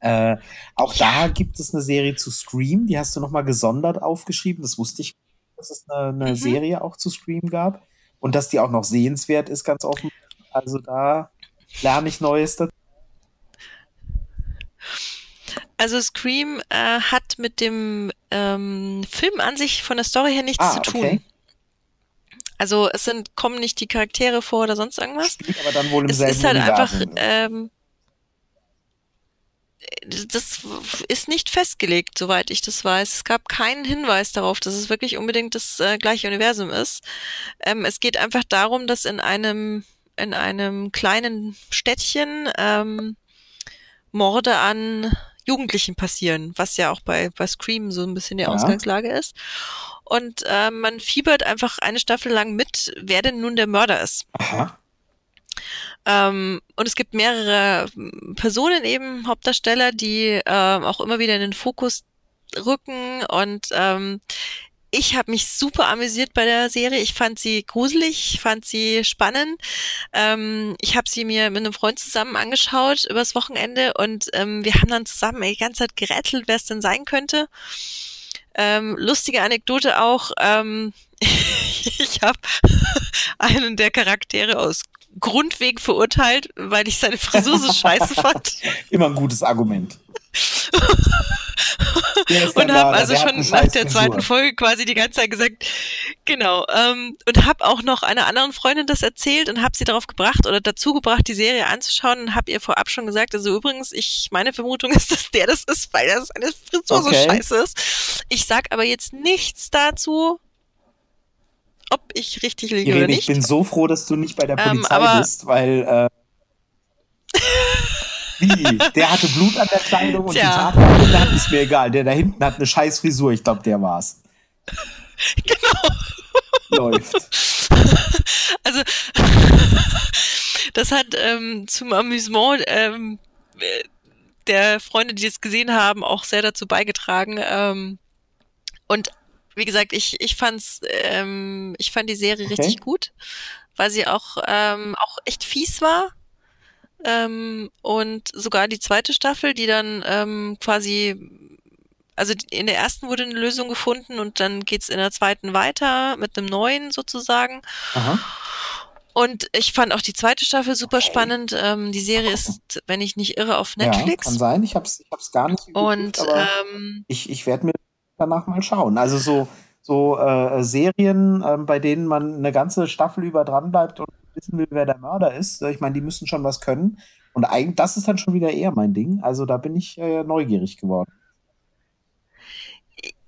[SPEAKER 1] Äh, auch da gibt es eine Serie zu Scream, die hast du nochmal gesondert aufgeschrieben. Das wusste ich, dass es eine, eine mhm. Serie auch zu Scream gab und dass die auch noch sehenswert ist, ganz offen. Also da lerne ich Neues dazu.
[SPEAKER 2] Also Scream äh, hat mit dem ähm, Film an sich von der Story her nichts ah, zu tun. Okay. Also es sind kommen nicht die Charaktere vor oder sonst irgendwas.
[SPEAKER 1] Spielt aber dann wohl im
[SPEAKER 2] es
[SPEAKER 1] selben
[SPEAKER 2] ist halt einfach ähm, das ist nicht festgelegt, soweit ich das weiß. Es gab keinen Hinweis darauf, dass es wirklich unbedingt das äh, gleiche Universum ist. Ähm, es geht einfach darum, dass in einem in einem kleinen Städtchen ähm, Morde an Jugendlichen passieren, was ja auch bei, bei Scream so ein bisschen die ja. Ausgangslage ist. Und äh, man fiebert einfach eine Staffel lang mit, wer denn nun der Mörder ist. Aha. Ähm, und es gibt mehrere Personen eben, Hauptdarsteller, die äh, auch immer wieder in den Fokus rücken und ähm, ich habe mich super amüsiert bei der Serie. Ich fand sie gruselig, fand sie spannend. Ähm, ich habe sie mir mit einem Freund zusammen angeschaut übers Wochenende und ähm, wir haben dann zusammen die ganze Zeit gerätselt, wer es denn sein könnte. Ähm, lustige Anekdote auch. Ähm, ich habe einen der Charaktere aus Grundweg verurteilt, weil ich seine Frisur so scheiße fand.
[SPEAKER 1] Immer ein gutes Argument.
[SPEAKER 2] und habe also schon nach der zweiten Folge quasi die ganze Zeit gesagt, genau, ähm, und habe auch noch einer anderen Freundin das erzählt und habe sie darauf gebracht oder dazu gebracht, die Serie anzuschauen und habe ihr vorab schon gesagt, also übrigens, ich meine Vermutung ist, dass der das ist, weil das eine Frisur okay. so scheiße ist. Ich sag aber jetzt nichts dazu, ob ich richtig liege Irene, oder nicht.
[SPEAKER 1] Ich bin so froh, dass du nicht bei der ähm, Polizei ähm, bist, weil äh, wie? Der hatte Blut an der Kleidung und Tja. die Tatwaffe, ist mir egal. Der da hinten hat eine scheiß Frisur, ich glaube, der war's.
[SPEAKER 2] Genau. Läuft. Also, das hat ähm, zum Amüsement ähm, der Freunde, die das gesehen haben, auch sehr dazu beigetragen. Ähm, und wie gesagt, ich, ich fand's, ähm, ich fand die Serie okay. richtig gut, weil sie auch, ähm, auch echt fies war. Ähm, und sogar die zweite Staffel, die dann ähm, quasi, also in der ersten wurde eine Lösung gefunden und dann geht's in der zweiten weiter mit einem neuen sozusagen. Aha. Und ich fand auch die zweite Staffel super okay. spannend. Ähm, die Serie ist, wenn ich nicht irre, auf Netflix.
[SPEAKER 1] Ja, kann sein. Ich hab's, ich hab's gar nicht
[SPEAKER 2] geguckt, Und ähm,
[SPEAKER 1] ich, ich werde mir danach mal schauen. Also so, so äh, Serien, äh, bei denen man eine ganze Staffel über dran bleibt und wissen will, wer der Mörder ist. Ich meine, die müssen schon was können. Und eigentlich, das ist dann schon wieder eher mein Ding. Also da bin ich äh, neugierig geworden.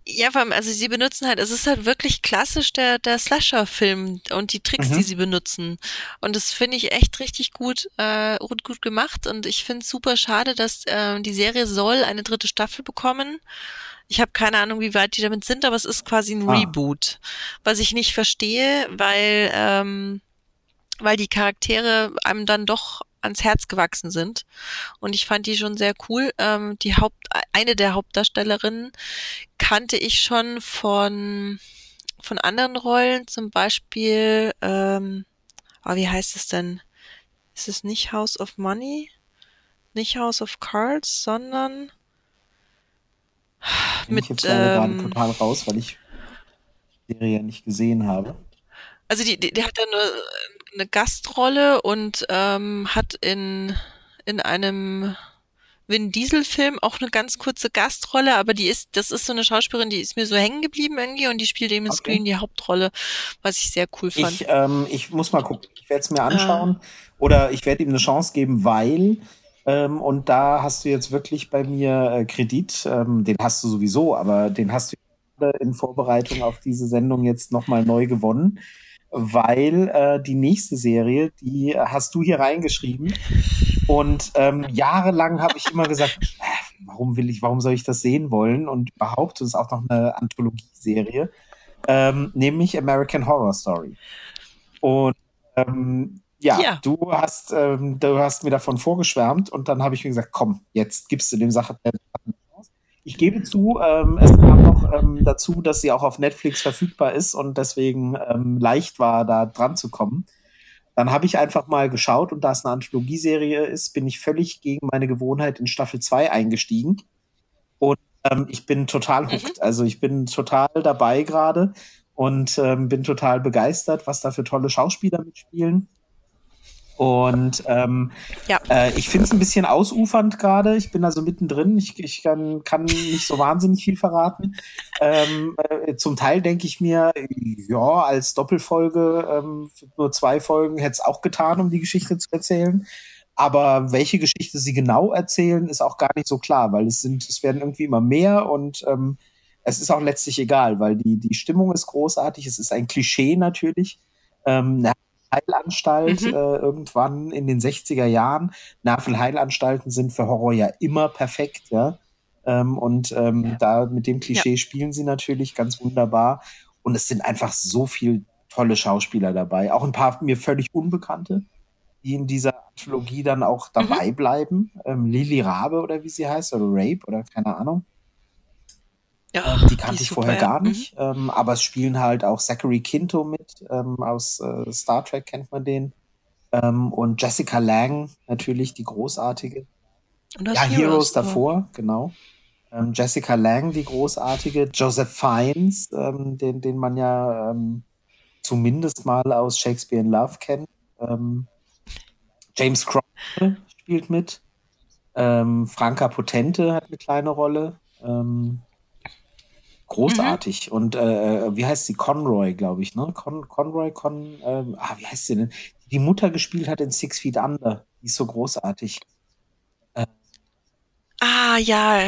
[SPEAKER 2] Ja, vor allem, also sie benutzen halt, es ist halt wirklich klassisch der, der Slasher-Film und die Tricks, mhm. die sie benutzen. Und das finde ich echt richtig gut, äh, gut gemacht. Und ich finde es super schade, dass äh, die Serie soll eine dritte Staffel bekommen. Ich habe keine Ahnung, wie weit die damit sind, aber es ist quasi ein ah. Reboot. Was ich nicht verstehe, weil, ähm, weil die Charaktere einem dann doch ans Herz gewachsen sind. Und ich fand die schon sehr cool. Ähm, die Haupt, eine der Hauptdarstellerinnen kannte ich schon von, von anderen Rollen, zum Beispiel, ähm, oh, wie heißt es denn? Ist es nicht House of Money? Nicht House of Cards, sondern
[SPEAKER 1] Bin mit. Ich jetzt ähm, gerade total raus, weil ich die Serie nicht gesehen habe.
[SPEAKER 2] Also die, die, die hat ja eine, eine Gastrolle und ähm, hat in, in einem Vin Diesel-Film auch eine ganz kurze Gastrolle, aber die ist, das ist so eine Schauspielerin, die ist mir so hängen geblieben irgendwie und die spielt eben okay. Screen die Hauptrolle, was ich sehr cool fand.
[SPEAKER 1] Ich, ähm, ich muss mal gucken, ich werde es mir anschauen äh. oder ich werde ihm eine Chance geben, weil ähm, und da hast du jetzt wirklich bei mir äh, Kredit, ähm, den hast du sowieso, aber den hast du in Vorbereitung auf diese Sendung jetzt nochmal neu gewonnen weil äh, die nächste Serie, die hast du hier reingeschrieben. Und ähm, jahrelang habe ich immer gesagt, äh, warum will ich, warum soll ich das sehen wollen? Und überhaupt, das ist auch noch eine Anthologieserie, ähm, nämlich American Horror Story. Und ähm, ja, ja, du hast, ähm, du hast mir davon vorgeschwärmt und dann habe ich mir gesagt, komm, jetzt gibst du dem Sache ich gebe zu, ähm, es kam noch ähm, dazu, dass sie auch auf Netflix verfügbar ist und deswegen ähm, leicht war, da dran zu kommen. Dann habe ich einfach mal geschaut und da es eine Anthologieserie ist, bin ich völlig gegen meine Gewohnheit in Staffel 2 eingestiegen. Und ähm, ich bin total hooked. Mhm. Also ich bin total dabei gerade und ähm, bin total begeistert, was da für tolle Schauspieler mitspielen. Und ähm, ja. äh, ich finde es ein bisschen ausufernd gerade. Ich bin also mittendrin. Ich, ich kann, kann nicht so wahnsinnig viel verraten. Ähm, äh, zum Teil denke ich mir, ja, als Doppelfolge, ähm, nur zwei Folgen hätte es auch getan, um die Geschichte zu erzählen. Aber welche Geschichte sie genau erzählen, ist auch gar nicht so klar, weil es sind, es werden irgendwie immer mehr und ähm, es ist auch letztlich egal, weil die, die Stimmung ist großartig. Es ist ein Klischee natürlich. Ähm, Heilanstalt mhm. äh, irgendwann in den 60er Jahren. Nervenheilanstalten sind für Horror ja immer perfekt, ja. Ähm, und ähm, ja. da mit dem Klischee ja. spielen sie natürlich ganz wunderbar. Und es sind einfach so viele tolle Schauspieler dabei. Auch ein paar mir völlig Unbekannte, die in dieser Trilogie dann auch dabei mhm. bleiben. Ähm, Lili Rabe oder wie sie heißt, oder Rape oder keine Ahnung. Ja, ähm, die kannte die ich vorher gar mhm. nicht. Ähm, aber es spielen halt auch Zachary Quinto mit. Ähm, aus äh, Star Trek kennt man den. Ähm, und Jessica Lang, natürlich die großartige. ja, Heroes, Heroes davor, genau. Ähm, Jessica Lang, die großartige. Joseph Fiennes, ähm, den, den man ja zumindest mal aus Shakespeare in Love kennt. James Cromwell spielt mit. Franka Potente hat eine kleine Rolle. Ähm, Großartig. Mhm. Und äh, äh, wie heißt sie? Conroy, glaube ich, ne? Con Conroy, Con, ähm, ah, wie heißt sie denn? Die Mutter gespielt hat in Six Feet Under. Die ist so großartig.
[SPEAKER 2] Äh, ah, ja.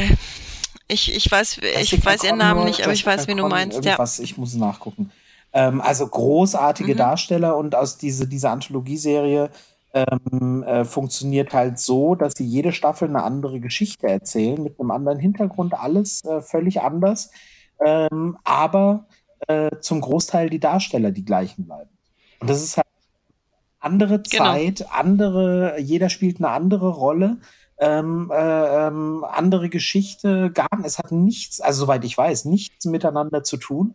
[SPEAKER 2] Ich, ich weiß, ich weiß ihren Namen nicht, aber ich weiß, wie du meinst.
[SPEAKER 1] Ja. Ich muss nachgucken. Ähm, also großartige mhm. Darsteller und aus diese, dieser Anthologieserie ähm, äh, funktioniert halt so, dass sie jede Staffel eine andere Geschichte erzählen, mit einem anderen Hintergrund, alles äh, völlig anders ähm, aber äh, zum Großteil die Darsteller die gleichen bleiben. Und das ist halt andere genau. Zeit, genau. andere, jeder spielt eine andere Rolle. Ähm, äh, ähm, andere Geschichte, gar es hat nichts, also soweit ich weiß, nichts miteinander zu tun.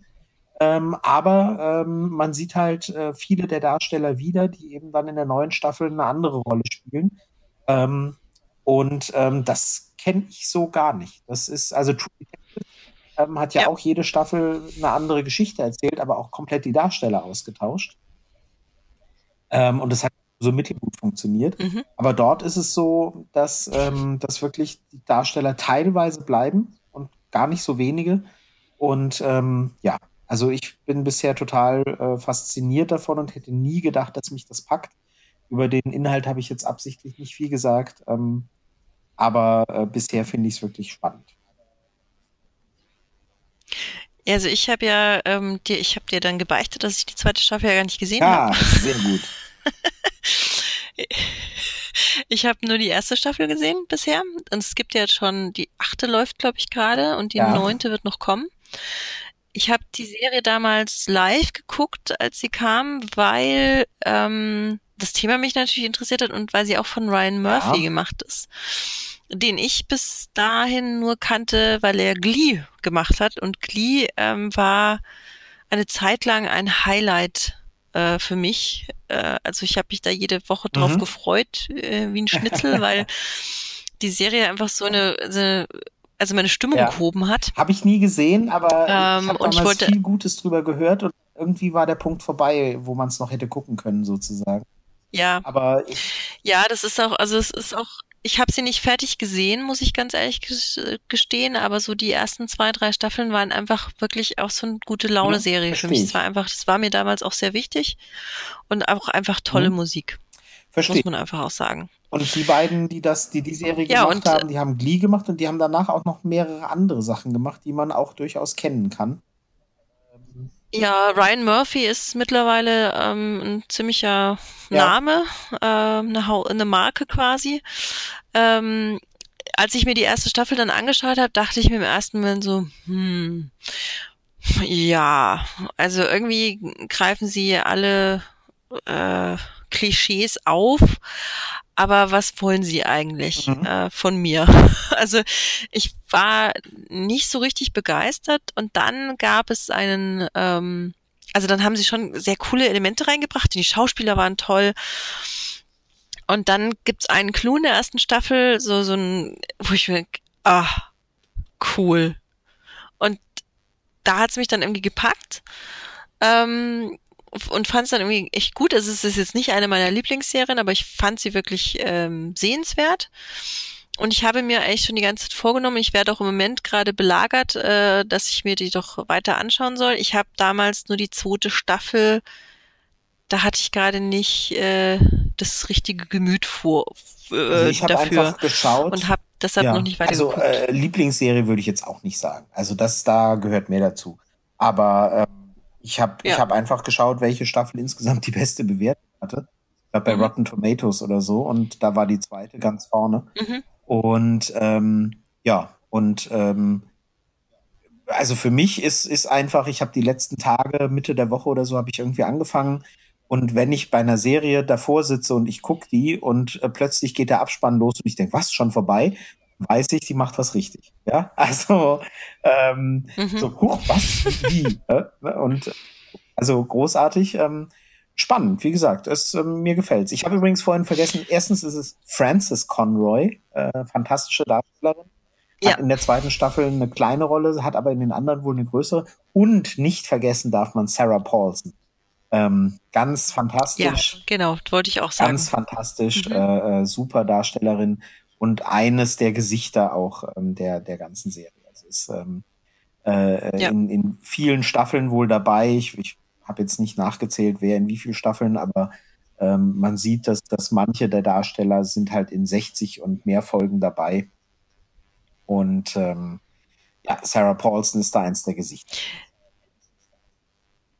[SPEAKER 1] Ähm, aber ähm, man sieht halt äh, viele der Darsteller wieder, die eben dann in der neuen Staffel eine andere Rolle spielen. Ähm, und ähm, das kenne ich so gar nicht. Das ist, also True ähm, hat ja, ja, auch jede Staffel eine andere Geschichte erzählt, aber auch komplett die Darsteller ausgetauscht. Ähm, und das hat so mittelgut funktioniert. Mhm. Aber dort ist es so, dass, ähm, dass wirklich die Darsteller teilweise bleiben und gar nicht so wenige. Und ähm, ja, also ich bin bisher total äh, fasziniert davon und hätte nie gedacht, dass mich das packt. Über den Inhalt habe ich jetzt absichtlich nicht viel gesagt, ähm, aber äh, bisher finde ich es wirklich spannend.
[SPEAKER 2] Also ich habe ja ähm, dir, ich habe dir dann gebeichtet, dass ich die zweite Staffel ja gar nicht gesehen ja, habe.
[SPEAKER 1] Ja, sehr gut.
[SPEAKER 2] ich habe nur die erste Staffel gesehen bisher. Und es gibt ja schon, die achte läuft, glaube ich, gerade und die ja. neunte wird noch kommen. Ich habe die Serie damals live geguckt, als sie kam, weil ähm, das Thema mich natürlich interessiert hat und weil sie auch von Ryan Murphy ja. gemacht ist den ich bis dahin nur kannte, weil er Glee gemacht hat. Und Glee ähm, war eine Zeit lang ein Highlight äh, für mich. Äh, also ich habe mich da jede Woche drauf mhm. gefreut, äh, wie ein Schnitzel, weil die Serie einfach so eine, so eine also meine Stimmung ja. gehoben hat.
[SPEAKER 1] Habe ich nie gesehen, aber ähm, ich habe damals wollte, viel Gutes drüber gehört und irgendwie war der Punkt vorbei, wo man es noch hätte gucken können, sozusagen.
[SPEAKER 2] Ja.
[SPEAKER 1] Aber ich,
[SPEAKER 2] ja, das ist auch, also es ist auch ich habe sie nicht fertig gesehen, muss ich ganz ehrlich gestehen, aber so die ersten zwei, drei Staffeln waren einfach wirklich auch so eine gute Laune-Serie ja, für mich. Es war einfach, das war mir damals auch sehr wichtig und auch einfach tolle mhm. Musik. Verstehe. Muss man einfach auch sagen.
[SPEAKER 1] Und die beiden, die das, die die Serie ja, gemacht und, haben, die haben Glee gemacht und die haben danach auch noch mehrere andere Sachen gemacht, die man auch durchaus kennen kann.
[SPEAKER 2] Ja, Ryan Murphy ist mittlerweile ähm, ein ziemlicher Name, ja. äh, eine, eine, Marke quasi. Ähm, als ich mir die erste Staffel dann angeschaut habe, dachte ich mir im ersten Moment so, hm, ja, also irgendwie greifen sie alle äh, Klischees auf, aber was wollen Sie eigentlich mhm. äh, von mir? Also ich war nicht so richtig begeistert und dann gab es einen, ähm, also dann haben sie schon sehr coole Elemente reingebracht, die Schauspieler waren toll. Und dann gibt's einen Clou in der ersten Staffel, so, so ein, wo ich mir, ah, cool. Und da hat's mich dann irgendwie gepackt. Ähm, und fand es dann irgendwie echt gut. Also es ist jetzt nicht eine meiner Lieblingsserien, aber ich fand sie wirklich ähm, sehenswert. Und ich habe mir eigentlich schon die ganze Zeit vorgenommen, ich werde auch im Moment gerade belagert, äh, dass ich mir die doch weiter anschauen soll. Ich habe damals nur die zweite Staffel, da hatte ich gerade nicht äh, das richtige Gemüt vor
[SPEAKER 1] äh, also ich habe einfach geschaut
[SPEAKER 2] und habe deshalb ja. noch nicht weiter
[SPEAKER 1] Also äh, Lieblingsserie würde ich jetzt auch nicht sagen. Also das da gehört mehr dazu. Aber ähm, ich habe ja. ich hab einfach geschaut, welche Staffel insgesamt die beste Bewertung hatte. Ich glaube bei mhm. Rotten Tomatoes oder so und da war die zweite ganz vorne. Mhm. Und ähm, ja, und ähm, also für mich ist, ist einfach, ich habe die letzten Tage, Mitte der Woche oder so, habe ich irgendwie angefangen. Und wenn ich bei einer Serie davor sitze und ich gucke die und äh, plötzlich geht der Abspann los und ich denke, was, schon vorbei? Weiß ich, sie macht was richtig. Ja, also ähm, mhm. so, huch, was, wie? Ne? und also großartig, ähm, spannend, wie gesagt, es, ähm, mir gefällt's. Ich habe übrigens vorhin vergessen, erstens ist es Frances Conroy, äh, fantastische Darstellerin. Hat ja. in der zweiten Staffel eine kleine Rolle, hat aber in den anderen wohl eine größere. Und nicht vergessen darf man Sarah Paulson. Ähm, ganz fantastisch.
[SPEAKER 2] Ja, genau, wollte ich auch sagen.
[SPEAKER 1] Ganz fantastisch, mhm. äh, äh, super Darstellerin und eines der Gesichter auch ähm, der, der ganzen Serie. Also ist ähm, äh, ja. in, in vielen Staffeln wohl dabei. Ich, ich habe jetzt nicht nachgezählt, wer in wie vielen Staffeln, aber ähm, man sieht, dass, dass manche der Darsteller sind halt in 60 und mehr Folgen dabei. Und ähm, ja, Sarah Paulson ist da eins der Gesichter.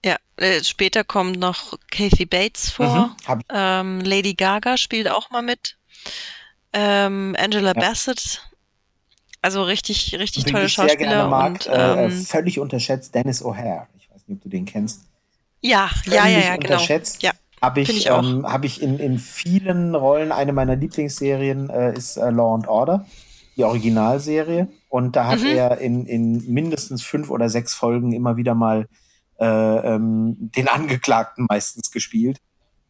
[SPEAKER 2] Ja, äh, später kommt noch Kathy Bates vor. Mhm, ähm, Lady Gaga spielt auch mal mit. Ähm, Angela ja. Bassett, also richtig, richtig tolle ich Schauspieler. Sehr gerne mag, und,
[SPEAKER 1] äh, ähm, völlig unterschätzt Dennis O'Hare. Ich weiß nicht, ob du den kennst.
[SPEAKER 2] Ja, völlig ja, ja, ja, genau.
[SPEAKER 1] unterschätzt. Ja. Habe ich, ich, ähm, hab ich in, in vielen Rollen, eine meiner Lieblingsserien äh, ist äh, Law and Order, die Originalserie. Und da hat mhm. er in, in mindestens fünf oder sechs Folgen immer wieder mal äh, ähm, den Angeklagten meistens gespielt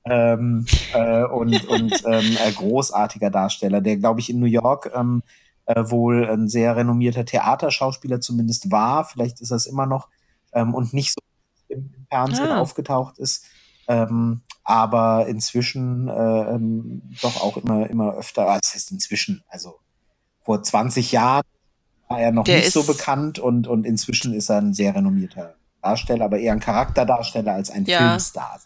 [SPEAKER 1] ähm, äh, und, und ähm, äh, großartiger Darsteller, der, glaube ich, in New York ähm, äh, wohl ein sehr renommierter Theaterschauspieler zumindest war. Vielleicht ist das immer noch ähm, und nicht so im Fernsehen ah. aufgetaucht ist. Ähm, aber inzwischen äh, ähm, doch auch immer, immer öfter, ah, das heißt inzwischen, also vor 20 Jahren war er noch der nicht so bekannt und, und inzwischen ist er ein sehr renommierter Darsteller, aber eher ein Charakterdarsteller als ein ja. Filmstar.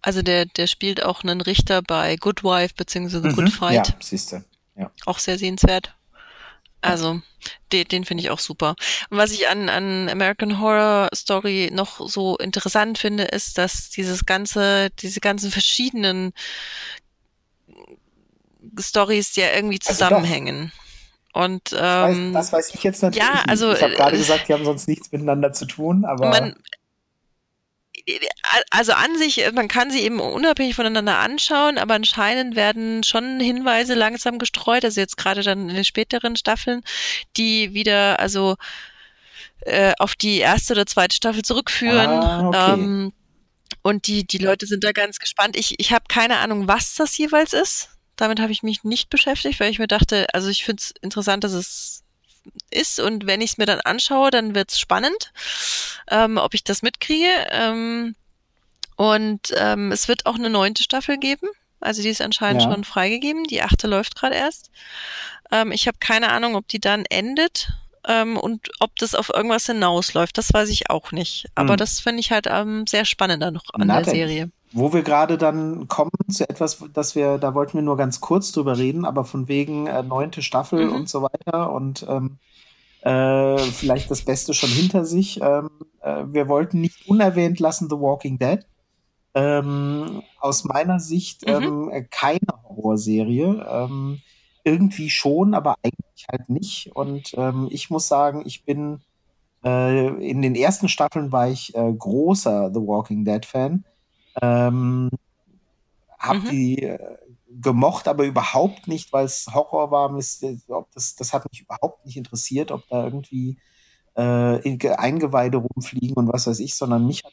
[SPEAKER 2] Also der, der spielt auch einen Richter bei Good Wife bzw. Mhm, Good Fight.
[SPEAKER 1] Ja, siehste. Ja.
[SPEAKER 2] Auch sehr sehenswert. Also, den, den finde ich auch super. Und was ich an, an American Horror Story noch so interessant finde, ist, dass dieses ganze, diese ganzen verschiedenen Stories ja irgendwie also zusammenhängen. Also und ähm, das,
[SPEAKER 1] weiß, das weiß ich jetzt natürlich. Ja, also nicht. ich habe gerade äh, gesagt, die haben sonst nichts miteinander zu tun, aber
[SPEAKER 2] man, also an sich, man kann sie eben unabhängig voneinander anschauen, aber anscheinend werden schon Hinweise langsam gestreut, also jetzt gerade dann in den späteren Staffeln, die wieder also äh, auf die erste oder zweite Staffel zurückführen. Ah, okay. ähm, und die, die Leute sind da ganz gespannt. Ich, ich habe keine Ahnung, was das jeweils ist. Damit habe ich mich nicht beschäftigt, weil ich mir dachte, also ich finde es interessant, dass es ist und wenn ich es mir dann anschaue, dann wird es spannend, ähm, ob ich das mitkriege. Ähm, und ähm, es wird auch eine neunte Staffel geben. Also die ist anscheinend ja. schon freigegeben. Die achte läuft gerade erst. Ähm, ich habe keine Ahnung, ob die dann endet ähm, und ob das auf irgendwas hinausläuft. Das weiß ich auch nicht. Aber hm. das finde ich halt ähm, sehr spannend dann noch an Na, der Serie.
[SPEAKER 1] Wo wir gerade dann kommen zu etwas, dass wir, da wollten wir nur ganz kurz drüber reden, aber von wegen äh, neunte Staffel mhm. und so weiter und ähm, äh, vielleicht das Beste schon hinter sich. Ähm, äh, wir wollten nicht unerwähnt lassen The Walking Dead. Ähm, aus meiner Sicht mhm. ähm, keine Horrorserie. Ähm, irgendwie schon, aber eigentlich halt nicht. Und ähm, ich muss sagen, ich bin äh, in den ersten Staffeln war ich äh, großer The Walking Dead Fan. Ähm, hab mhm. die äh, gemocht, aber überhaupt nicht, weil es Horror war. Das, das hat mich überhaupt nicht interessiert, ob da irgendwie äh, Eingeweide rumfliegen und was weiß ich, sondern mich hat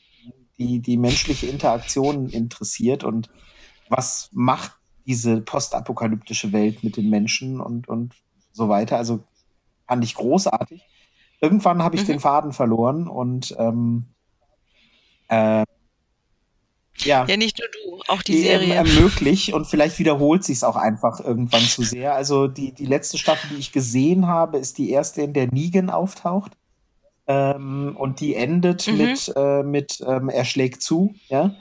[SPEAKER 1] die, die menschliche Interaktion interessiert und was macht diese postapokalyptische Welt mit den Menschen und, und so weiter. Also fand ich großartig. Irgendwann habe ich mhm. den Faden verloren und ähm, äh,
[SPEAKER 2] ja. ja, nicht nur du, auch die, die Serie.
[SPEAKER 1] Möglich und vielleicht wiederholt sich es auch einfach irgendwann zu sehr. Also die, die letzte Staffel, die ich gesehen habe, ist die erste, in der Negan auftaucht. Ähm, und die endet mhm. mit, äh, mit ähm, Er schlägt zu, ja.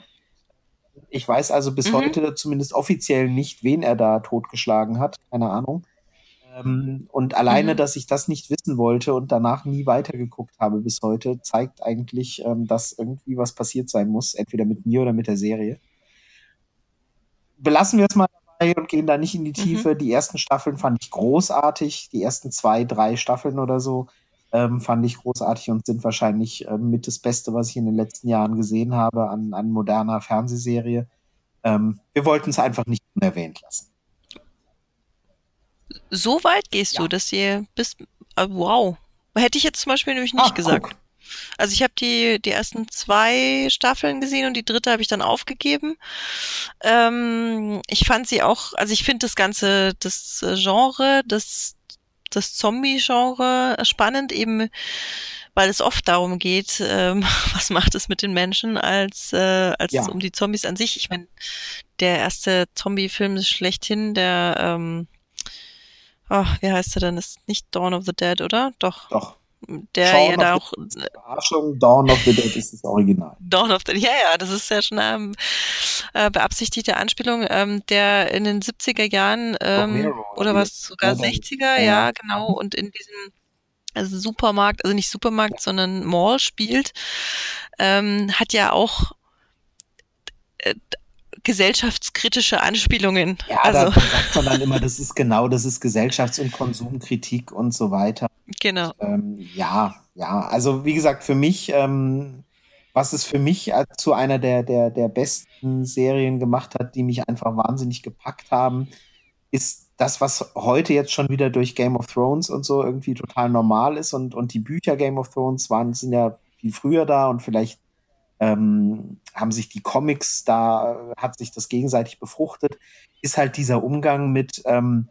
[SPEAKER 1] Ich weiß also bis mhm. heute zumindest offiziell nicht, wen er da totgeschlagen hat. Keine Ahnung. Ähm, und alleine, mhm. dass ich das nicht wissen wollte und danach nie weitergeguckt habe bis heute, zeigt eigentlich, ähm, dass irgendwie was passiert sein muss, entweder mit mir oder mit der Serie. Belassen wir es mal dabei und gehen da nicht in die mhm. Tiefe. Mhm. Die ersten Staffeln fand ich großartig. Die ersten zwei, drei Staffeln oder so ähm, fand ich großartig und sind wahrscheinlich äh, mit das Beste, was ich in den letzten Jahren gesehen habe an, an moderner Fernsehserie. Ähm, wir wollten es einfach nicht unerwähnt lassen.
[SPEAKER 2] So weit gehst ja. du, dass ihr bist. Äh, wow. Hätte ich jetzt zum Beispiel nämlich nicht ah, gesagt. Guck. Also ich habe die, die ersten zwei Staffeln gesehen und die dritte habe ich dann aufgegeben. Ähm, ich fand sie auch, also ich finde das ganze, das Genre, das, das Zombie-Genre spannend, eben weil es oft darum geht, ähm, was macht es mit den Menschen, als, äh, als ja. um die Zombies an sich. Ich meine, der erste Zombie-Film ist schlechthin, der ähm, ach, wie heißt er denn? Ist nicht Dawn of the Dead, oder? Doch.
[SPEAKER 1] Doch.
[SPEAKER 2] Der Shaun ja da auch.
[SPEAKER 1] Überraschung, Dawn of the Dead ist das Original.
[SPEAKER 2] Dawn of the Dead, ja, ja, das ist ja schon eine ähm, äh, beabsichtigte Anspielung, ähm, der in den 70er Jahren ähm, oder was, sogar 60er, ja, ja, genau, und in diesem also Supermarkt, also nicht Supermarkt, sondern Mall spielt, ähm, hat ja auch äh, gesellschaftskritische Anspielungen.
[SPEAKER 1] Ja, also. da sagt man dann immer, das ist genau, das ist Gesellschafts- und Konsumkritik und so weiter.
[SPEAKER 2] Genau.
[SPEAKER 1] Ähm, ja, ja, also wie gesagt, für mich, ähm, was es für mich zu einer der, der, der besten Serien gemacht hat, die mich einfach wahnsinnig gepackt haben, ist das, was heute jetzt schon wieder durch Game of Thrones und so irgendwie total normal ist und, und die Bücher Game of Thrones waren, sind ja viel früher da und vielleicht ähm, haben sich die Comics, da hat sich das gegenseitig befruchtet, ist halt dieser Umgang mit, ähm,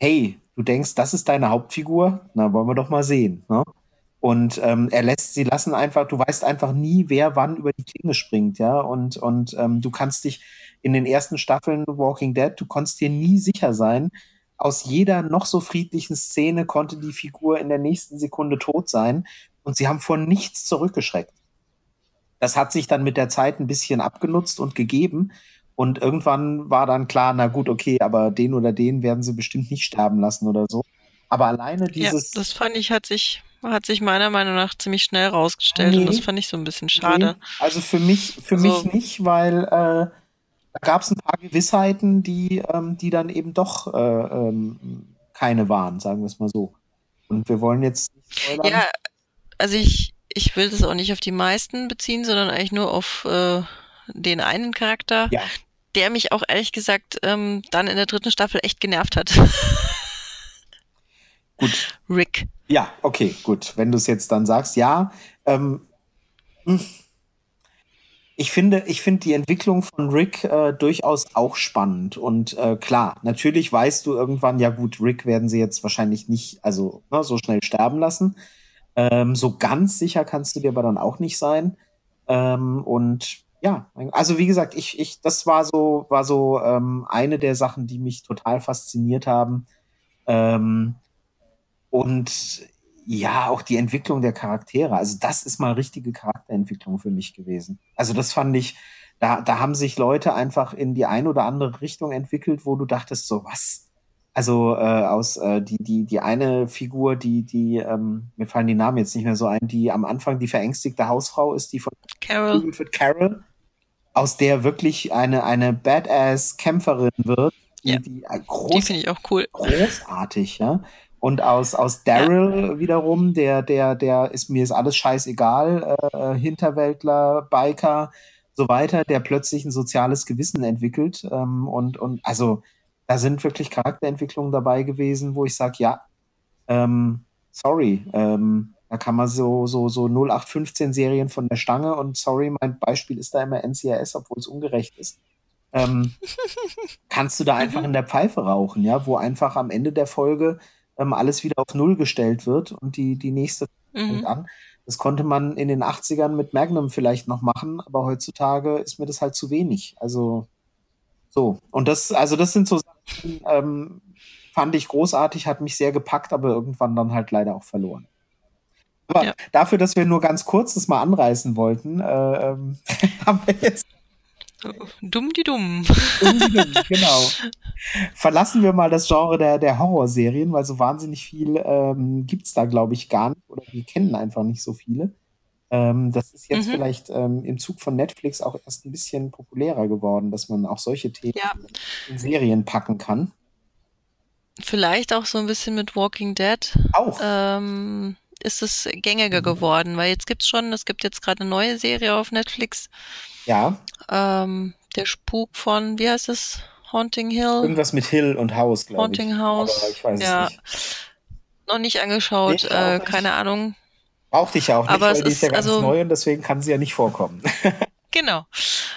[SPEAKER 1] hey, du denkst, das ist deine Hauptfigur, na, wollen wir doch mal sehen. Ne? Und ähm, er lässt sie lassen einfach, du weißt einfach nie, wer wann über die Klinge springt, ja. Und, und ähm, du kannst dich in den ersten Staffeln Walking Dead, du konntest dir nie sicher sein, aus jeder noch so friedlichen Szene konnte die Figur in der nächsten Sekunde tot sein und sie haben vor nichts zurückgeschreckt. Das hat sich dann mit der Zeit ein bisschen abgenutzt und gegeben. Und irgendwann war dann klar, na gut, okay, aber den oder den werden sie bestimmt nicht sterben lassen oder so. Aber alleine dieses.
[SPEAKER 2] Ja, das fand ich, hat sich, hat sich meiner Meinung nach ziemlich schnell rausgestellt nee, und das fand ich so ein bisschen schade. Nee,
[SPEAKER 1] also für mich, für also, mich nicht, weil äh, da gab es ein paar Gewissheiten, die, ähm, die dann eben doch äh, ähm, keine waren, sagen wir es mal so. Und wir wollen jetzt.
[SPEAKER 2] Ja, also ich, ich will das auch nicht auf die meisten beziehen, sondern eigentlich nur auf äh, den einen Charakter, ja. der mich auch ehrlich gesagt ähm, dann in der dritten Staffel echt genervt hat.
[SPEAKER 1] Gut.
[SPEAKER 2] Rick.
[SPEAKER 1] Ja, okay, gut. Wenn du es jetzt dann sagst, ja. Ähm, hm. ich finde, ich finde die Entwicklung von Rick äh, durchaus auch spannend. Und äh, klar, natürlich weißt du irgendwann, ja gut, Rick werden sie jetzt wahrscheinlich nicht, also ne, so schnell sterben lassen. Ähm, so ganz sicher kannst du dir aber dann auch nicht sein. Ähm, und ja, also wie gesagt, ich, ich, das war so, war so ähm, eine der Sachen, die mich total fasziniert haben. Ähm, und ja, auch die Entwicklung der Charaktere. Also das ist mal richtige Charakterentwicklung für mich gewesen. Also das fand ich, da, da haben sich Leute einfach in die eine oder andere Richtung entwickelt, wo du dachtest, so was, also äh, aus äh, die, die, die eine Figur, die, die, ähm, mir fallen die Namen jetzt nicht mehr so ein, die am Anfang die verängstigte Hausfrau ist, die von
[SPEAKER 2] Carol
[SPEAKER 1] wird Carol, aus der wirklich eine, eine Badass-Kämpferin wird.
[SPEAKER 2] Die, ja. die, äh, groß, die finde ich auch cool.
[SPEAKER 1] Großartig, ja. Und aus, aus Daryl ja. wiederum, der, der, der ist mir ist alles scheißegal, äh, Hinterwäldler, Biker, so weiter, der plötzlich ein soziales Gewissen entwickelt. Ähm, und, und also da sind wirklich Charakterentwicklungen dabei gewesen, wo ich sage, ja, ähm, sorry, ähm, da kann man so, so, so 0815 Serien von der Stange und sorry, mein Beispiel ist da immer NCIS, obwohl es ungerecht ist. Ähm, kannst du da einfach in der Pfeife rauchen, ja, wo einfach am Ende der Folge ähm, alles wieder auf Null gestellt wird und die, die nächste mhm. fängt an. Das konnte man in den 80ern mit Magnum vielleicht noch machen, aber heutzutage ist mir das halt zu wenig. Also so. Und das, also das sind so Sachen, ähm, fand ich großartig, hat mich sehr gepackt, aber irgendwann dann halt leider auch verloren. Aber ja. dafür, dass wir nur ganz kurz das mal anreißen wollten, äh, ähm, haben wir jetzt.
[SPEAKER 2] Dumm die dumm.
[SPEAKER 1] dumm, die dumm genau. Verlassen wir mal das Genre der, der Horrorserien, weil so wahnsinnig viel ähm, gibt es da, glaube ich, gar nicht. Oder wir kennen einfach nicht so viele. Ähm, das ist jetzt mhm. vielleicht ähm, im Zug von Netflix auch erst ein bisschen populärer geworden, dass man auch solche Themen ja. in Serien packen kann.
[SPEAKER 2] Vielleicht auch so ein bisschen mit Walking Dead.
[SPEAKER 1] Auch.
[SPEAKER 2] Ähm, ist es gängiger mhm. geworden, weil jetzt gibt es schon, es gibt jetzt gerade eine neue Serie auf Netflix.
[SPEAKER 1] Ja.
[SPEAKER 2] Ähm, der Spuk von, wie heißt es? Haunting Hill?
[SPEAKER 1] Irgendwas mit Hill und Haus,
[SPEAKER 2] glaube ich. Haunting House.
[SPEAKER 1] Aber ich weiß ja. es nicht.
[SPEAKER 2] Noch nicht angeschaut, äh, keine Ahnung.
[SPEAKER 1] Brauchte ich ja auch nicht, Aber weil die ist ja ganz also, neu und deswegen kann sie ja nicht vorkommen.
[SPEAKER 2] genau.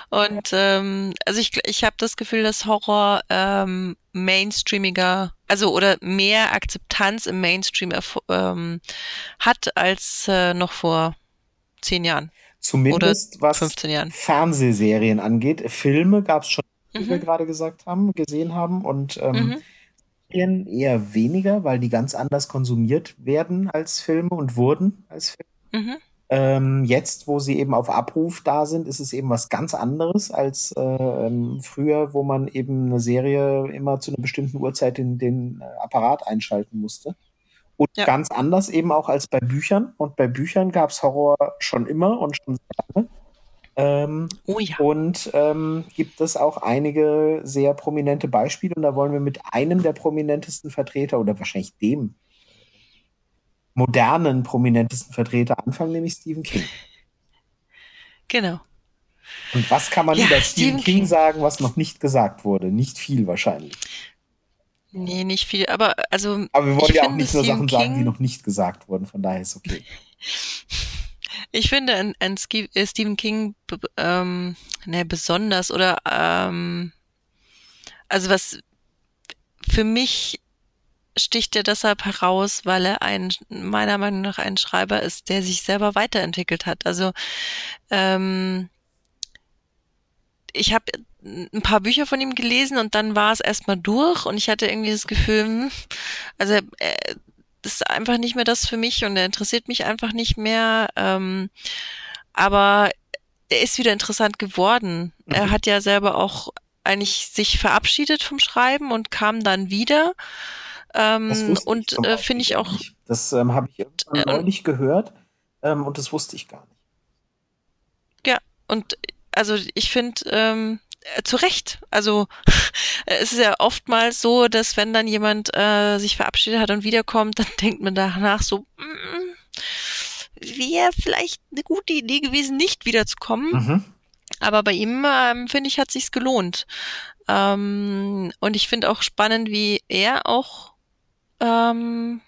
[SPEAKER 2] Und ähm, also ich, ich habe das Gefühl, dass Horror ähm, mainstreamiger, also oder mehr Akzeptanz im Mainstream ähm, hat als äh, noch vor zehn Jahren.
[SPEAKER 1] Zumindest was Fernsehserien angeht. Filme gab es schon, wie mhm. wir gerade gesagt haben, gesehen haben und ähm, mhm. Serien eher weniger, weil die ganz anders konsumiert werden als Filme und wurden als Filme. Mhm. Ähm, jetzt, wo sie eben auf Abruf da sind, ist es eben was ganz anderes als äh, ähm, früher, wo man eben eine Serie immer zu einer bestimmten Uhrzeit in den äh, Apparat einschalten musste. Und ja. ganz anders eben auch als bei Büchern. Und bei Büchern gab es Horror schon immer und schon sehr lange. Ähm,
[SPEAKER 2] oh ja.
[SPEAKER 1] Und ähm, gibt es auch einige sehr prominente Beispiele und da wollen wir mit einem der prominentesten Vertreter oder wahrscheinlich dem modernen prominentesten Vertreter anfangen, nämlich Stephen King.
[SPEAKER 2] Genau.
[SPEAKER 1] Und was kann man ja, über Stephen, King, King sagen, was noch nicht gesagt wurde? Nicht viel wahrscheinlich.
[SPEAKER 2] Nee, nicht viel, aber also.
[SPEAKER 1] Aber wir wollen ja auch nicht nur Sachen King, sagen, die noch nicht gesagt wurden, von daher ist okay.
[SPEAKER 2] Ich finde an, an äh, Stephen King ähm, ne, besonders oder ähm, also was für mich sticht er deshalb heraus, weil er ein meiner Meinung nach ein Schreiber ist, der sich selber weiterentwickelt hat. Also ähm, ich habe ein paar Bücher von ihm gelesen und dann war es erstmal durch und ich hatte irgendwie das Gefühl, hm, also äh, ist einfach nicht mehr das für mich und er interessiert mich einfach nicht mehr. Ähm, aber er ist wieder interessant geworden. Mhm. Er hat ja selber auch eigentlich sich verabschiedet vom Schreiben und kam dann wieder. Ähm, und äh, finde ich auch.
[SPEAKER 1] Nicht. Das ähm, habe ich irgendwann äh, neulich gehört ähm, und das wusste ich gar nicht.
[SPEAKER 2] Ja, und also ich finde, ähm, äh, zu Recht. Also es ist ja oftmals so, dass wenn dann jemand äh, sich verabschiedet hat und wiederkommt, dann denkt man danach so, mm, wäre vielleicht eine gute Idee gewesen, nicht wiederzukommen. Mhm. Aber bei ihm, ähm, finde ich, hat sich's gelohnt. Ähm, und ich finde auch spannend, wie er auch ähm,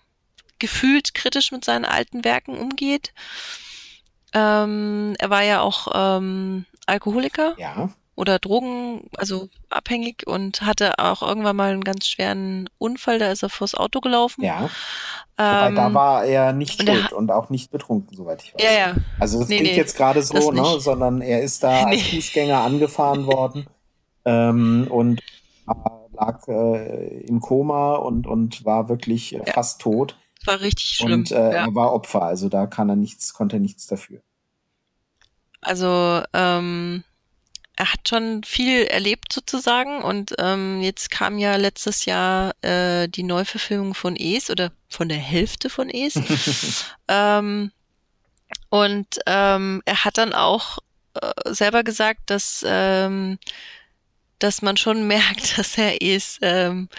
[SPEAKER 2] gefühlt kritisch mit seinen alten Werken umgeht. Ähm, er war ja auch ähm, Alkoholiker.
[SPEAKER 1] Ja
[SPEAKER 2] oder Drogen, also abhängig und hatte auch irgendwann mal einen ganz schweren Unfall, da ist er vors Auto gelaufen.
[SPEAKER 1] Ja. Ähm, da war er nicht und schuld und auch nicht betrunken, soweit ich weiß.
[SPEAKER 2] Ja, ja.
[SPEAKER 1] Also das nee, klingt nee, jetzt gerade so, ne, sondern er ist da nee. als Fußgänger angefahren worden ähm, und lag äh, im Koma und, und war wirklich äh, ja. fast tot.
[SPEAKER 2] War richtig schlimm.
[SPEAKER 1] Und äh, ja. er war Opfer, also da kann er nichts, konnte er nichts dafür.
[SPEAKER 2] Also ähm, er hat schon viel erlebt sozusagen und ähm, jetzt kam ja letztes Jahr äh, die Neuverfilmung von Es oder von der Hälfte von Es. ähm, und ähm, er hat dann auch äh, selber gesagt, dass, ähm, dass man schon merkt, dass er Es ähm,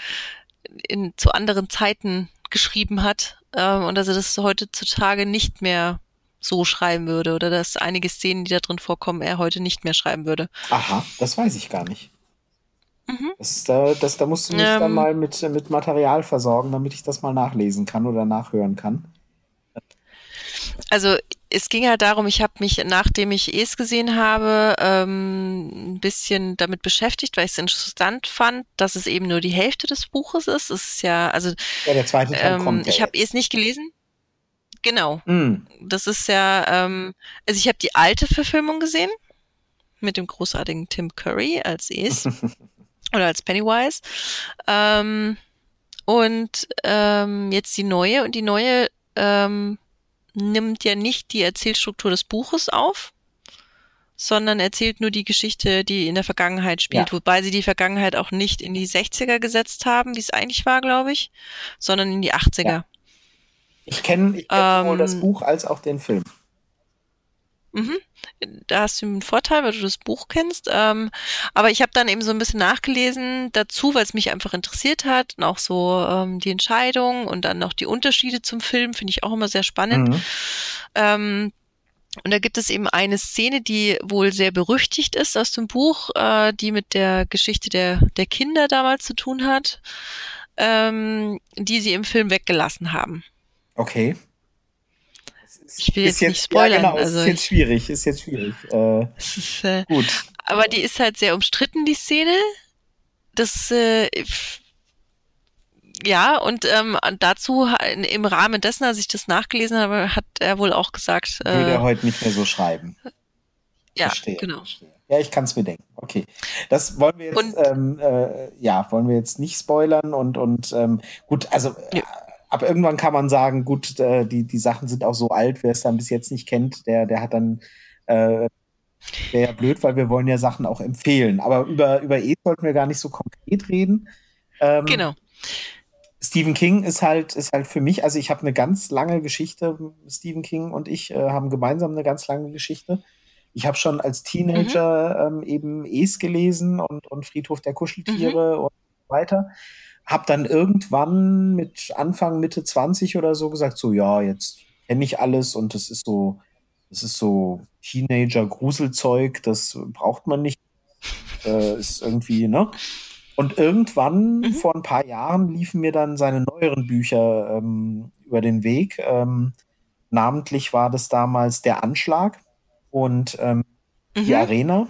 [SPEAKER 2] in, zu anderen Zeiten geschrieben hat ähm, und dass er das heutzutage nicht mehr so schreiben würde oder dass einige Szenen, die da drin vorkommen, er heute nicht mehr schreiben würde.
[SPEAKER 1] Aha, das weiß ich gar nicht. Mhm. Das, da, das, da musst du mich ähm, dann mal mit, mit Material versorgen, damit ich das mal nachlesen kann oder nachhören kann.
[SPEAKER 2] Also es ging halt darum, ich habe mich, nachdem ich es gesehen habe, ähm, ein bisschen damit beschäftigt, weil ich es interessant fand, dass es eben nur die Hälfte des Buches ist. Es ist ja, also
[SPEAKER 1] ja, der zweite Teil ähm, kommt.
[SPEAKER 2] Ich habe es nicht gelesen. Genau. Mm. Das ist ja, ähm, also ich habe die alte Verfilmung gesehen mit dem großartigen Tim Curry als Es oder als Pennywise. Ähm, und ähm, jetzt die neue und die neue ähm, nimmt ja nicht die Erzählstruktur des Buches auf, sondern erzählt nur die Geschichte, die in der Vergangenheit spielt, ja. wobei sie die Vergangenheit auch nicht in die 60er gesetzt haben, wie es eigentlich war, glaube ich, sondern in die 80er. Ja.
[SPEAKER 1] Ich kenne kenn ähm, sowohl das Buch als auch den Film.
[SPEAKER 2] Mhm. Da hast du einen Vorteil, weil du das Buch kennst. Ähm, aber ich habe dann eben so ein bisschen nachgelesen dazu, weil es mich einfach interessiert hat. Und auch so ähm, die Entscheidung und dann noch die Unterschiede zum Film finde ich auch immer sehr spannend. Mhm. Ähm, und da gibt es eben eine Szene, die wohl sehr berüchtigt ist aus dem Buch, äh, die mit der Geschichte der, der Kinder damals zu tun hat, ähm, die sie im Film weggelassen haben.
[SPEAKER 1] Okay.
[SPEAKER 2] Ich will jetzt, jetzt nicht spoilern. Ja, genau,
[SPEAKER 1] also ist jetzt schwierig, ist jetzt schwierig. Äh, ist,
[SPEAKER 2] äh, gut. Aber die ist halt sehr umstritten, die Szene. Das, äh, ja, und ähm, dazu im Rahmen dessen, als ich das nachgelesen habe, hat er wohl auch gesagt.
[SPEAKER 1] Äh, Würde er heute nicht mehr so schreiben.
[SPEAKER 2] Ja, verstehe, genau. Verstehe.
[SPEAKER 1] Ja, ich kann es mir denken. Okay. Das wollen wir jetzt, und, ähm, äh, ja, wollen wir jetzt nicht spoilern und, und ähm, gut, also ja ab irgendwann kann man sagen, gut, äh, die, die Sachen sind auch so alt, wer es dann bis jetzt nicht kennt, der, der hat dann äh, wäre ja blöd, weil wir wollen ja Sachen auch empfehlen. Aber über, über E sollten wir gar nicht so konkret reden.
[SPEAKER 2] Ähm, genau.
[SPEAKER 1] Stephen King ist halt, ist halt für mich, also ich habe eine ganz lange Geschichte, Stephen King und ich äh, haben gemeinsam eine ganz lange Geschichte. Ich habe schon als Teenager mhm. ähm, eben Es gelesen und, und Friedhof der Kuscheltiere mhm. und so weiter habe dann irgendwann mit Anfang, Mitte 20 oder so gesagt, so ja, jetzt kenne ich alles und das ist so, das ist so Teenager-Gruselzeug, das braucht man nicht. Äh, ist irgendwie, ne? Und irgendwann, mhm. vor ein paar Jahren, liefen mir dann seine neueren Bücher ähm, über den Weg. Ähm, namentlich war das damals Der Anschlag und ähm, mhm. die Arena.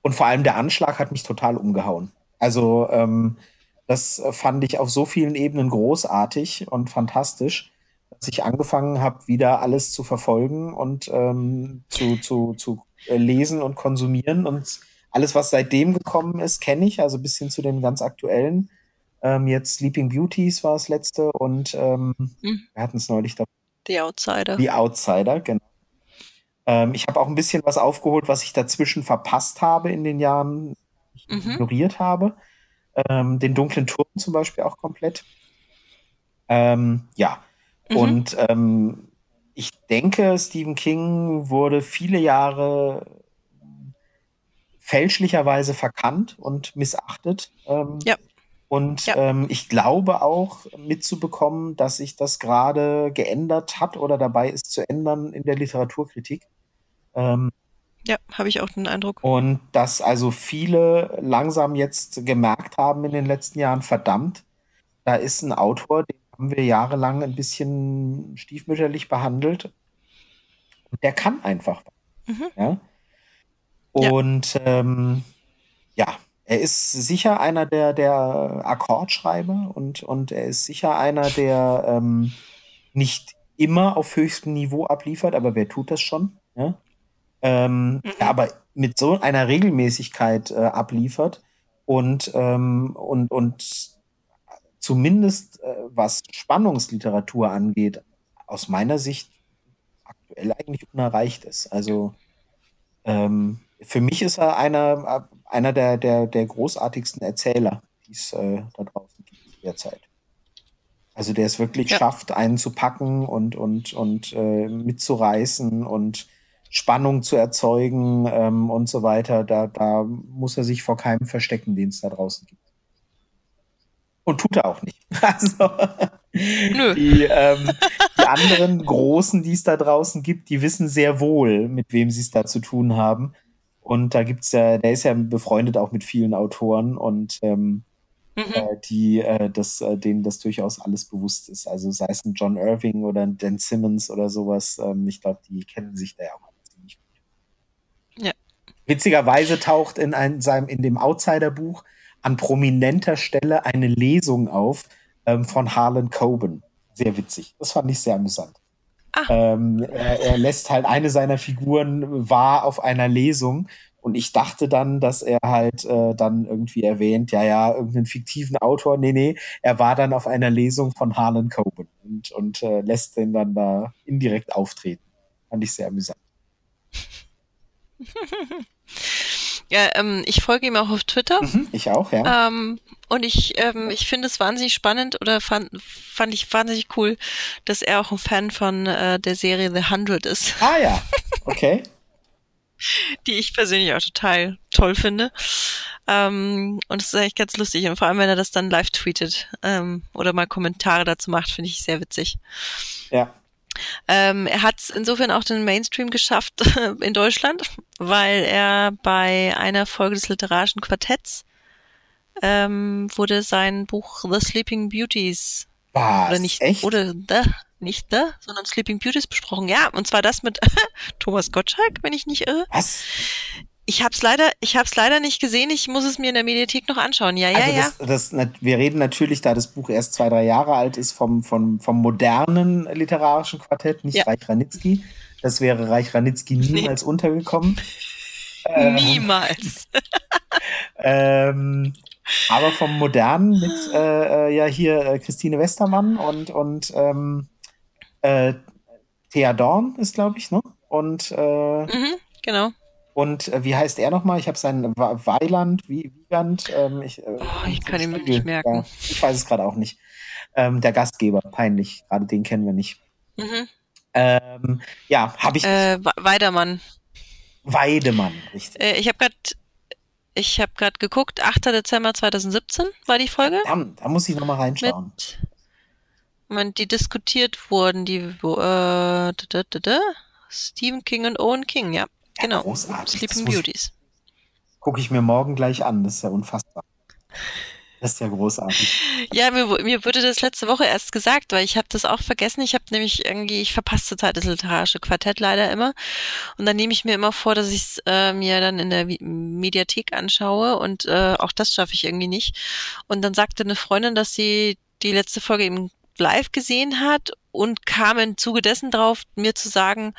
[SPEAKER 1] Und vor allem der Anschlag hat mich total umgehauen. Also ähm, das äh, fand ich auf so vielen Ebenen großartig und fantastisch, dass ich angefangen habe, wieder alles zu verfolgen und ähm, zu, zu, zu äh, lesen und konsumieren. Und alles, was seitdem gekommen ist, kenne ich, also bis hin zu den ganz aktuellen. Ähm, jetzt Sleeping Beauties war das letzte und ähm, mhm. wir hatten es neulich da.
[SPEAKER 2] Die Outsider.
[SPEAKER 1] Die Outsider, genau. Ähm, ich habe auch ein bisschen was aufgeholt, was ich dazwischen verpasst habe in den Jahren, ich mhm. ignoriert habe. Ähm, den dunklen Turm zum Beispiel auch komplett. Ähm, ja, mhm. und ähm, ich denke, Stephen King wurde viele Jahre fälschlicherweise verkannt und missachtet. Ähm, ja. Und ja. ähm, ich glaube auch mitzubekommen, dass sich das gerade geändert hat oder dabei ist zu ändern in der Literaturkritik.
[SPEAKER 2] Ähm, ja, habe ich auch den Eindruck.
[SPEAKER 1] Und dass also viele langsam jetzt gemerkt haben in den letzten Jahren, verdammt, da ist ein Autor, den haben wir jahrelang ein bisschen stiefmütterlich behandelt. Und der kann einfach. Mhm. Ja? Und ja. Ähm, ja, er ist sicher einer der, der Akkordschreiber und, und er ist sicher einer, der ähm, nicht immer auf höchstem Niveau abliefert, aber wer tut das schon? Ja? Ähm, mhm. aber mit so einer Regelmäßigkeit äh, abliefert und, ähm, und, und zumindest äh, was Spannungsliteratur angeht, aus meiner Sicht aktuell eigentlich unerreicht ist. Also ähm, für mich ist er einer, einer der, der, der großartigsten Erzähler, die es äh, da draußen gibt derzeit. Also der es wirklich ja. schafft, einen zu packen und, und, und äh, mitzureißen und Spannung zu erzeugen ähm, und so weiter. Da, da muss er sich vor keinem verstecken, den es da draußen gibt. Und tut er auch nicht. Also. Die, ähm, die anderen Großen, die es da draußen gibt, die wissen sehr wohl, mit wem sie es da zu tun haben. Und da gibt's ja, der ist ja befreundet auch mit vielen Autoren und ähm, mhm. äh, die, äh, das, äh, denen das durchaus alles bewusst ist. Also sei es ein John Irving oder ein Dan Simmons oder sowas. Ähm, ich glaube, die kennen sich da ja auch. Witzigerweise taucht in, ein, seinem, in dem Outsider-Buch an prominenter Stelle eine Lesung auf ähm, von Harlan Coben. Sehr witzig. Das fand ich sehr amüsant. Ah. Ähm, er, er, lässt halt eine seiner Figuren wahr auf einer Lesung und ich dachte dann, dass er halt äh, dann irgendwie erwähnt, ja, ja, irgendeinen fiktiven Autor. Nee, nee, er war dann auf einer Lesung von Harlan Coben und, und äh, lässt den dann da indirekt auftreten. Fand ich sehr amüsant.
[SPEAKER 2] Ja, ähm, ich folge ihm auch auf Twitter.
[SPEAKER 1] Mhm, ich auch, ja.
[SPEAKER 2] Ähm, und ich, ähm, ich finde es wahnsinnig spannend oder fand, fand ich wahnsinnig cool, dass er auch ein Fan von äh, der Serie The Hundred ist.
[SPEAKER 1] Ah ja, okay.
[SPEAKER 2] Die ich persönlich auch total toll finde. Ähm, und es ist eigentlich ganz lustig. Und vor allem, wenn er das dann live tweetet ähm, oder mal Kommentare dazu macht, finde ich sehr witzig.
[SPEAKER 1] Ja.
[SPEAKER 2] Ähm, er hat es insofern auch den Mainstream geschafft in Deutschland, weil er bei einer Folge des literarischen Quartetts ähm, wurde sein Buch The Sleeping Beauties
[SPEAKER 1] Was?
[SPEAKER 2] oder nicht
[SPEAKER 1] Echt?
[SPEAKER 2] oder The, nicht The, sondern Sleeping Beauties besprochen. Ja, und zwar das mit Thomas Gottschalk, wenn ich nicht irre.
[SPEAKER 1] Was?
[SPEAKER 2] Ich hab's leider, ich hab's leider nicht gesehen. Ich muss es mir in der Mediathek noch anschauen. Ja, ja,
[SPEAKER 1] also
[SPEAKER 2] ja.
[SPEAKER 1] Das, das, wir reden natürlich, da das Buch erst zwei, drei Jahre alt ist, vom, vom, vom modernen literarischen Quartett, nicht ja. Reich Ranitzky. Das wäre Reich Ranitzky niemals nee. untergekommen.
[SPEAKER 2] Ähm, niemals.
[SPEAKER 1] ähm, aber vom modernen mit äh, äh, ja hier äh, Christine Westermann und und ähm, äh, Thea Dorn ist glaube ich ne und äh,
[SPEAKER 2] mhm, genau
[SPEAKER 1] und äh, wie heißt er nochmal? Ich habe seinen Weiland, wie Wiegand. Ähm, ich,
[SPEAKER 2] äh, oh, ich kann ihn mir nicht merken. Ja,
[SPEAKER 1] ich weiß es gerade auch nicht. Ähm, der Gastgeber, peinlich. Gerade den kennen wir nicht. Mhm. Ähm, ja, habe ich.
[SPEAKER 2] Äh, Weidemann.
[SPEAKER 1] Weidemann, richtig.
[SPEAKER 2] Äh, ich habe gerade ich habe gerade geguckt, 8. Dezember 2017 war die Folge.
[SPEAKER 1] Verdammt, da muss ich nochmal reinschauen. Mit,
[SPEAKER 2] Moment, die diskutiert wurden, die äh, da, da, da, Stephen King und Owen King, ja. Genau.
[SPEAKER 1] Großartig.
[SPEAKER 2] Sleeping Beauties.
[SPEAKER 1] Gucke ich mir morgen gleich an. Das ist ja unfassbar. Das ist ja großartig.
[SPEAKER 2] Ja, mir, mir wurde das letzte Woche erst gesagt, weil ich habe das auch vergessen. Ich habe nämlich irgendwie, ich verpasse zurzeit das literarische Quartett leider immer. Und dann nehme ich mir immer vor, dass ich es äh, mir dann in der Mediathek anschaue und äh, auch das schaffe ich irgendwie nicht. Und dann sagte eine Freundin, dass sie die letzte Folge eben live gesehen hat und kam im Zuge dessen drauf, mir zu sagen,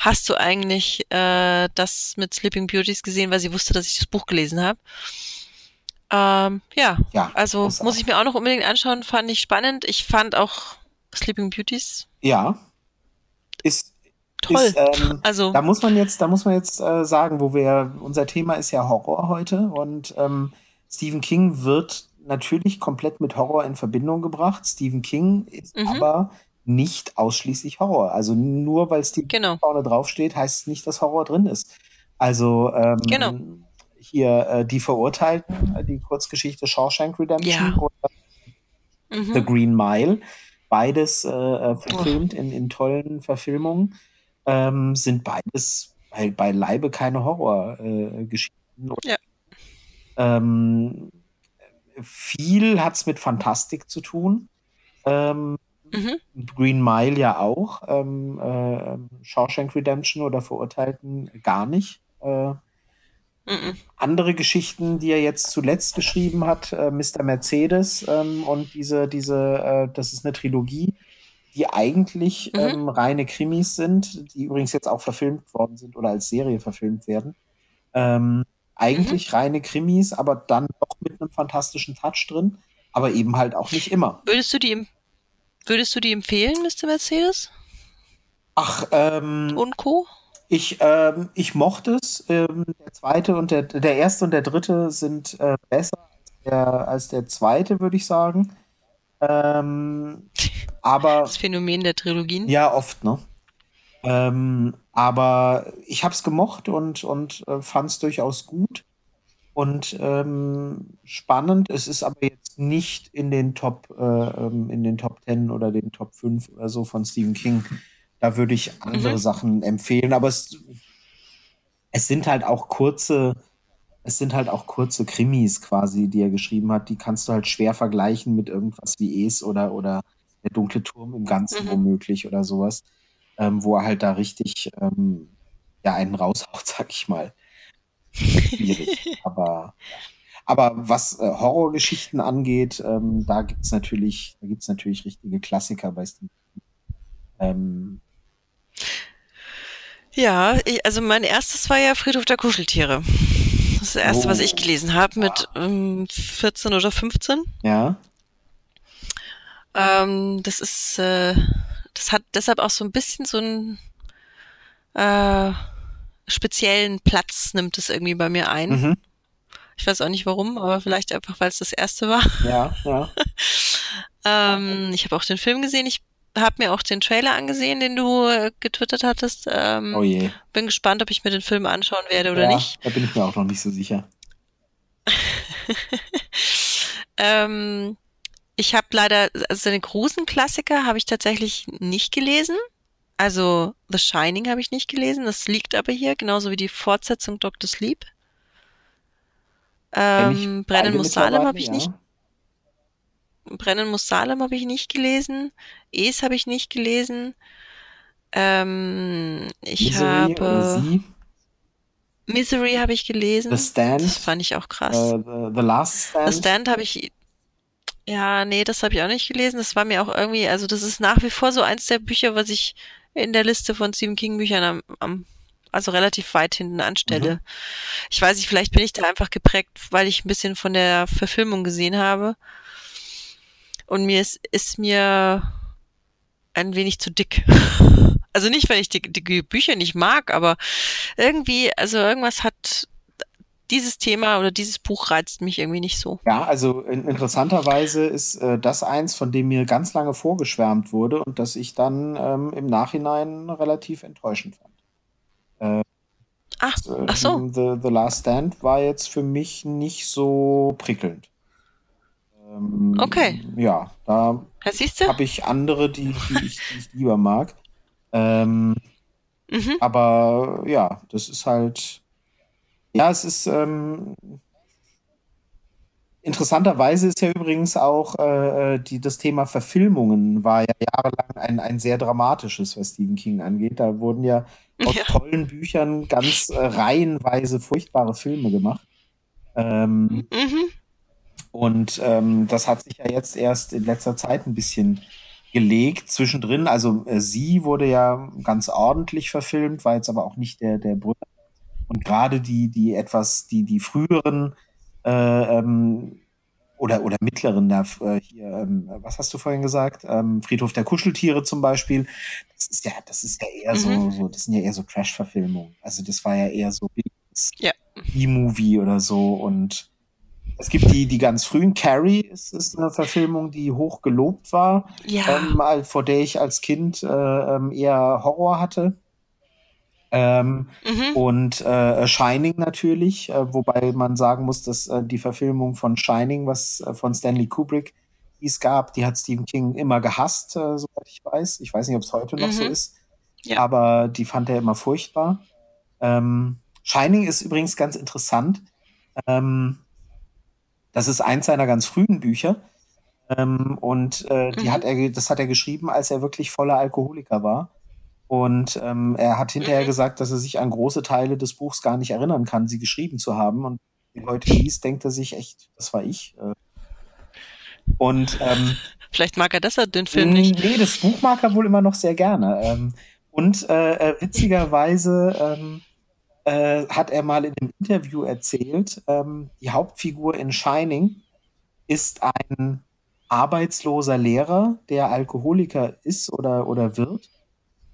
[SPEAKER 2] hast du eigentlich äh, das mit Sleeping Beauties gesehen, weil sie wusste, dass ich das Buch gelesen habe. Ähm, ja, ja, also muss ich mir auch noch unbedingt anschauen, fand ich spannend. Ich fand auch Sleeping Beauties.
[SPEAKER 1] Ja. Ist
[SPEAKER 2] Toll. Ist, ähm, also
[SPEAKER 1] da muss man jetzt, da muss man jetzt äh, sagen, wo wir unser Thema ist ja Horror heute und ähm, Stephen King wird natürlich komplett mit Horror in Verbindung gebracht. Stephen King ist mhm. aber nicht ausschließlich Horror. Also nur weil Stephen genau. King vorne draufsteht, heißt es nicht, dass Horror drin ist. Also ähm, genau. hier äh, die Verurteilten, äh, die Kurzgeschichte Shawshank Redemption ja. oder mhm. The Green Mile, beides äh, äh verfilmt oh. in, in tollen Verfilmungen, ähm, sind beides bei, beileibe keine Horrorgeschichten. Äh, ja. Ähm, viel hat es mit Fantastik zu tun. Ähm, mhm. Green Mile ja auch. Ähm, äh, Shawshank Redemption oder Verurteilten gar nicht. Äh, mhm. Andere Geschichten, die er jetzt zuletzt geschrieben hat, äh, Mr. Mercedes ähm, und diese, diese, äh, das ist eine Trilogie, die eigentlich mhm. ähm, reine Krimis sind, die übrigens jetzt auch verfilmt worden sind oder als Serie verfilmt werden. Ähm, eigentlich mhm. reine Krimis, aber dann doch mit einem fantastischen Touch drin, aber eben halt auch nicht immer.
[SPEAKER 2] Würdest du die, würdest du die empfehlen, Mr. Mercedes?
[SPEAKER 1] Ach, ähm.
[SPEAKER 2] Und Co.?
[SPEAKER 1] Ich, ähm, ich mochte es. Ähm, der zweite und der, der erste und der dritte sind äh, besser als der, als der zweite, würde ich sagen. Ähm, aber.
[SPEAKER 2] Das Phänomen der Trilogien?
[SPEAKER 1] Ja, oft, ne? Ähm, aber ich habe es gemocht und, und äh, fand es durchaus gut und ähm, spannend. Es ist aber jetzt nicht in den Top, äh, ähm, in den Top 10 oder den Top 5 oder so von Stephen King. Da würde ich andere mhm. Sachen empfehlen. Aber es, es sind halt auch kurze, es sind halt auch kurze Krimis quasi, die er geschrieben hat. Die kannst du halt schwer vergleichen mit irgendwas wie Es oder, oder der dunkle Turm im Ganzen mhm. womöglich oder sowas ähm, wo er halt da richtig ähm, ja, einen raushaut, sag ich mal. Schwierig. aber, aber was äh, Horrorgeschichten angeht, ähm, da gibt's natürlich, da gibt's natürlich richtige Klassiker bei Stephen. Ähm,
[SPEAKER 2] ja, ich, also mein erstes war ja Friedhof der Kuscheltiere. Das ist das erste, oh, was ich gelesen habe mit ähm, 14 oder 15.
[SPEAKER 1] Ja.
[SPEAKER 2] Ähm, das ist äh, das hat deshalb auch so ein bisschen so einen äh, speziellen Platz, nimmt es irgendwie bei mir ein. Mhm. Ich weiß auch nicht warum, aber vielleicht einfach, weil es das erste war.
[SPEAKER 1] Ja, ja.
[SPEAKER 2] ähm, ich habe auch den Film gesehen. Ich habe mir auch den Trailer angesehen, den du äh, getwittert hattest. Ähm,
[SPEAKER 1] oh je.
[SPEAKER 2] Bin gespannt, ob ich mir den Film anschauen werde oder
[SPEAKER 1] ja,
[SPEAKER 2] nicht.
[SPEAKER 1] Da bin ich mir auch noch nicht so sicher.
[SPEAKER 2] ähm, ich habe leider, also den großen Klassiker habe ich tatsächlich nicht gelesen. Also The Shining habe ich nicht gelesen. Das liegt aber hier, genauso wie die Fortsetzung Dr. Sleep. Ähm, Brennen muss Salem habe ich ja. nicht. Brennen muss Salem habe ich nicht gelesen. Es habe ich nicht gelesen. Ähm, ich Misery habe. Misery habe ich gelesen.
[SPEAKER 1] The Stand.
[SPEAKER 2] Das fand ich auch krass.
[SPEAKER 1] Uh, the, the, Last Stand.
[SPEAKER 2] The Stand habe ich ja, nee, das habe ich auch nicht gelesen. Das war mir auch irgendwie, also das ist nach wie vor so eins der Bücher, was ich in der Liste von Stephen King Büchern am, am also relativ weit hinten anstelle. Mhm. Ich weiß nicht, vielleicht bin ich da einfach geprägt, weil ich ein bisschen von der Verfilmung gesehen habe. Und mir ist, ist mir ein wenig zu dick. Also nicht, weil ich die, die Bücher nicht mag, aber irgendwie, also irgendwas hat dieses Thema oder dieses Buch reizt mich irgendwie nicht so.
[SPEAKER 1] Ja, also in, interessanterweise ist äh, das eins, von dem mir ganz lange vorgeschwärmt wurde und das ich dann ähm, im Nachhinein relativ enttäuschend fand.
[SPEAKER 2] Äh, ach, äh, ach so.
[SPEAKER 1] The, The Last Stand war jetzt für mich nicht so prickelnd.
[SPEAKER 2] Ähm, okay.
[SPEAKER 1] Ja, da
[SPEAKER 2] habe
[SPEAKER 1] ich andere, die, die, ich, die ich lieber mag. Ähm, mhm. Aber ja, das ist halt ja, es ist ähm, interessanterweise ist ja übrigens auch äh, äh, die, das Thema Verfilmungen war ja jahrelang ein, ein sehr dramatisches, was Stephen King angeht. Da wurden ja aus ja. tollen Büchern ganz äh, reihenweise furchtbare Filme gemacht. Ähm, mhm. Und ähm, das hat sich ja jetzt erst in letzter Zeit ein bisschen gelegt zwischendrin. Also äh, sie wurde ja ganz ordentlich verfilmt, war jetzt aber auch nicht der, der Brüller und gerade die, die etwas, die, die früheren äh, ähm, oder, oder mittleren, da, äh, hier, ähm, was hast du vorhin gesagt? Ähm, Friedhof der Kuscheltiere zum Beispiel. Das ist ja, das ist ja eher mhm. so, so, das sind ja eher so Trash-Verfilmungen. Also das war ja eher so
[SPEAKER 2] ja.
[SPEAKER 1] E-Movie oder so und es gibt die, die ganz frühen. Carrie ist, ist eine Verfilmung, die hoch gelobt war,
[SPEAKER 2] ja.
[SPEAKER 1] ähm, vor der ich als Kind äh, ähm, eher Horror hatte. Ähm, mhm. Und äh, Shining natürlich, äh, wobei man sagen muss, dass äh, die Verfilmung von Shining, was äh, von Stanley Kubrick es gab, die hat Stephen King immer gehasst, äh, soweit ich weiß. Ich weiß nicht, ob es heute noch mhm. so ist, ja. aber die fand er immer furchtbar. Ähm, Shining ist übrigens ganz interessant. Ähm, das ist eins seiner ganz frühen Bücher. Ähm, und äh, die mhm. hat er, das hat er geschrieben, als er wirklich voller Alkoholiker war. Und ähm, er hat hinterher mhm. gesagt, dass er sich an große Teile des Buchs gar nicht erinnern kann, sie geschrieben zu haben. Und wenn er heute liest, denkt er sich echt, das war ich. Äh. Und ähm,
[SPEAKER 2] vielleicht mag er deshalb den Film nicht.
[SPEAKER 1] Nee, das Buch mag er wohl immer noch sehr gerne. Ähm, und äh, äh, witzigerweise ähm, äh, hat er mal in einem Interview erzählt, ähm, die Hauptfigur in Shining ist ein arbeitsloser Lehrer, der Alkoholiker ist oder, oder wird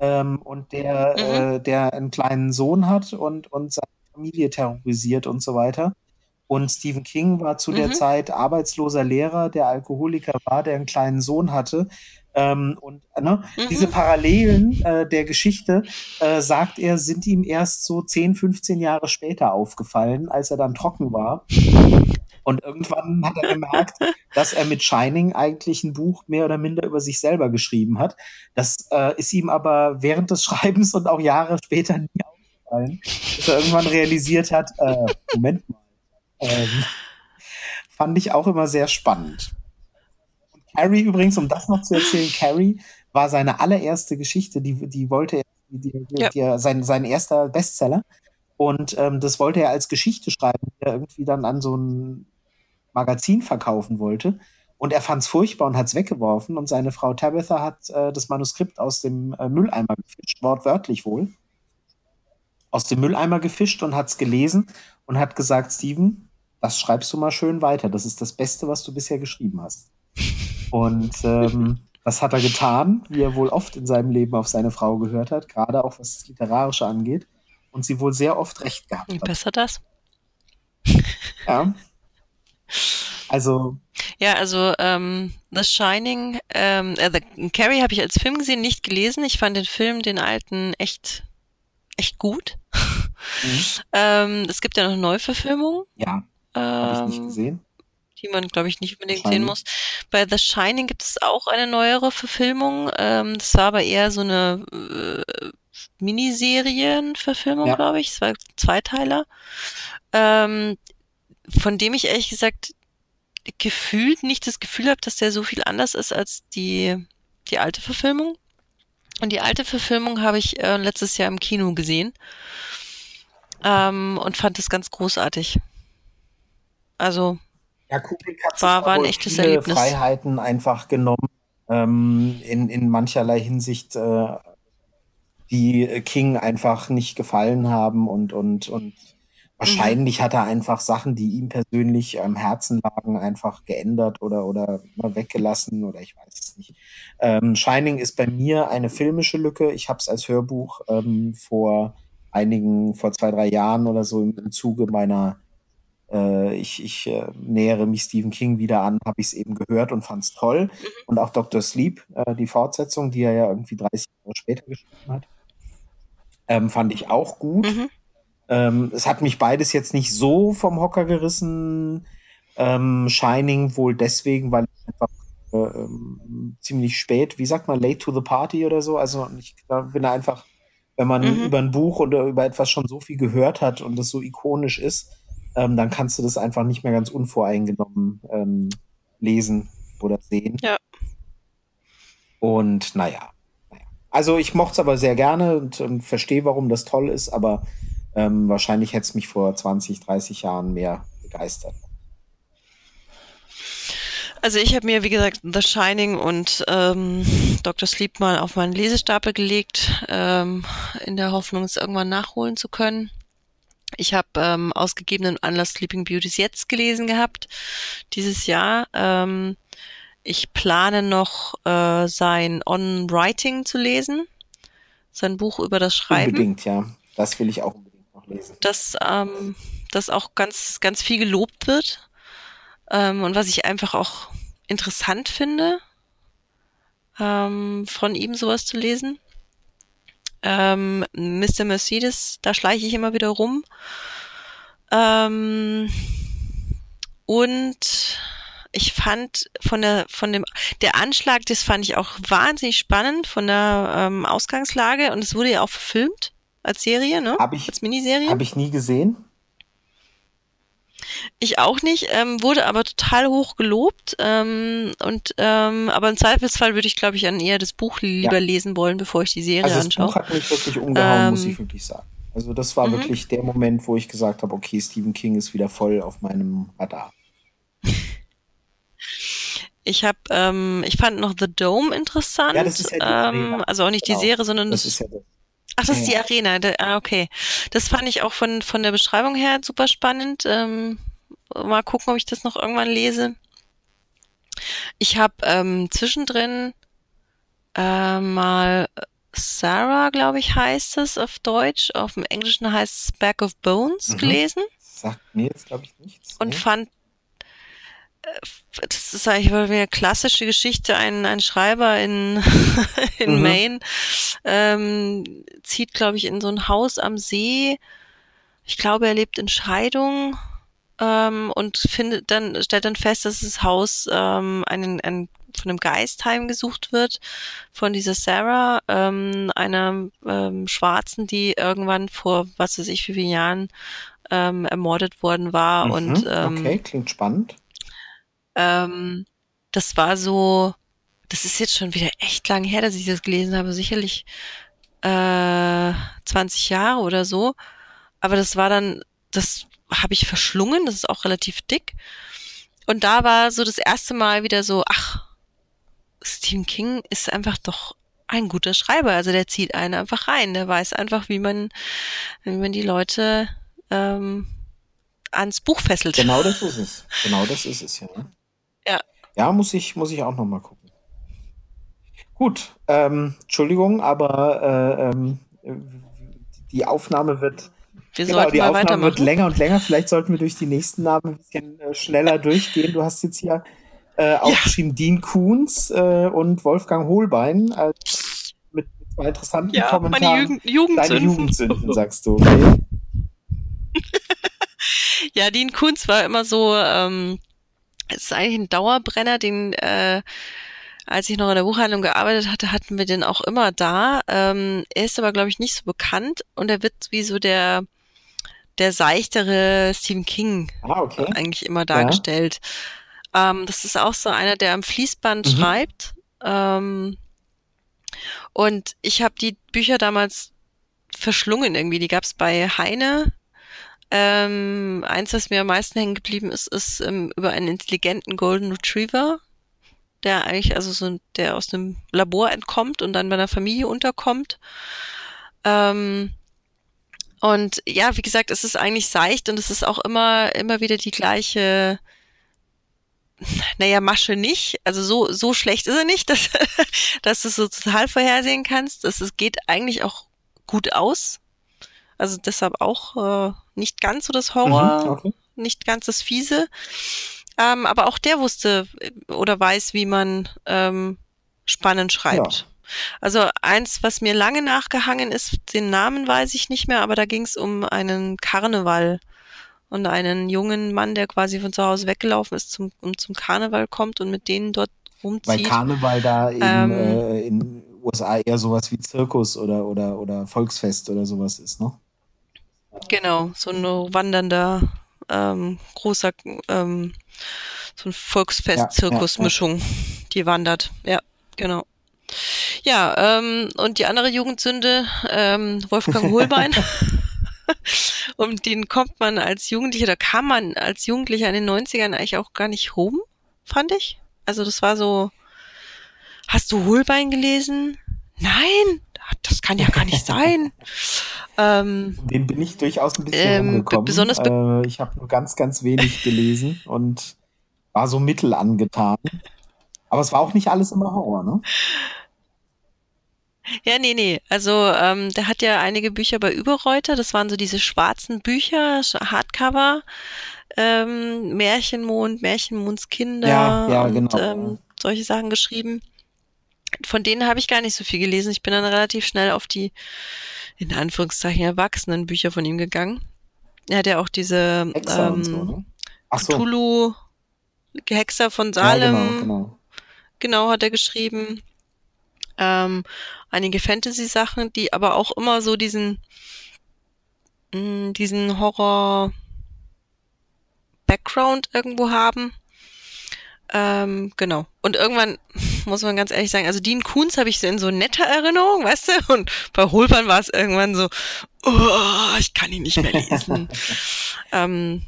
[SPEAKER 1] ähm, und der, mhm. äh, der einen kleinen Sohn hat und, und seine Familie terrorisiert und so weiter. Und Stephen King war zu mhm. der Zeit arbeitsloser Lehrer, der Alkoholiker war, der einen kleinen Sohn hatte. Ähm, und ne, mhm. diese Parallelen äh, der Geschichte, äh, sagt er, sind ihm erst so 10, 15 Jahre später aufgefallen, als er dann trocken war. Und irgendwann hat er gemerkt, dass er mit Shining eigentlich ein Buch mehr oder minder über sich selber geschrieben hat. Das äh, ist ihm aber während des Schreibens und auch Jahre später nie aufgefallen, dass er irgendwann realisiert hat, äh, Moment mal. Ähm, fand ich auch immer sehr spannend. Und Carrie übrigens, um das noch zu erzählen, Carrie war seine allererste Geschichte, die, die wollte er, die, die, ja. die, sein, sein erster Bestseller. Und ähm, das wollte er als Geschichte schreiben, die er irgendwie dann an so ein Magazin verkaufen wollte. Und er fand es furchtbar und hat es weggeworfen. Und seine Frau Tabitha hat äh, das Manuskript aus dem äh, Mülleimer gefischt, wortwörtlich wohl. Aus dem Mülleimer gefischt und hat es gelesen und hat gesagt, Steven, das schreibst du mal schön weiter. Das ist das Beste, was du bisher geschrieben hast. Und ähm, das hat er getan, wie er wohl oft in seinem Leben auf seine Frau gehört hat, gerade auch was das Literarische angeht. Und sie wohl sehr oft recht gehabt hat.
[SPEAKER 2] Wie besser das?
[SPEAKER 1] Ja. Also.
[SPEAKER 2] Ja, also ähm, The Shining, ähm, äh, The Carrie habe ich als Film gesehen, nicht gelesen. Ich fand den Film, den alten, echt, echt gut. Mhm. ähm, es gibt ja noch eine Neuverfilmung.
[SPEAKER 1] Ja. Ähm, habe ich nicht gesehen.
[SPEAKER 2] Die man, glaube ich, nicht unbedingt sehen muss. Bei The Shining gibt es auch eine neuere Verfilmung. Ähm, das war aber eher so eine äh, Miniserienverfilmung, ja. glaube ich. Es war Zweiteiler. Ähm, von dem ich ehrlich gesagt gefühlt nicht das Gefühl habe, dass der so viel anders ist als die, die alte Verfilmung. Und die alte Verfilmung habe ich äh, letztes Jahr im Kino gesehen ähm, und fand es ganz großartig. Also
[SPEAKER 1] ja, Kubrick hat
[SPEAKER 2] war, war ein echtes viele Erlebnis.
[SPEAKER 1] Freiheiten einfach genommen ähm, in, in mancherlei Hinsicht, äh, die King einfach nicht gefallen haben und und und Wahrscheinlich mhm. hat er einfach Sachen, die ihm persönlich am Herzen lagen, einfach geändert oder, oder weggelassen oder ich weiß es nicht. Ähm, Shining ist bei mir eine filmische Lücke. Ich habe es als Hörbuch ähm, vor einigen, vor zwei, drei Jahren oder so im, im Zuge meiner äh, ich, ich äh, nähere mich Stephen King wieder an, habe ich es eben gehört und fand es toll. Mhm. Und auch Dr. Sleep, äh, die Fortsetzung, die er ja irgendwie 30 Jahre später geschrieben hat, ähm, fand ich auch gut. Mhm. Ähm, es hat mich beides jetzt nicht so vom Hocker gerissen. Ähm, Shining wohl deswegen, weil ich einfach äh, ähm, ziemlich spät, wie sagt man, late to the party oder so. Also ich bin einfach, wenn man mhm. über ein Buch oder über etwas schon so viel gehört hat und das so ikonisch ist, ähm, dann kannst du das einfach nicht mehr ganz unvoreingenommen ähm, lesen oder sehen.
[SPEAKER 2] Ja.
[SPEAKER 1] Und naja. Also ich mochte es aber sehr gerne und, und verstehe, warum das toll ist, aber ähm, wahrscheinlich hätte es mich vor 20, 30 Jahren mehr begeistert.
[SPEAKER 2] Also ich habe mir, wie gesagt, The Shining und ähm, Dr. Sleep mal auf meinen Lesestapel gelegt, ähm, in der Hoffnung, es irgendwann nachholen zu können. Ich habe ähm, aus gegebenen Anlass Sleeping Beauties jetzt gelesen gehabt, dieses Jahr. Ähm, ich plane noch äh, sein On Writing zu lesen, sein Buch über das Schreiben.
[SPEAKER 1] Unbedingt, ja. Das will ich auch unbedingt noch lesen.
[SPEAKER 2] Das, ähm, das auch ganz, ganz viel gelobt wird ähm, und was ich einfach auch interessant finde, ähm, von ihm sowas zu lesen. Ähm, Mr. Mercedes, da schleiche ich immer wieder rum. Ähm, und ich fand von der von dem der Anschlag, das fand ich auch wahnsinnig spannend von der ähm, Ausgangslage und es wurde ja auch verfilmt als Serie, ne?
[SPEAKER 1] Hab ich,
[SPEAKER 2] als Miniserie.
[SPEAKER 1] Habe ich nie gesehen.
[SPEAKER 2] Ich auch nicht, ähm, wurde aber total hoch gelobt. Ähm, und ähm, aber im Zweifelsfall würde ich, glaube ich, an eher das Buch lieber ja. lesen wollen, bevor ich die Serie
[SPEAKER 1] also
[SPEAKER 2] das anschaue.
[SPEAKER 1] Das Buch hat mich wirklich umgehauen, muss ähm, ich wirklich sagen. Also das war mhm. wirklich der Moment, wo ich gesagt habe, okay, Stephen King ist wieder voll auf meinem Radar.
[SPEAKER 2] Ich habe, ähm, ich fand noch The Dome interessant. Ja, das ist ja die ähm, also auch nicht genau. die Serie, sondern das, das ist ja das. Ach, das ist die Arena. Ah, okay. Das fand ich auch von von der Beschreibung her super spannend. Ähm, mal gucken, ob ich das noch irgendwann lese. Ich habe ähm, zwischendrin äh, mal Sarah, glaube ich, heißt es auf Deutsch. Auf dem Englischen heißt es Back of Bones mhm. gelesen.
[SPEAKER 1] Sagt mir jetzt, glaube ich, nichts.
[SPEAKER 2] Und nee. fand das ist eigentlich eine klassische Geschichte. Ein, ein Schreiber in, in mhm. Maine ähm, zieht, glaube ich, in so ein Haus am See. Ich glaube, er lebt in Scheidung ähm, und findet dann, stellt dann fest, dass das Haus ähm, einen, einen von einem Geist heimgesucht wird, von dieser Sarah, ähm, einer ähm, Schwarzen, die irgendwann vor was weiß ich wie vielen Jahren ähm, ermordet worden war. Mhm, und ähm,
[SPEAKER 1] okay, klingt spannend.
[SPEAKER 2] Ähm, das war so, das ist jetzt schon wieder echt lang her, dass ich das gelesen habe, sicherlich äh, 20 Jahre oder so. Aber das war dann, das habe ich verschlungen, das ist auch relativ dick. Und da war so das erste Mal wieder so, ach, Stephen King ist einfach doch ein guter Schreiber. Also der zieht einen einfach rein. Der weiß einfach, wie man, wie man die Leute ähm, ans Buch fesselt.
[SPEAKER 1] Genau das ist es. Genau das ist es, ja.
[SPEAKER 2] Ja,
[SPEAKER 1] muss ich, muss ich auch nochmal gucken. Gut, ähm, Entschuldigung, aber äh, ähm, die Aufnahme wird.
[SPEAKER 2] Wir genau,
[SPEAKER 1] die
[SPEAKER 2] Aufnahme
[SPEAKER 1] wird länger und länger. Vielleicht sollten wir durch die nächsten Namen ein bisschen äh, schneller durchgehen. Du hast jetzt hier äh, aufgeschrieben ja. Dean Kuhns äh, und Wolfgang Holbein äh, mit, zwei interessanten ja, Kommentaren.
[SPEAKER 2] Meine Jugend Jugendsünden.
[SPEAKER 1] Deine Jugendsünden, sagst du. Okay.
[SPEAKER 2] ja, Dean Kuhns war immer so. Ähm, es ist eigentlich ein Dauerbrenner, den äh, als ich noch in der Buchhandlung gearbeitet hatte, hatten wir den auch immer da. Ähm, er ist aber, glaube ich, nicht so bekannt und er wird wie so der der seichtere Stephen King
[SPEAKER 1] ah, okay.
[SPEAKER 2] eigentlich immer dargestellt. Ja. Ähm, das ist auch so einer, der am Fließband mhm. schreibt. Ähm, und ich habe die Bücher damals verschlungen irgendwie. Die gab es bei Heine ähm, eins, was mir am meisten hängen geblieben ist, ist ähm, über einen intelligenten Golden Retriever, der eigentlich, also so, der aus einem Labor entkommt und dann bei einer Familie unterkommt. Ähm, und ja, wie gesagt, es ist eigentlich seicht und es ist auch immer, immer wieder die gleiche, naja, Masche nicht. Also so, so schlecht ist er nicht, dass, dass du es so total vorhersehen kannst. Es geht eigentlich auch gut aus. Also deshalb auch äh, nicht ganz so das Horror, mhm, okay. nicht ganz das Fiese. Ähm, aber auch der wusste äh, oder weiß, wie man ähm, spannend schreibt. Ja. Also eins, was mir lange nachgehangen ist, den Namen weiß ich nicht mehr, aber da ging es um einen Karneval und einen jungen Mann, der quasi von zu Hause weggelaufen ist, zum, um zum Karneval kommt und mit denen dort rumzieht.
[SPEAKER 1] Weil Karneval da in, ähm, äh, in USA eher sowas wie Zirkus oder, oder, oder Volksfest oder sowas ist, ne?
[SPEAKER 2] Genau, so ein wandernder, ähm, großer, ähm, so ein Volksfest-Zirkusmischung, ja, ja, ja. die wandert. Ja, genau. Ja, ähm, und die andere Jugendsünde, ähm, Wolfgang Hohlbein. um den kommt man als Jugendlicher, da kam man als Jugendlicher in den 90ern eigentlich auch gar nicht rum, fand ich. Also das war so, hast du Hohlbein gelesen? Nein, das kann ja gar nicht sein.
[SPEAKER 1] ähm, Den bin ich durchaus ein bisschen ähm, umgekommen. Besonders be äh, ich habe nur ganz, ganz wenig gelesen und war so mittel angetan. Aber es war auch nicht alles immer Horror, ne?
[SPEAKER 2] Ja, nee, nee. Also ähm, der hat ja einige Bücher bei Überreuter. Das waren so diese schwarzen Bücher, Hardcover, ähm, Märchenmond, Märchenmondskinder ja, ja, und genau, ähm, solche Sachen geschrieben. Von denen habe ich gar nicht so viel gelesen. Ich bin dann relativ schnell auf die, in Anführungszeichen, erwachsenen Bücher von ihm gegangen. Er hat ja auch diese ähm, so, ne? so. Cthulhu, Hexer von Salem. Ja, genau, genau. genau, hat er geschrieben. Ähm, einige Fantasy-Sachen, die aber auch immer so diesen, mh, mm, diesen Horror-Background irgendwo haben. Ähm, genau. Und irgendwann muss man ganz ehrlich sagen, also Dean Koons habe ich so in so netter Erinnerung, weißt du? Und bei Holpern war es irgendwann so, oh, ich kann ihn nicht mehr lesen. ähm,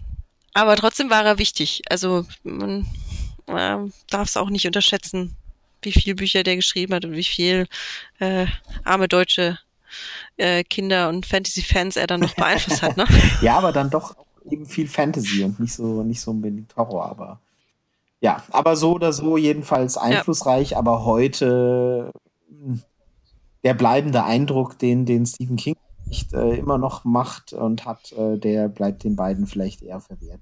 [SPEAKER 2] aber trotzdem war er wichtig. Also man äh, darf es auch nicht unterschätzen, wie viel Bücher der geschrieben hat und wie viel äh, arme deutsche äh, Kinder und Fantasy-Fans er dann noch beeinflusst hat, ne?
[SPEAKER 1] ja, aber dann doch eben viel Fantasy und nicht so, nicht so unbedingt Horror, aber ja, aber so oder so jedenfalls einflussreich, ja. aber heute hm, der bleibende Eindruck, den, den Stephen King nicht, äh, immer noch macht und hat, äh, der bleibt den beiden vielleicht eher verwehrt.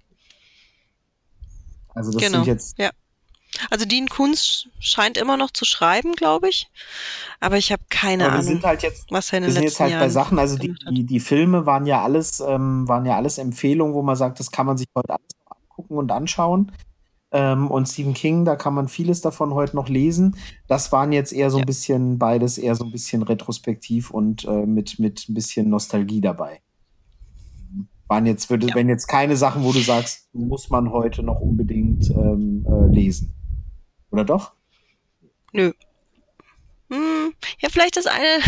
[SPEAKER 2] Also das genau. sind jetzt ja. Also Dean Kunz scheint immer noch zu schreiben, glaube ich. Aber ich habe keine wir
[SPEAKER 1] Ahnung, sind halt jetzt, was er in den wir sind jetzt halt Jahren bei Sachen, also die, die, die, Filme waren ja alles, ähm, waren ja alles Empfehlungen, wo man sagt, das kann man sich heute alles angucken und anschauen. Ähm, und Stephen King, da kann man vieles davon heute noch lesen. Das waren jetzt eher so ein bisschen beides, eher so ein bisschen retrospektiv und äh, mit, mit ein bisschen Nostalgie dabei. Waren jetzt, würde, ja. wenn jetzt keine Sachen, wo du sagst, muss man heute noch unbedingt ähm, äh, lesen. Oder doch?
[SPEAKER 2] Nö. Hm, ja, vielleicht das eine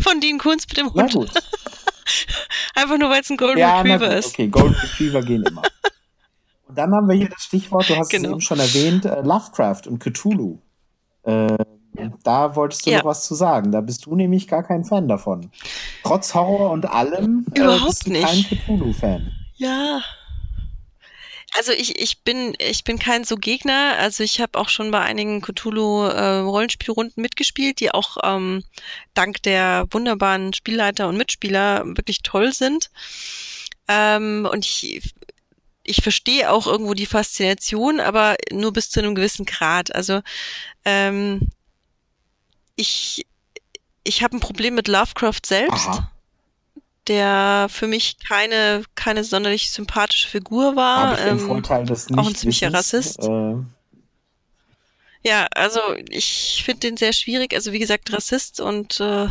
[SPEAKER 2] von Dean Kunst mit dem Hund. Na gut. Einfach nur, weil es ein Golden ja, Retriever ist.
[SPEAKER 1] Okay, Golden Retriever gehen immer. Dann haben wir hier das Stichwort, du hast genau. es eben schon erwähnt, äh, Lovecraft und Cthulhu. Äh, da wolltest du ja. noch was zu sagen. Da bist du nämlich gar kein Fan davon. Trotz Horror und allem
[SPEAKER 2] äh, Überhaupt bist
[SPEAKER 1] du
[SPEAKER 2] nicht.
[SPEAKER 1] kein Cthulhu-Fan.
[SPEAKER 2] Ja, also ich, ich bin ich bin kein so Gegner. Also ich habe auch schon bei einigen Cthulhu äh, Rollenspielrunden mitgespielt, die auch ähm, dank der wunderbaren Spielleiter und Mitspieler wirklich toll sind. Ähm, und ich ich verstehe auch irgendwo die Faszination, aber nur bis zu einem gewissen Grad. Also ähm, ich ich habe ein Problem mit Lovecraft selbst. Aha der für mich keine, keine sonderlich sympathische Figur war.
[SPEAKER 1] Aber ähm, Vorteil des
[SPEAKER 2] auch ein ziemlicher Rassist. Äh. Ja, also ich finde den sehr schwierig. Also wie gesagt, Rassist und äh,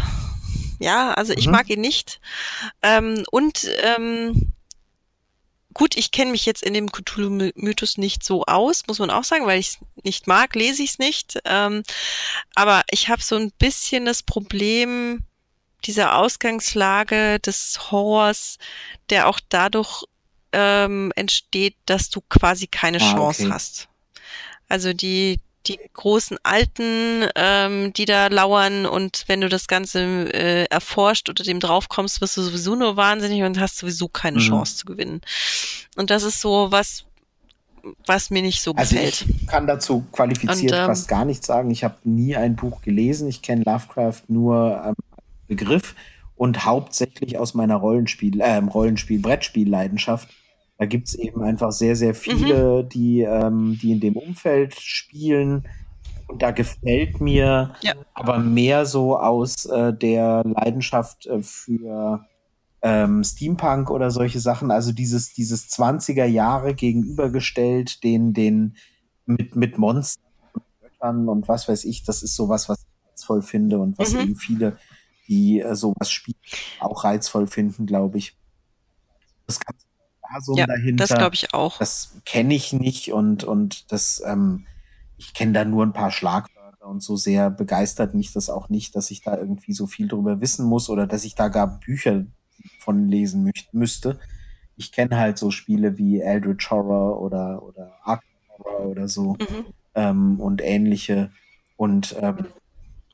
[SPEAKER 2] ja, also ich mhm. mag ihn nicht. Ähm, und ähm, gut, ich kenne mich jetzt in dem Cthulhu-Mythos nicht so aus, muss man auch sagen, weil ich es nicht mag, lese ich es nicht. Ähm, aber ich habe so ein bisschen das Problem, dieser Ausgangslage des Horrors, der auch dadurch ähm, entsteht, dass du quasi keine ah, Chance okay. hast. Also die die großen Alten, ähm, die da lauern und wenn du das Ganze äh, erforscht oder dem draufkommst, wirst du sowieso nur wahnsinnig und hast sowieso keine mhm. Chance zu gewinnen. Und das ist so was, was mir nicht so
[SPEAKER 1] also
[SPEAKER 2] gefällt.
[SPEAKER 1] Ich kann dazu qualifiziert und, ähm, fast gar nichts sagen. Ich habe nie ein Buch gelesen. Ich kenne Lovecraft nur ähm, Begriff und hauptsächlich aus meiner Rollenspiel, äh, Rollenspiel, Brettspiel-Leidenschaft. Da gibt es eben einfach sehr, sehr viele, mhm. die, ähm, die in dem Umfeld spielen. Und da gefällt mir ja. aber mehr so aus äh, der Leidenschaft äh, für ähm, Steampunk oder solche Sachen. Also dieses, dieses 20er Jahre gegenübergestellt, den, den mit, mit Monstern und Göttern und was weiß ich, das ist sowas, was ich reizvoll finde und was mhm. eben viele die äh, sowas spielen, auch reizvoll finden, glaube ich. Das Universum ja, dahinter.
[SPEAKER 2] Das glaube ich auch.
[SPEAKER 1] Das kenne ich nicht und, und das, ähm, ich kenne da nur ein paar Schlagwörter und so sehr begeistert mich das auch nicht, dass ich da irgendwie so viel drüber wissen muss oder dass ich da gar Bücher von lesen müsste. Ich kenne halt so Spiele wie Eldritch Horror oder, oder Arkham Horror oder so mhm. ähm, und ähnliche. Und ähm,